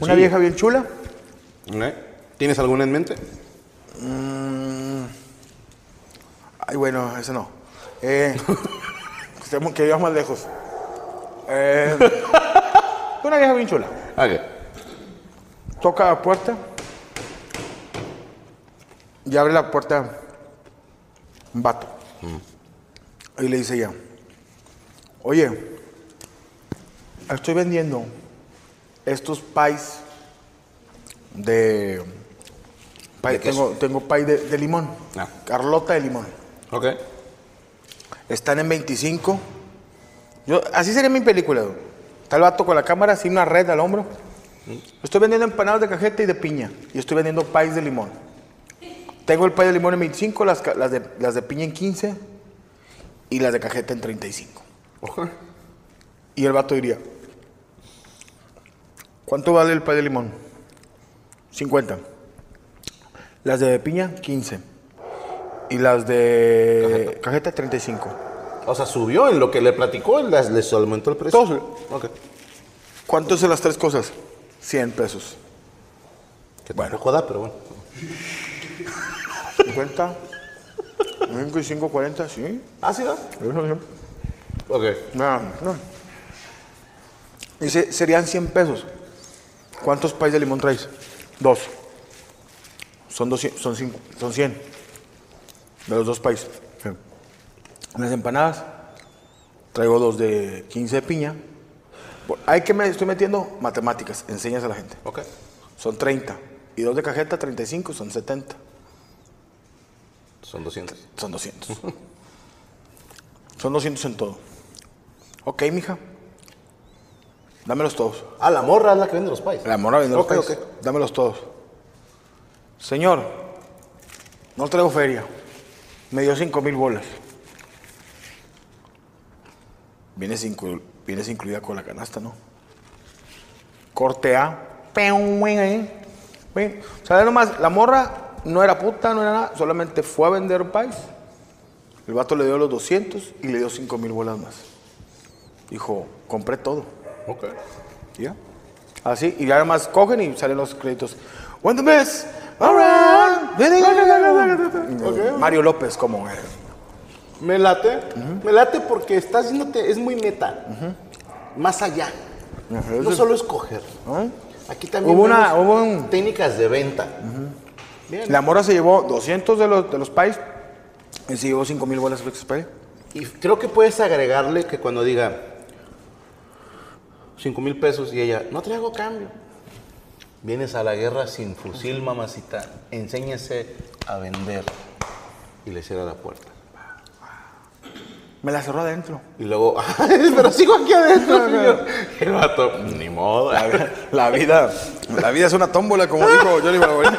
Una vieja bien chula. ¿Eh? ¿Tienes alguna en mente? Ay, bueno, ese no. Eh, [LAUGHS] que estemos- que más lejos. Eh, [LAUGHS] una vieja bien chula. Ok. Toca la puerta. Y abre la puerta un vato. Y le dice ella, oye, estoy vendiendo estos pies de... pie- tengo, tengo pie de, de limón. Ah. Carlota de limón. Ok. Están en 25. Yo, así sería mi película. güey. Está el vato con la cámara, así una red al hombro. Estoy vendiendo empanadas de cajeta y de piña. Y estoy vendiendo pies de limón. Tengo el pie de limón en 25, las, las, de, las de piña en 15 y las de cajeta en 35. Y el vato diría, ¿cuánto vale el pie de limón? 50. Las de piña, 15. Y las de cajeta, 35. O sea, subió en lo que le platicó, les, les aumentó el precio. Todo. Ok. ¿Cuánto de las tres cosas? 100 pesos. Que bueno. joda, pero bueno. 50, 25, 40, sí. ¿Ah, sí, no? Ok. No, no. Dice, serían 100 pesos. ¿Cuántos pais de limón traes? Dos. Son, 200, son, cinco- son 100. De los dos pais. Sí. Las empanadas. Traigo dos de 15 de piña. Hay que me estoy metiendo matemáticas. Enseñas a la gente. Ok. Son 30. Y dos de cajeta, 35, son 70. Son 200. Son 200. [LAUGHS] son 200 en todo. Ok, mija. Dámelos todos. Ah, la morra es la que vende los pais. La mora vende los Ok, pais. ok. Dámelos todos. Señor, no traigo feria. Me dio 5 mil bolas. Vienes, inclu- vienes incluida con la canasta, ¿no? Corte A. O sea, nomás, la morra no era puta, no era nada. Solamente fue a vender pais. El vato le dio los 200 y le dio 5 mil bolas más. Dijo, compré todo. Ok. ¿Y ya? Así, y además cogen y salen los créditos. When the mess around, Mario López, como. eh, Me late. Me late porque estás haciéndote, es muy meta. Más allá. No solo escoger. Aquí también Hubo una- vemos hubo un- técnicas de venta. Bien. La mora se llevó 200 de los, de los pies y se llevó 5 mil bolas Flex Spray. Y creo que puedes agregarle que cuando diga 5 mil pesos y ella, no traigo cambio. Vienes a la guerra sin fusil, mamacita. Enséñese a vender. Y le cierra la puerta. Me la cerró adentro. Y luego, [LAUGHS] pero sigo aquí adentro, [LAUGHS] señor. El vato, ni modo. La vida, la vida es una tómbola, como dijo Johnny Balboa.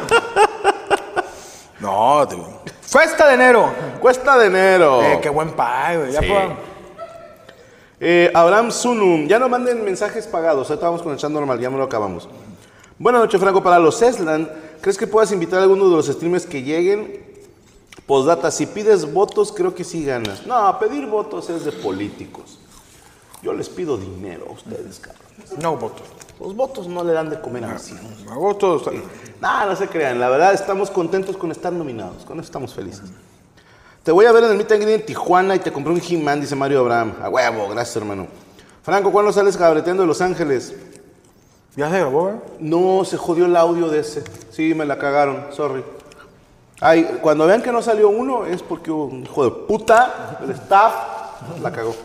No, te... Festa de enero. Cuesta de enero. Eh, qué buen pie, güey. Ya Sí. Eh, Abraham Sunum, ya no manden mensajes pagados, ahorita vamos con el chat normal, ya me lo acabamos. Buenas noches, Franco. Para los Eslan, ¿crees que puedas invitar a alguno de los streamers que lleguen? Postdata, si pides votos, creo que sí ganas. No, pedir votos es de políticos. Yo les pido dinero a ustedes, cabrón. No votos. Los votos no le dan de comer a mis hijos. Agosto. No, no se crean. La verdad, estamos contentos con estar nominados. Con eso estamos felices. Te voy a ver en el Meet and en Tijuana y te compré un He-Man, dice Mario Abraham. A huevo, gracias, hermano. Franco, ¿cuándo sales cabreteando de Los Ángeles? Ya se grabó, ¿eh? No, se jodió el audio de ese. Sí, me la cagaron, sorry. Ay, cuando vean que no salió uno, es porque un hijo de puta, el staff, la cagó.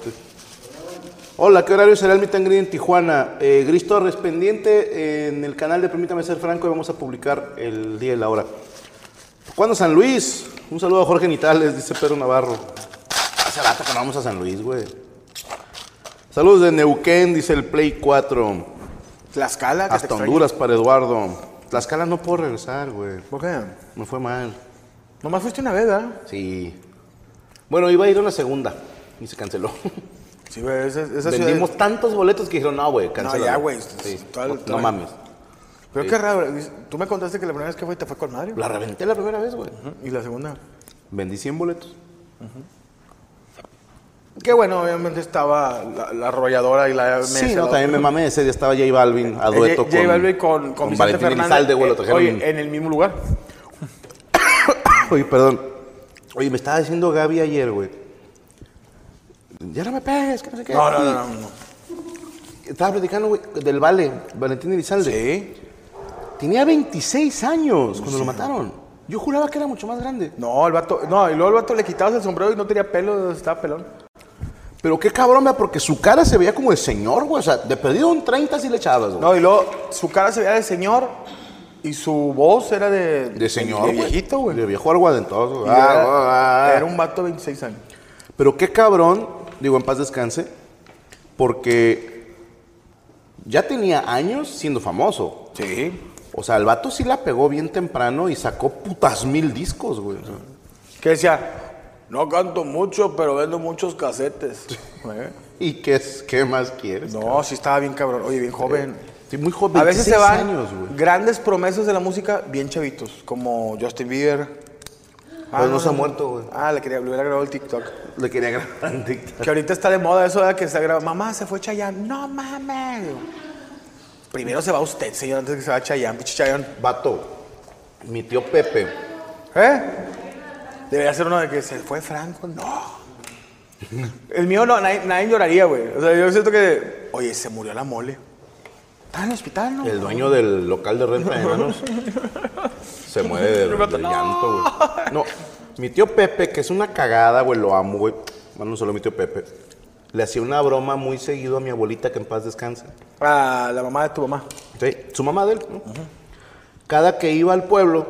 Hola, ¿qué horario será el Meet and Greet en Tijuana? Eh, Gris Torres, pendiente en el canal de Permítame Ser Franco y vamos a publicar el día y la hora. ¿Cuándo San Luis? Un saludo a Jorge Nitales, dice Pedro Navarro. Hace rato que no vamos a San Luis, güey. Saludos de Neuquén, dice el Play 4. Tlaxcala, que Hasta. Honduras para Eduardo. Tlaxcala no puedo regresar, güey. ¿Por qué? Me fue mal. Nomás fuiste una vez, ¿verdad? Sí. Bueno, iba a ir a una segunda y se canceló. [LAUGHS] Sí, güey, esa, esa Vendimos ciudad... tantos boletos que dijeron, no, güey, cancela. ya, güey, Sí. No, el- mames. Pero qué raro. Tú me contaste que la primera vez que fue te fue con madre. La reventé la primera vez, güey. Y la segunda. Vendí 100 boletos. Qué bueno, obviamente estaba la, la arrolladora y la Sí, no, también me mamé. Ese día estaba J Balvin a dueto J, J Balvin con, con, Vicente Valentín. Elizalde, güey, lo eh, trajeron. Oye, en el mismo lugar. [COUGHS] Oye, perdón. Oye, me estaba diciendo Gaby ayer, güey. Ya no me pegues, que no sé qué. No, no, Y no, no. no. Estaba platicando, güey, del Vale, Valentín Elizalde. Sí. Tenía 26 años cuando lo mataron. Yo juraba que era mucho más grande. No, el vato. No, y luego el vato le quitabas el sombrero y no tenía pelo, estaba pelón. Pero qué cabrón, vea, porque su cara se veía como de señor, güey. O sea, de perdido un 30 si le echabas, güey. No, y luego su cara se veía de señor y su voz era de. de señor, De viejito, güey. De viejo aguadentoso. Ah, era, ah, ah. era un vato de 26 años. Pero qué cabrón, digo, en paz descanse, porque ya tenía años siendo famoso. Sí. O sea, el vato sí la pegó bien temprano y sacó putas mil discos, güey. Que decía, no canto mucho, pero vendo muchos casetes. [LAUGHS] Eh, ¿Y qué, es- qué más quieres? No, sí estaba bien cabrón. Oye, bien joven. Sí, muy joven. A veces se 26 van años, grandes promesas de la música bien chavitos, como Justin Bieber. Pues no se ha muerto, güey. Ah, le quería, le hubiera grabado el TikTok. Le quería grabar en TikTok. Que ahorita está de moda eso de que se graba. Mamá, se fue Chayanne. No mames. Primero se va usted, señor, antes que se va Chayanne, pinche Chayanne. Vato, mi tío Pepe. ¿Eh? Debería ser uno de que se fue Franco. No. El mío no, nadie, nadie lloraría, güey. O sea, yo siento que. Oye, se murió la mole. Está en el hospital, ¿no? El dueño del local de renta de [LAUGHS] enanos se muere del no. llanto, güey. No, mi tío Pepe, que es una cagada, güey, lo amo, güey. Bueno, no solo mi tío Pepe. Le hacía una broma muy seguido a mi abuelita que en paz descanse. Ah, la mamá de tu mamá. Sí, su mamá de él, ¿no? Cada que iba al pueblo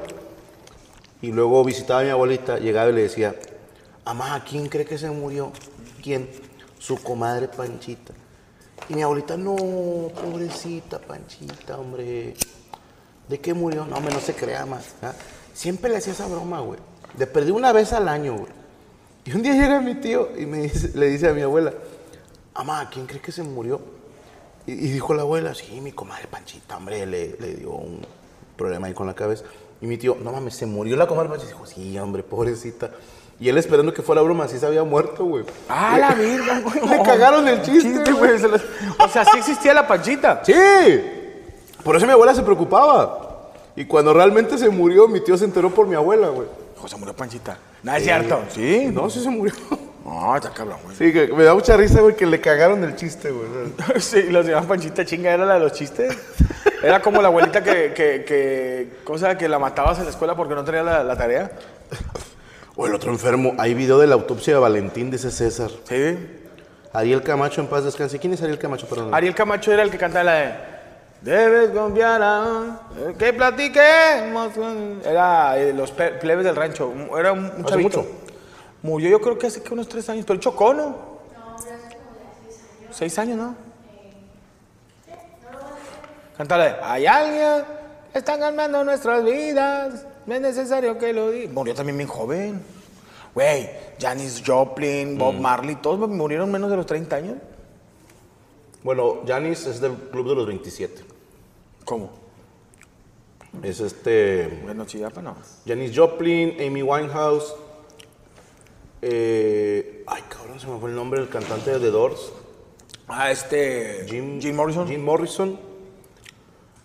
y luego visitaba a mi abuelita, llegaba y le decía, mamá, ¿quién cree que se murió? ¿Quién? Su comadre Panchita. Y mi abuelita, no, pobrecita Panchita, hombre. ¿De qué murió? No, hombre, no se crea más. ¿ah? Siempre le hacía esa broma, güey. Le perdí una vez al año, güey. Y un día llega mi tío y me dice- le dice a mi abuela, mamá, ¿quién cree que se murió? Y, y dijo la abuela, sí, mi comadre Panchita, hombre, le, le dio un problema ahí con la cabeza. Y mi tío, no mames, se murió la comadre Panchita. Dijo, sí, hombre, pobrecita. Y él esperando que fuera broma, así se había muerto, güey. Ah, la [LAUGHS] virga, güey. Le cagaron el chiste, güey. se O sea, sí existía la panchita. Sí. Por eso mi abuela se preocupaba. Y cuando realmente se murió, mi tío se enteró por mi abuela, güey. José murió panchita. No, es cierto. Sí. No, sí se murió. No, está cabrón, güey. Sí, que me da mucha risa, güey, que le cagaron el chiste, güey. [LAUGHS] Sí, los llamaban Panchita chinga, era la de los chistes. Era como la abuelita que, que, que, cosa que la matabas en la escuela porque no tenía la, la tarea. O el otro enfermo. Hay video de la autopsia de Valentín, dice César. Sí. Ariel Camacho en paz descanse. ¿Quién es Ariel Camacho? Perdón. Ariel Camacho era el que cantaba la de Debes confiar a que platiquemos. con-". Era de los plebes del rancho. Era un, un chavito. mucho. Murió yo creo que hace que unos tres años, pero chocó, ¿no? Seis años, ¿no? Canta la de Hay alguien que está calmando nuestras vidas. No es necesario que lo diga. Murió también bien joven. Güey, Janis Joplin, Bob Marley, todos murieron menos de los 30 años. Bueno, Janis es del club de los 27. ¿Cómo? Es este. Bueno, Chiyapa no. Janis Joplin, Amy Winehouse. Eh, ay, cabrón, se me fue el nombre del cantante de The Doors. Ah, este. Jim, Jim Morrison. Jim Morrison.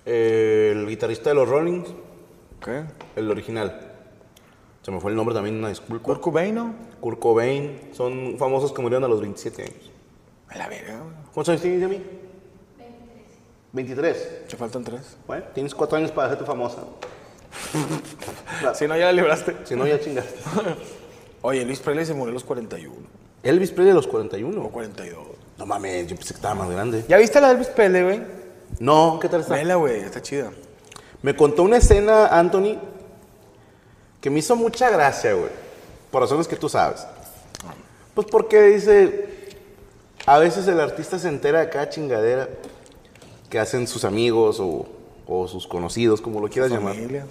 eh, el guitarrista de los Rollings. ¿Qué? El original. Se me fue el nombre también, una disculpa. Kurt Cobain, ¿no? Kurt Cobain. Son famosos que murieron a los 27 años. A la verga, güey. ¿Cuántos años tienes, Yami? 23. Te faltan tres. Bueno, tienes cuatro años para hacerte famosa. [LAUGHS] Si no, ya la libraste. Si no, ya chingaste. [LAUGHS] Oye, Luis Presley se murió a los 41 Elvis Presley a los o 41. 42. No mames, yo pensé que estaba más grande. ¿Ya viste la de Elvis Presley, güey? No, ¿qué tal está? Vela, güey, está chida. Me contó una escena, Anthony, que me hizo mucha gracia, güey. Por razones que tú sabes. Pues porque dice, a veces el artista se entera de cada chingadera que hacen sus amigos o, o sus conocidos, como lo quieras llamar. Familia.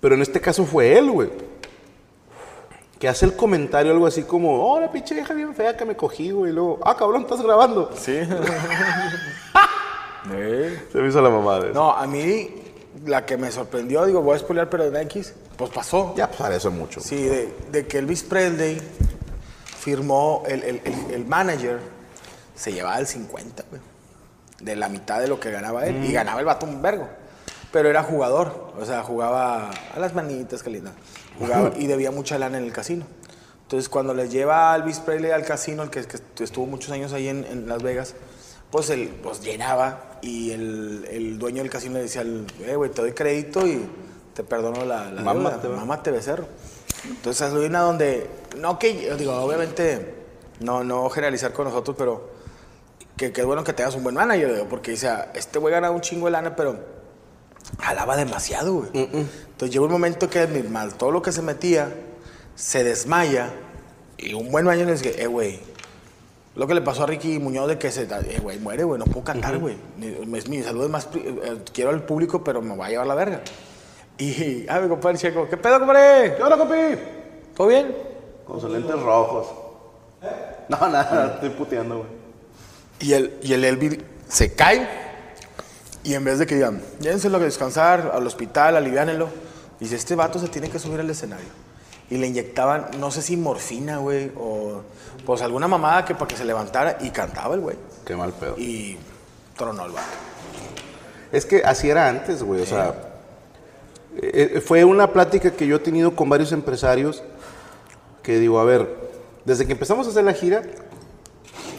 Pero en este caso fue él, güey. Que hace el comentario algo así como, oh, la pinche vieja bien fea que me cogí, güey. Y luego, ah, cabrón, estás grabando. Sí. [LAUGHS] Eh. Se me hizo la mamada de eso. No, a mí la que me sorprendió, digo, voy a spoilear, pero de X, pues pasó. Ya, para eso es mucho. Sí, de, de que Elvis Presley firmó, el, el- el- el manager se llevaba el 50, güey. De la mitad de lo que ganaba él. Y ganaba el vato un vergo. Pero era jugador. O sea, jugaba a las manitas, linda. Jugaba y debía mucha lana en el casino. Entonces, cuando les lleva a Elvis Presley al casino, el que, que estuvo muchos años ahí en, en Las Vegas, pues él pues, llenaba y el, el dueño del casino le decía, eh, güey, te doy crédito y te perdono la, la deuda. va. Mámate, becerro. Entonces, hay una donde, no que, digo, obviamente, no, no generalizar con nosotros, pero que, que es bueno que tengas un buen manager, digo, porque dice, ah, este güey gana un chingo de lana, pero jalaba demasiado, güey. Entonces llegó un momento que mi mal, todo lo que se metía, se desmaya, y un buen manager le dice, eh, güey, lo que le pasó a Ricky Muñoz de que se, eh, güey, muere, güey, no puedo cantar, güey. Ni- es Mi salud es más, pri- eh, quiero al público, pero me va a llevar la verga. Y, ah, mi compadre Checo, ¿qué pedo, compadre? ¿Qué onda, compi? ¿Todo bien? Con sus lentes rojos. No, nada, estoy puteando, güey. Y el, y el Elvis se cae y en vez de que digan, llévenselo a descansar al hospital, aliviánenlo, dice, este vato se tiene que subir al escenario. Y le inyectaban, no sé si morfina, güey, o pues alguna mamada que para que se levantara y cantaba el güey. Qué mal pedo. Y tronó el vato. Es que así era antes, güey. O sea, eh, eh, fue una plática que yo he tenido con varios empresarios que digo, a ver, desde que empezamos a hacer la gira,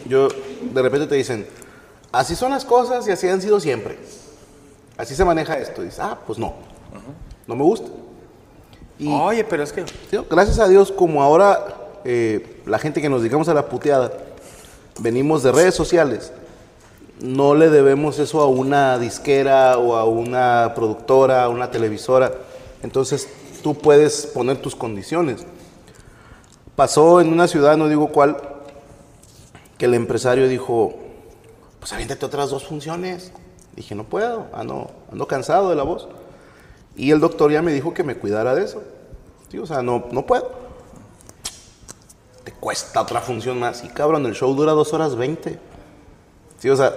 yo de repente te dicen, así son las cosas y así han sido siempre. Así se maneja esto. Y dices, ah, pues no. No me gusta. Y Oye, pero es que... Sí, gracias a Dios, como ahora eh, la gente que nos dedicamos a la puteada, venimos de redes sociales, no le debemos eso a una disquera o a una productora, a una televisora. Entonces tú puedes poner tus condiciones. Pasó en una ciudad, no digo cuál, que el empresario dijo, pues aviéntate otras dos funciones. Dije, no puedo, ando, ando cansado de la voz. Y el doctor ya me dijo que me cuidara de eso. Sí, o sea, no, no puedo. Te cuesta otra función más. Y cabrón, el show dura dos horas 20. Sí, o sea,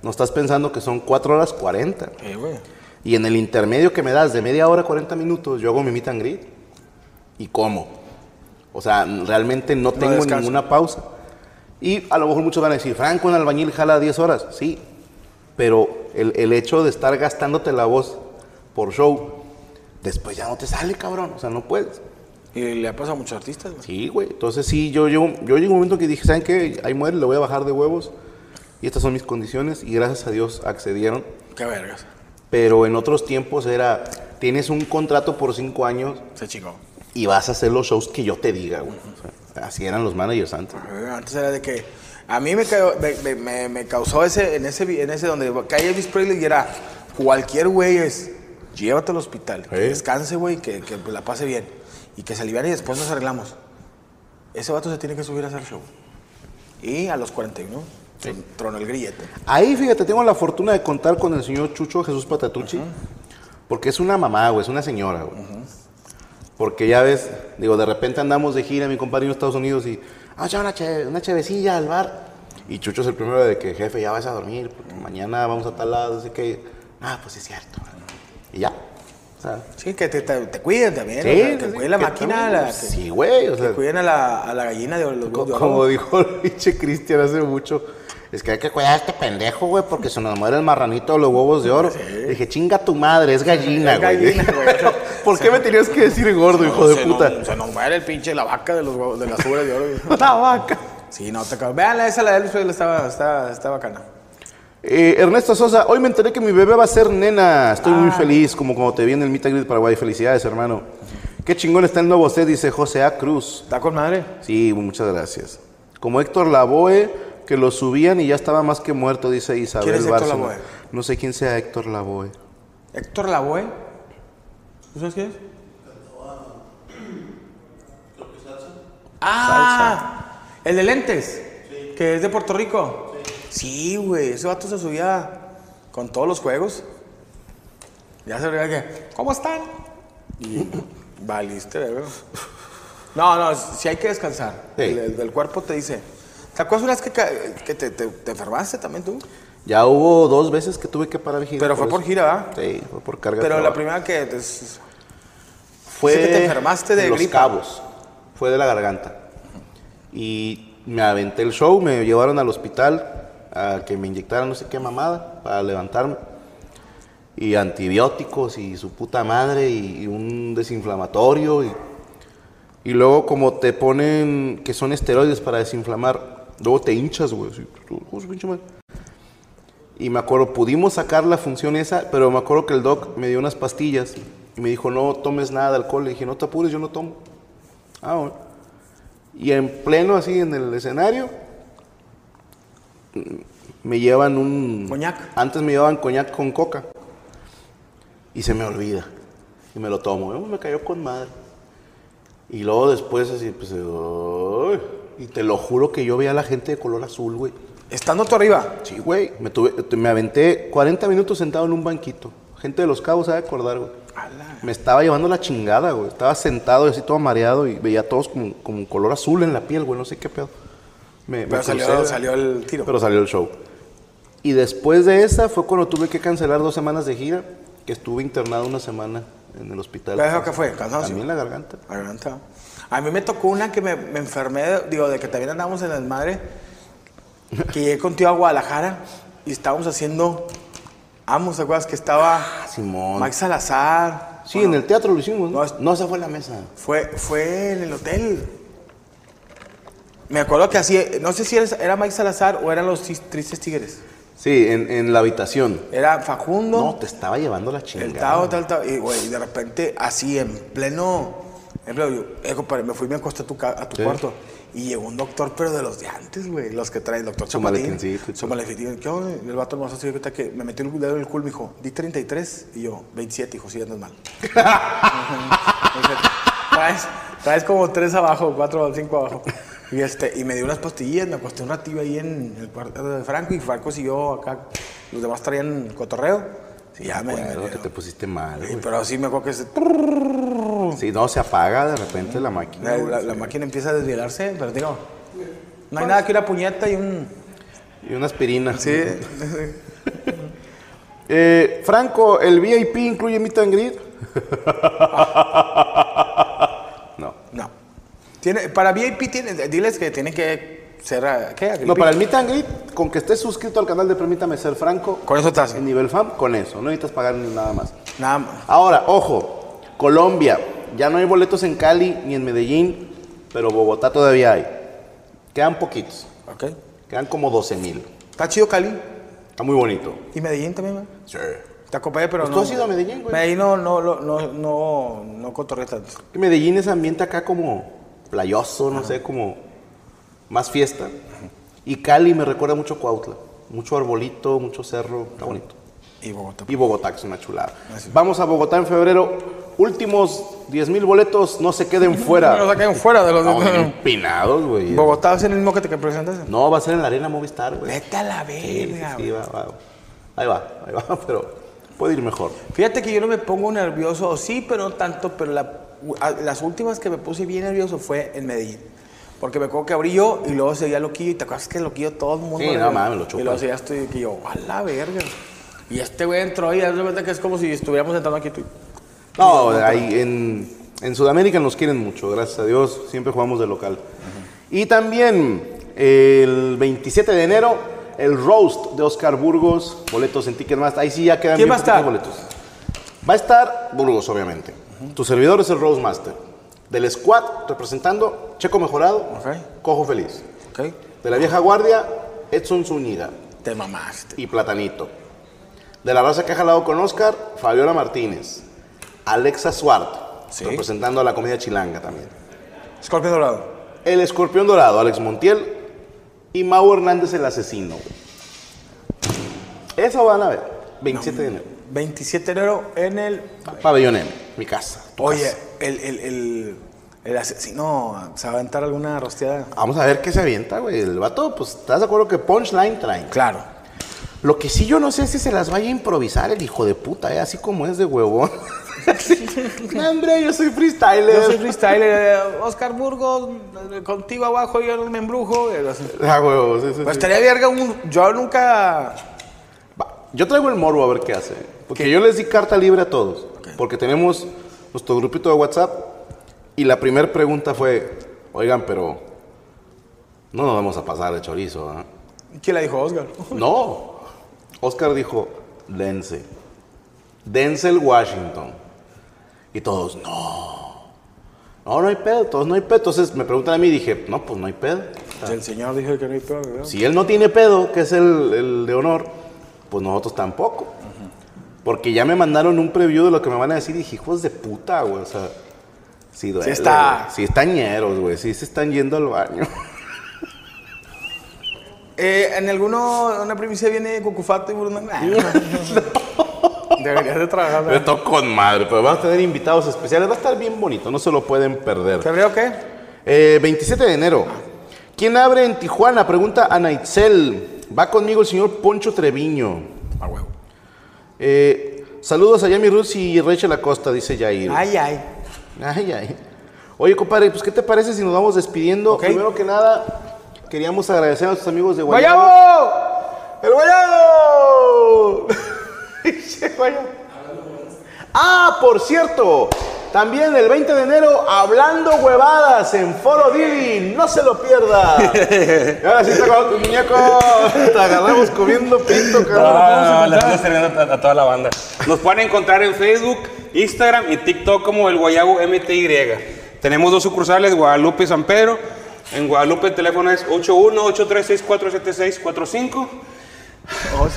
no estás pensando que son cuatro horas 40. Eh, güey. Y en el intermedio que me das de media hora, 40 minutos, yo hago mi meet and greet. ¿Y cómo? O sea, realmente no tengo descanso. ninguna pausa. Y a lo mejor muchos van a decir, Franco, un albañil jala 10 horas. Sí, pero el, el hecho de estar gastándote la voz por show, después ya no te sale, cabrón. O sea, no puedes. Y le ha pasado a muchos artistas, güey. Sí, güey. Entonces sí, yo, yo, yo llegué a un momento que dije, ¿saben qué? Ahí muere, le voy a bajar de huevos. Y estas son mis condiciones. Y gracias a Dios accedieron. Qué vergas. Pero en otros tiempos era, tienes un contrato por cinco años Se chingó. y vas a hacer los shows que yo te diga, güey. O sea, así eran los managers antes. Eh, Antes era de que a mí me, ca- me, me- me- causó ese en ese en ese donde cae Elvis Presley y era cualquier güey es llévate al hospital, que Sí. descanse, güey, que, que la pase bien y que se aliviane y después nos arreglamos. Ese vato se tiene que subir a hacer show. Y a los 41 tron- tronó el grillete. Ahí, fíjate, tengo la fortuna de contar con el señor Chucho Jesús Patatucci. Porque es una mamá, güey, es una señora, güey. Porque ya ves, digo, de repente andamos de gira, mi compadre en Estados Unidos, y, ah, ya una, che- una chevecilla al bar. Y Chucho es el primero de que, jefe, ya vas a dormir, porque mañana vamos a tal lado, así que, ah, pues es cierto. Y ya. O sea, Sí, que te, te- te cuiden también, sí, o sea, que sí, cuiden la que máquina, la- que, Sí, güey, o sea, que cuiden a la, a la gallina de los Co-. Como dijo el pinche Cristian hace mucho, es que hay que cuidar a este pendejo, güey, porque se nos muere el marranito de los huevos de oro. Dije, chinga tu madre, es gallina, Es güey. gallina, [LAUGHS] güey. ¿Por qué me tenías que decir gordo, hijo de puta? Se nos muere el pinche la vaca de, los, de las uvas de oro. [LAUGHS] La vaca. Sí, no te cago. Vean, esa la de Elvis Presley estaba, está, está bacana. Eh, Ernesto Sosa, hoy me enteré que mi bebé va a ser nena. Estoy Ah. muy feliz, como cuando te vi en el Meet and Greet Paraguay. Felicidades, hermano. Qué chingón está el nuevo set, dice José A. Cruz. ¿Está con madre? Sí, muchas gracias. Como Héctor Lavoe, que lo subían y ya estaba más que muerto, dice Isabel ¿Quién es Héctor. Lavoe? No sé quién sea Héctor Lavoe. Héctor Lavoe. ¿Tú sabes quién es? Ah, el de lentes, que es de Puerto Rico. Sí, güey, ese vato se subía con todos los juegos. Ya se veía que, ¿cómo están? Y [LAUGHS] valiste, güey. No, no, si hay que descansar. Sí. El, el del cuerpo te dice. ¿Te acuerdas una vez que, que te, te- te enfermaste también tú? Ya hubo dos veces que tuve que parar gira. Pero fue por eso. gira, ¿verdad? Sí, fue por carga. de Pero la trabajo. primera que te- fue que te enfermaste de en los gripa. cabos. Fue de la garganta. Y me aventé el show, me llevaron al hospital a que me inyectaran no sé qué mamada para levantarme. Y antibióticos y su puta madre y, y un desinflamatorio. Y, y luego como te ponen que son esteroides para desinflamar, luego te hinchas, güey. así, oh, pinche madre. Y me acuerdo, pudimos sacar la función esa, pero me acuerdo que el doc me dio unas pastillas y me dijo, no tomes nada de alcohol. Le dije, no te apures, yo no tomo. Ah, bueno. Y en pleno así en el escenario, mm, me llevan un... Coñac. Antes me llevaban coñac con coca. Y se me olvida. Y me lo tomo. Eh, Me cayó con madre. Y luego después así, pues... y te lo juro que yo veía a la gente de color azul, güey. Estando tú arriba. Sí, güey. Me, tuve, me aventé 40 minutos sentado en un banquito. Gente de los cabos sabe acordar, güey. Me estaba llevando la chingada, güey. Estaba sentado y así todo mareado y veía a todos como, como color azul en la piel, güey. No sé qué pedo. Me, me Pero salió, crucé, salió el tiro. Pero salió el show. Y después de esa fue cuando tuve que cancelar dos semanas de gira, que estuve internado una semana en el hospital. ¿Pero eso qué fue? ¿Cansancio? También la garganta. Garganta. A mí me tocó una que me, me enfermé, digo, de que también andábamos en el madre, que llegué contigo a Guadalajara y estábamos haciendo, amos, ¿te acuerdas? Que estaba Simón. Max Salazar. Sí, en el teatro lo hicimos, ¿no? No, es- No, esa fue la mesa. Fue, fue en el hotel. Me acuerdo que así, no sé si era, era Mike Salazar o eran los Tristes Tigres. Sí, en, en la habitación. Era Facundo. No, te estaba llevando la El chingada. Tao, tal, tal. Y, güey, de repente, así, en pleno. En pleno yo, eh, compadre, me fui y me acosté a tu, ca- a tu Sí. cuarto. Y llegó un doctor, pero de los de antes, güey. Los que trae el doctor Su Chapatín. Su maletincito. ¿Qué onda? El vato nomás así, ahorita que me metió el dedo en el culo, me dijo, di 33. Y yo, 27, hijo, sí, andas mal. [LAUGHS] traes, traes como tres abajo, cuatro o cinco abajo. Y, este, y me dio unas pastillas, me acosté un ratillo ahí en el cuarto de Franco y Franco siguió acá. Los demás traían cotorreo. Sí, ya me, Acuerdo que te pusiste mal, Sí, pero sí me acuerdo que se- Sí, no, se apaga de repente la máquina. la, güey. la- la máquina empieza a desvielarse, pero digo, no hay nada que una puñeta y un... Y una aspirina. Sí, [LAUGHS] Eh, Franco, ¿el VIP incluye meet and greet? [LAUGHS] no. no. Tiene, para VIP, tiene, diles que tiene que ser. ah, ¿Qué? No, para el meet and greet, con que estés suscrito al canal de Permítame Ser Franco, Con eso estás. en nivel FAM, con eso. No necesitas pagar nada más. Nada más. Ahora, ojo, Colombia. Ya no hay boletos en Cali ni en Medellín, pero Bogotá todavía hay. Quedan poquitos. Ok. Quedan como 12 mil. Está chido Cali. Está muy bonito. Y Medellín también, ¿verdad? Sí. Te acompañé, pero Pues no. tú has ido a Medellín, güey. Medellín no, no, no, no, no, no cotorré tanto. Medellín es ambiente acá como playoso, no sé, como más fiesta. Y Cali me recuerda mucho a Cuautla. Mucho arbolito, mucho cerro, está bonito. Y Bogotá. Y Bogotá, que es una chulada. Vamos a Bogotá en febrero. Últimos 10 mil boletos, no se queden fuera. No saquen fuera de los. Empinados, güey. Bogotá va a ser el mismo que te que presentaste. No, va a ser en la arena Movistar, güey. Vete a la sí, verga. sí, va, va. Ahí va, ahí va, [LAUGHS] pero puede ir mejor. Fíjate que yo no me pongo nervioso, sí, pero no tanto, pero la- las últimas que me puse bien nervioso fue en Medellín. Porque me acuerdo que abrí yo y luego seguía Loquillo y te acuerdas que Loquillo todo el mundo. Sí, no mames, lo chupa. Y luego seguía estoy que yo, a la verga. Y este güey entró y haz de cuenta que es como si estuviéramos entrando aquí tú. No, ahí en, en Sudamérica nos quieren mucho, gracias a Dios, siempre jugamos de local. Y también el 27 de enero, el roast de Oscar Burgos, boletos en Ticketmaster, ahí sí ya quedan ¿Quién bien va a estar? boletos. Va a estar Burgos, obviamente. Tu servidor es el Roastmaster. Del squad, representando Checo Mejorado, Ok. Cojo Feliz. ¿Ok? De la vieja guardia, Edson Zúñiga Te mamaste. y Platanito. De la raza que ha jalado con Oscar, Fabiola Martínez. Alexa Suart, Sí. representando a la comedia chilanga también. Escorpión Dorado. El escorpión dorado, Alex Montiel. Y Mau Hernández, el asesino. Eso van a ver, 27 de enero. 27 de enero en el. Pabellón M, mi casa. Oye, casa. el, el, el, el asesino se va a aventar alguna rosteada. Vamos a ver qué se avienta, güey. El vato, pues, ¿estás de acuerdo que punchline trae? Claro. Lo que sí yo no sé es si se las vaya a improvisar el hijo de puta, ¿eh? Así como es de huevón. [LAUGHS] no, hombre, yo soy freestyler. Yo soy freestyler. eh, Oscar Burgos, contigo abajo yo no me embrujo. eh. Ah, huevo, sí, sí, Pues sí. estaría verga un. Yo nunca. Va, Yo traigo el morbo a ver qué hace. Porque yo les di carta libre a todos. Porque tenemos nuestro grupito de WhatsApp. Y la primera pregunta fue: Oigan, pero. No nos vamos a pasar de chorizo, ¿ah?". ¿Quién le dijo Oscar? [LAUGHS] No. Oscar dijo: Dense. Denzel Washington. Y todos: No. No, no hay pedo. Todos no hay pedo. Entonces me preguntan a mí y dije: No, pues no hay pedo. El señor dijo que no hay pedo, ¿verdad? Si él no tiene pedo, que es el, el de honor, pues nosotros tampoco. Porque ya me mandaron un preview de lo que me van a decir y dije, hijos de puta, güey. O sea, sí duele, está. güey. Sí están ñeros, güey. Sí se están yendo al baño. [LAUGHS] Eh, en alguno, una primicia viene Cucufato y Bruno. Nah, no. [LAUGHS] Deberías de trabajar. Me tocó con madre, pero vamos a tener invitados especiales. Va a estar bien bonito, no se lo pueden perder. ¿Febrero qué? Eh, 27 de enero. ¿Quién abre en Tijuana? Pregunta Ana Itzel. Va conmigo el señor Poncho Treviño. A huevo. Eh, saludos a Yami Ruz y Rachel Acosta, dice Jair. Ay, ay. Ay, ay. Oye, compadre, pues ¿qué te parece si nos vamos despidiendo? Primero que nada, queríamos agradecer a nuestros amigos de Guayabo. ¡Guayabo! ¡El Guayabo! [LAUGHS] Ah, por cierto, también el 20 de enero, hablando huevadas en Foro Dili, no se lo pierda. Y [LAUGHS] ahora sí te tu muñeco, te agarramos comiendo pito, cabrón. Ah, les estoy sirviendo a, a toda la banda. Nos pueden encontrar en Facebook, Instagram y TikTok como el Guayago MTY. Tenemos dos sucursales, Guadalupe y San Pedro. En Guadalupe el teléfono es 81-836-476-45.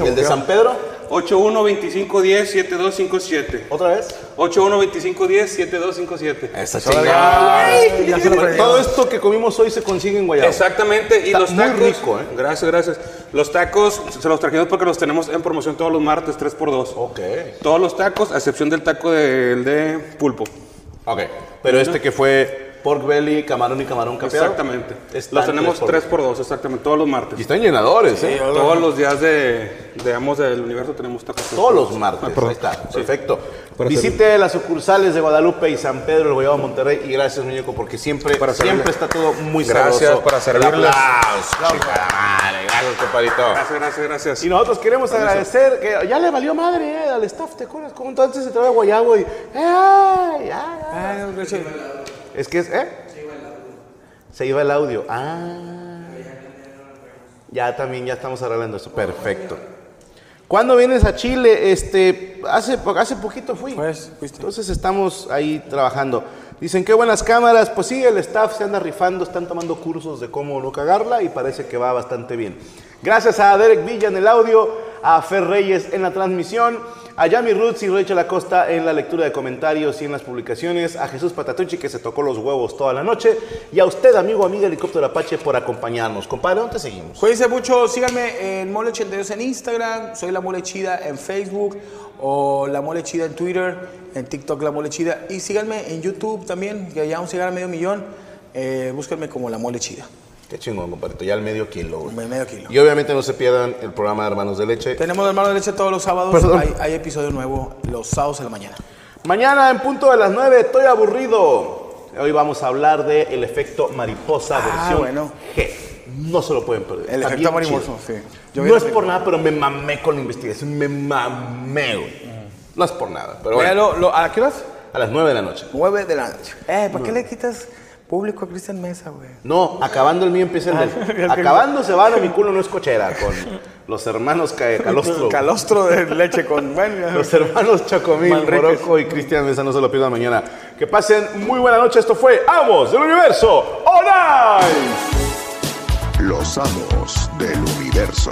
¿Y el de San Pedro? 81-2510-7257. ¿Otra vez? 81-2510-7257. Esa Ay, ya se lo perdí. Todo esto que comimos hoy se consigue en Guayabo. Exactamente, y Está los muy tacos. rico, ¿eh? Gracias, gracias. Los tacos se los trajimos porque los tenemos en promoción todos los martes, 3x2. Ok. Todos los tacos, a excepción del taco del de pulpo. Ok. Pero este que fue pork belly, camarón y camarón capeado. Exactamente. Están Los tenemos tres por 3x2, exactamente, todos los martes. Y están llenadores, ¿eh? Todos los días de, digamos, del universo tenemos tacos. Todos los martes. Ah, perdón. Ahí está. Sí. Perfecto. Para Visite las sucursales de Guadalupe y San Pedro, el Guayabo Monterrey. Y gracias, muñeco, porque siempre, Para servirle. siempre está todo muy Gracias, sabroso. para servirles. El aplauso. Chingada madre. Gracias, compadrito. Gracias, gracias, gracias. Y nosotros queremos agradecer que ya le valió madre eh, al staff, ¿te acuerdas? Como entonces se trae a Guayabo y. ¡Ay! ¡Ay! ay! Ay. Es que es, ¿eh? Se iba el audio. Ah. Ya también, ya estamos arreglando eso. Perfecto. ¿Cuándo vienes a Chile? Este, hace, hace poquito fui. Pues, fuiste. Entonces estamos ahí trabajando. Dicen, qué buenas cámaras. Pues sí, el staff se anda rifando, están tomando cursos de cómo no cagarla y parece que va bastante bien. Gracias a Derek Villa en el audio, a Fer Reyes en la transmisión, a Yami Roots y Rachel Acosta en la lectura de comentarios y en las publicaciones, a Jesús Patatucci que se tocó los huevos toda la noche y a usted, amigo, amiga Helicóptero Apache, por acompañarnos. Compadre, ¿dónde seguimos? Cuídense mucho, síganme en Mole82 en Instagram, soy La Mole Chida en Facebook o La Mole Chida en Twitter, en TikTok La Mole Chida y síganme en YouTube también, que ya vamos a llegar a medio millón, eh, búsquenme como La Mole Chida, Qué chingón, compadre, ya al medio kilo. güey. me- medio kilo. Y obviamente no se pierdan el programa de Hermanos de Leche. Tenemos hermano de leche todos los sábados, hay, hay episodio nuevo los sábados en la mañana. Mañana en punto de las 9, estoy aburrido. Hoy vamos a hablar de el efecto mariposa Ah, versión bueno. G. No se lo pueden perder. El Está efecto mariposa, sí. Yo No es por nada, pero me mamé con la investigación. Me mamé, güey. No es por nada, pero Mira, bueno. lo- lo- ¿A qué horas? A las 9 de la noche. 9 de la noche. Eh, ¿para qué le quitas público a Cristian Mesa, güey? No, acabando el mío empieza el [LAUGHS] del. Acabando se van a mi culo no es cochera con los hermanos Ca- [LAUGHS] Calostro. Calostro de leche con... [LAUGHS] Bueno, Los hermanos Chocomil. Morocco y Cristian Mesa, no se lo pierdan mañana. Que pasen muy buena noche. Esto fue Amos del Universo. ¡Online! Los amos del universo.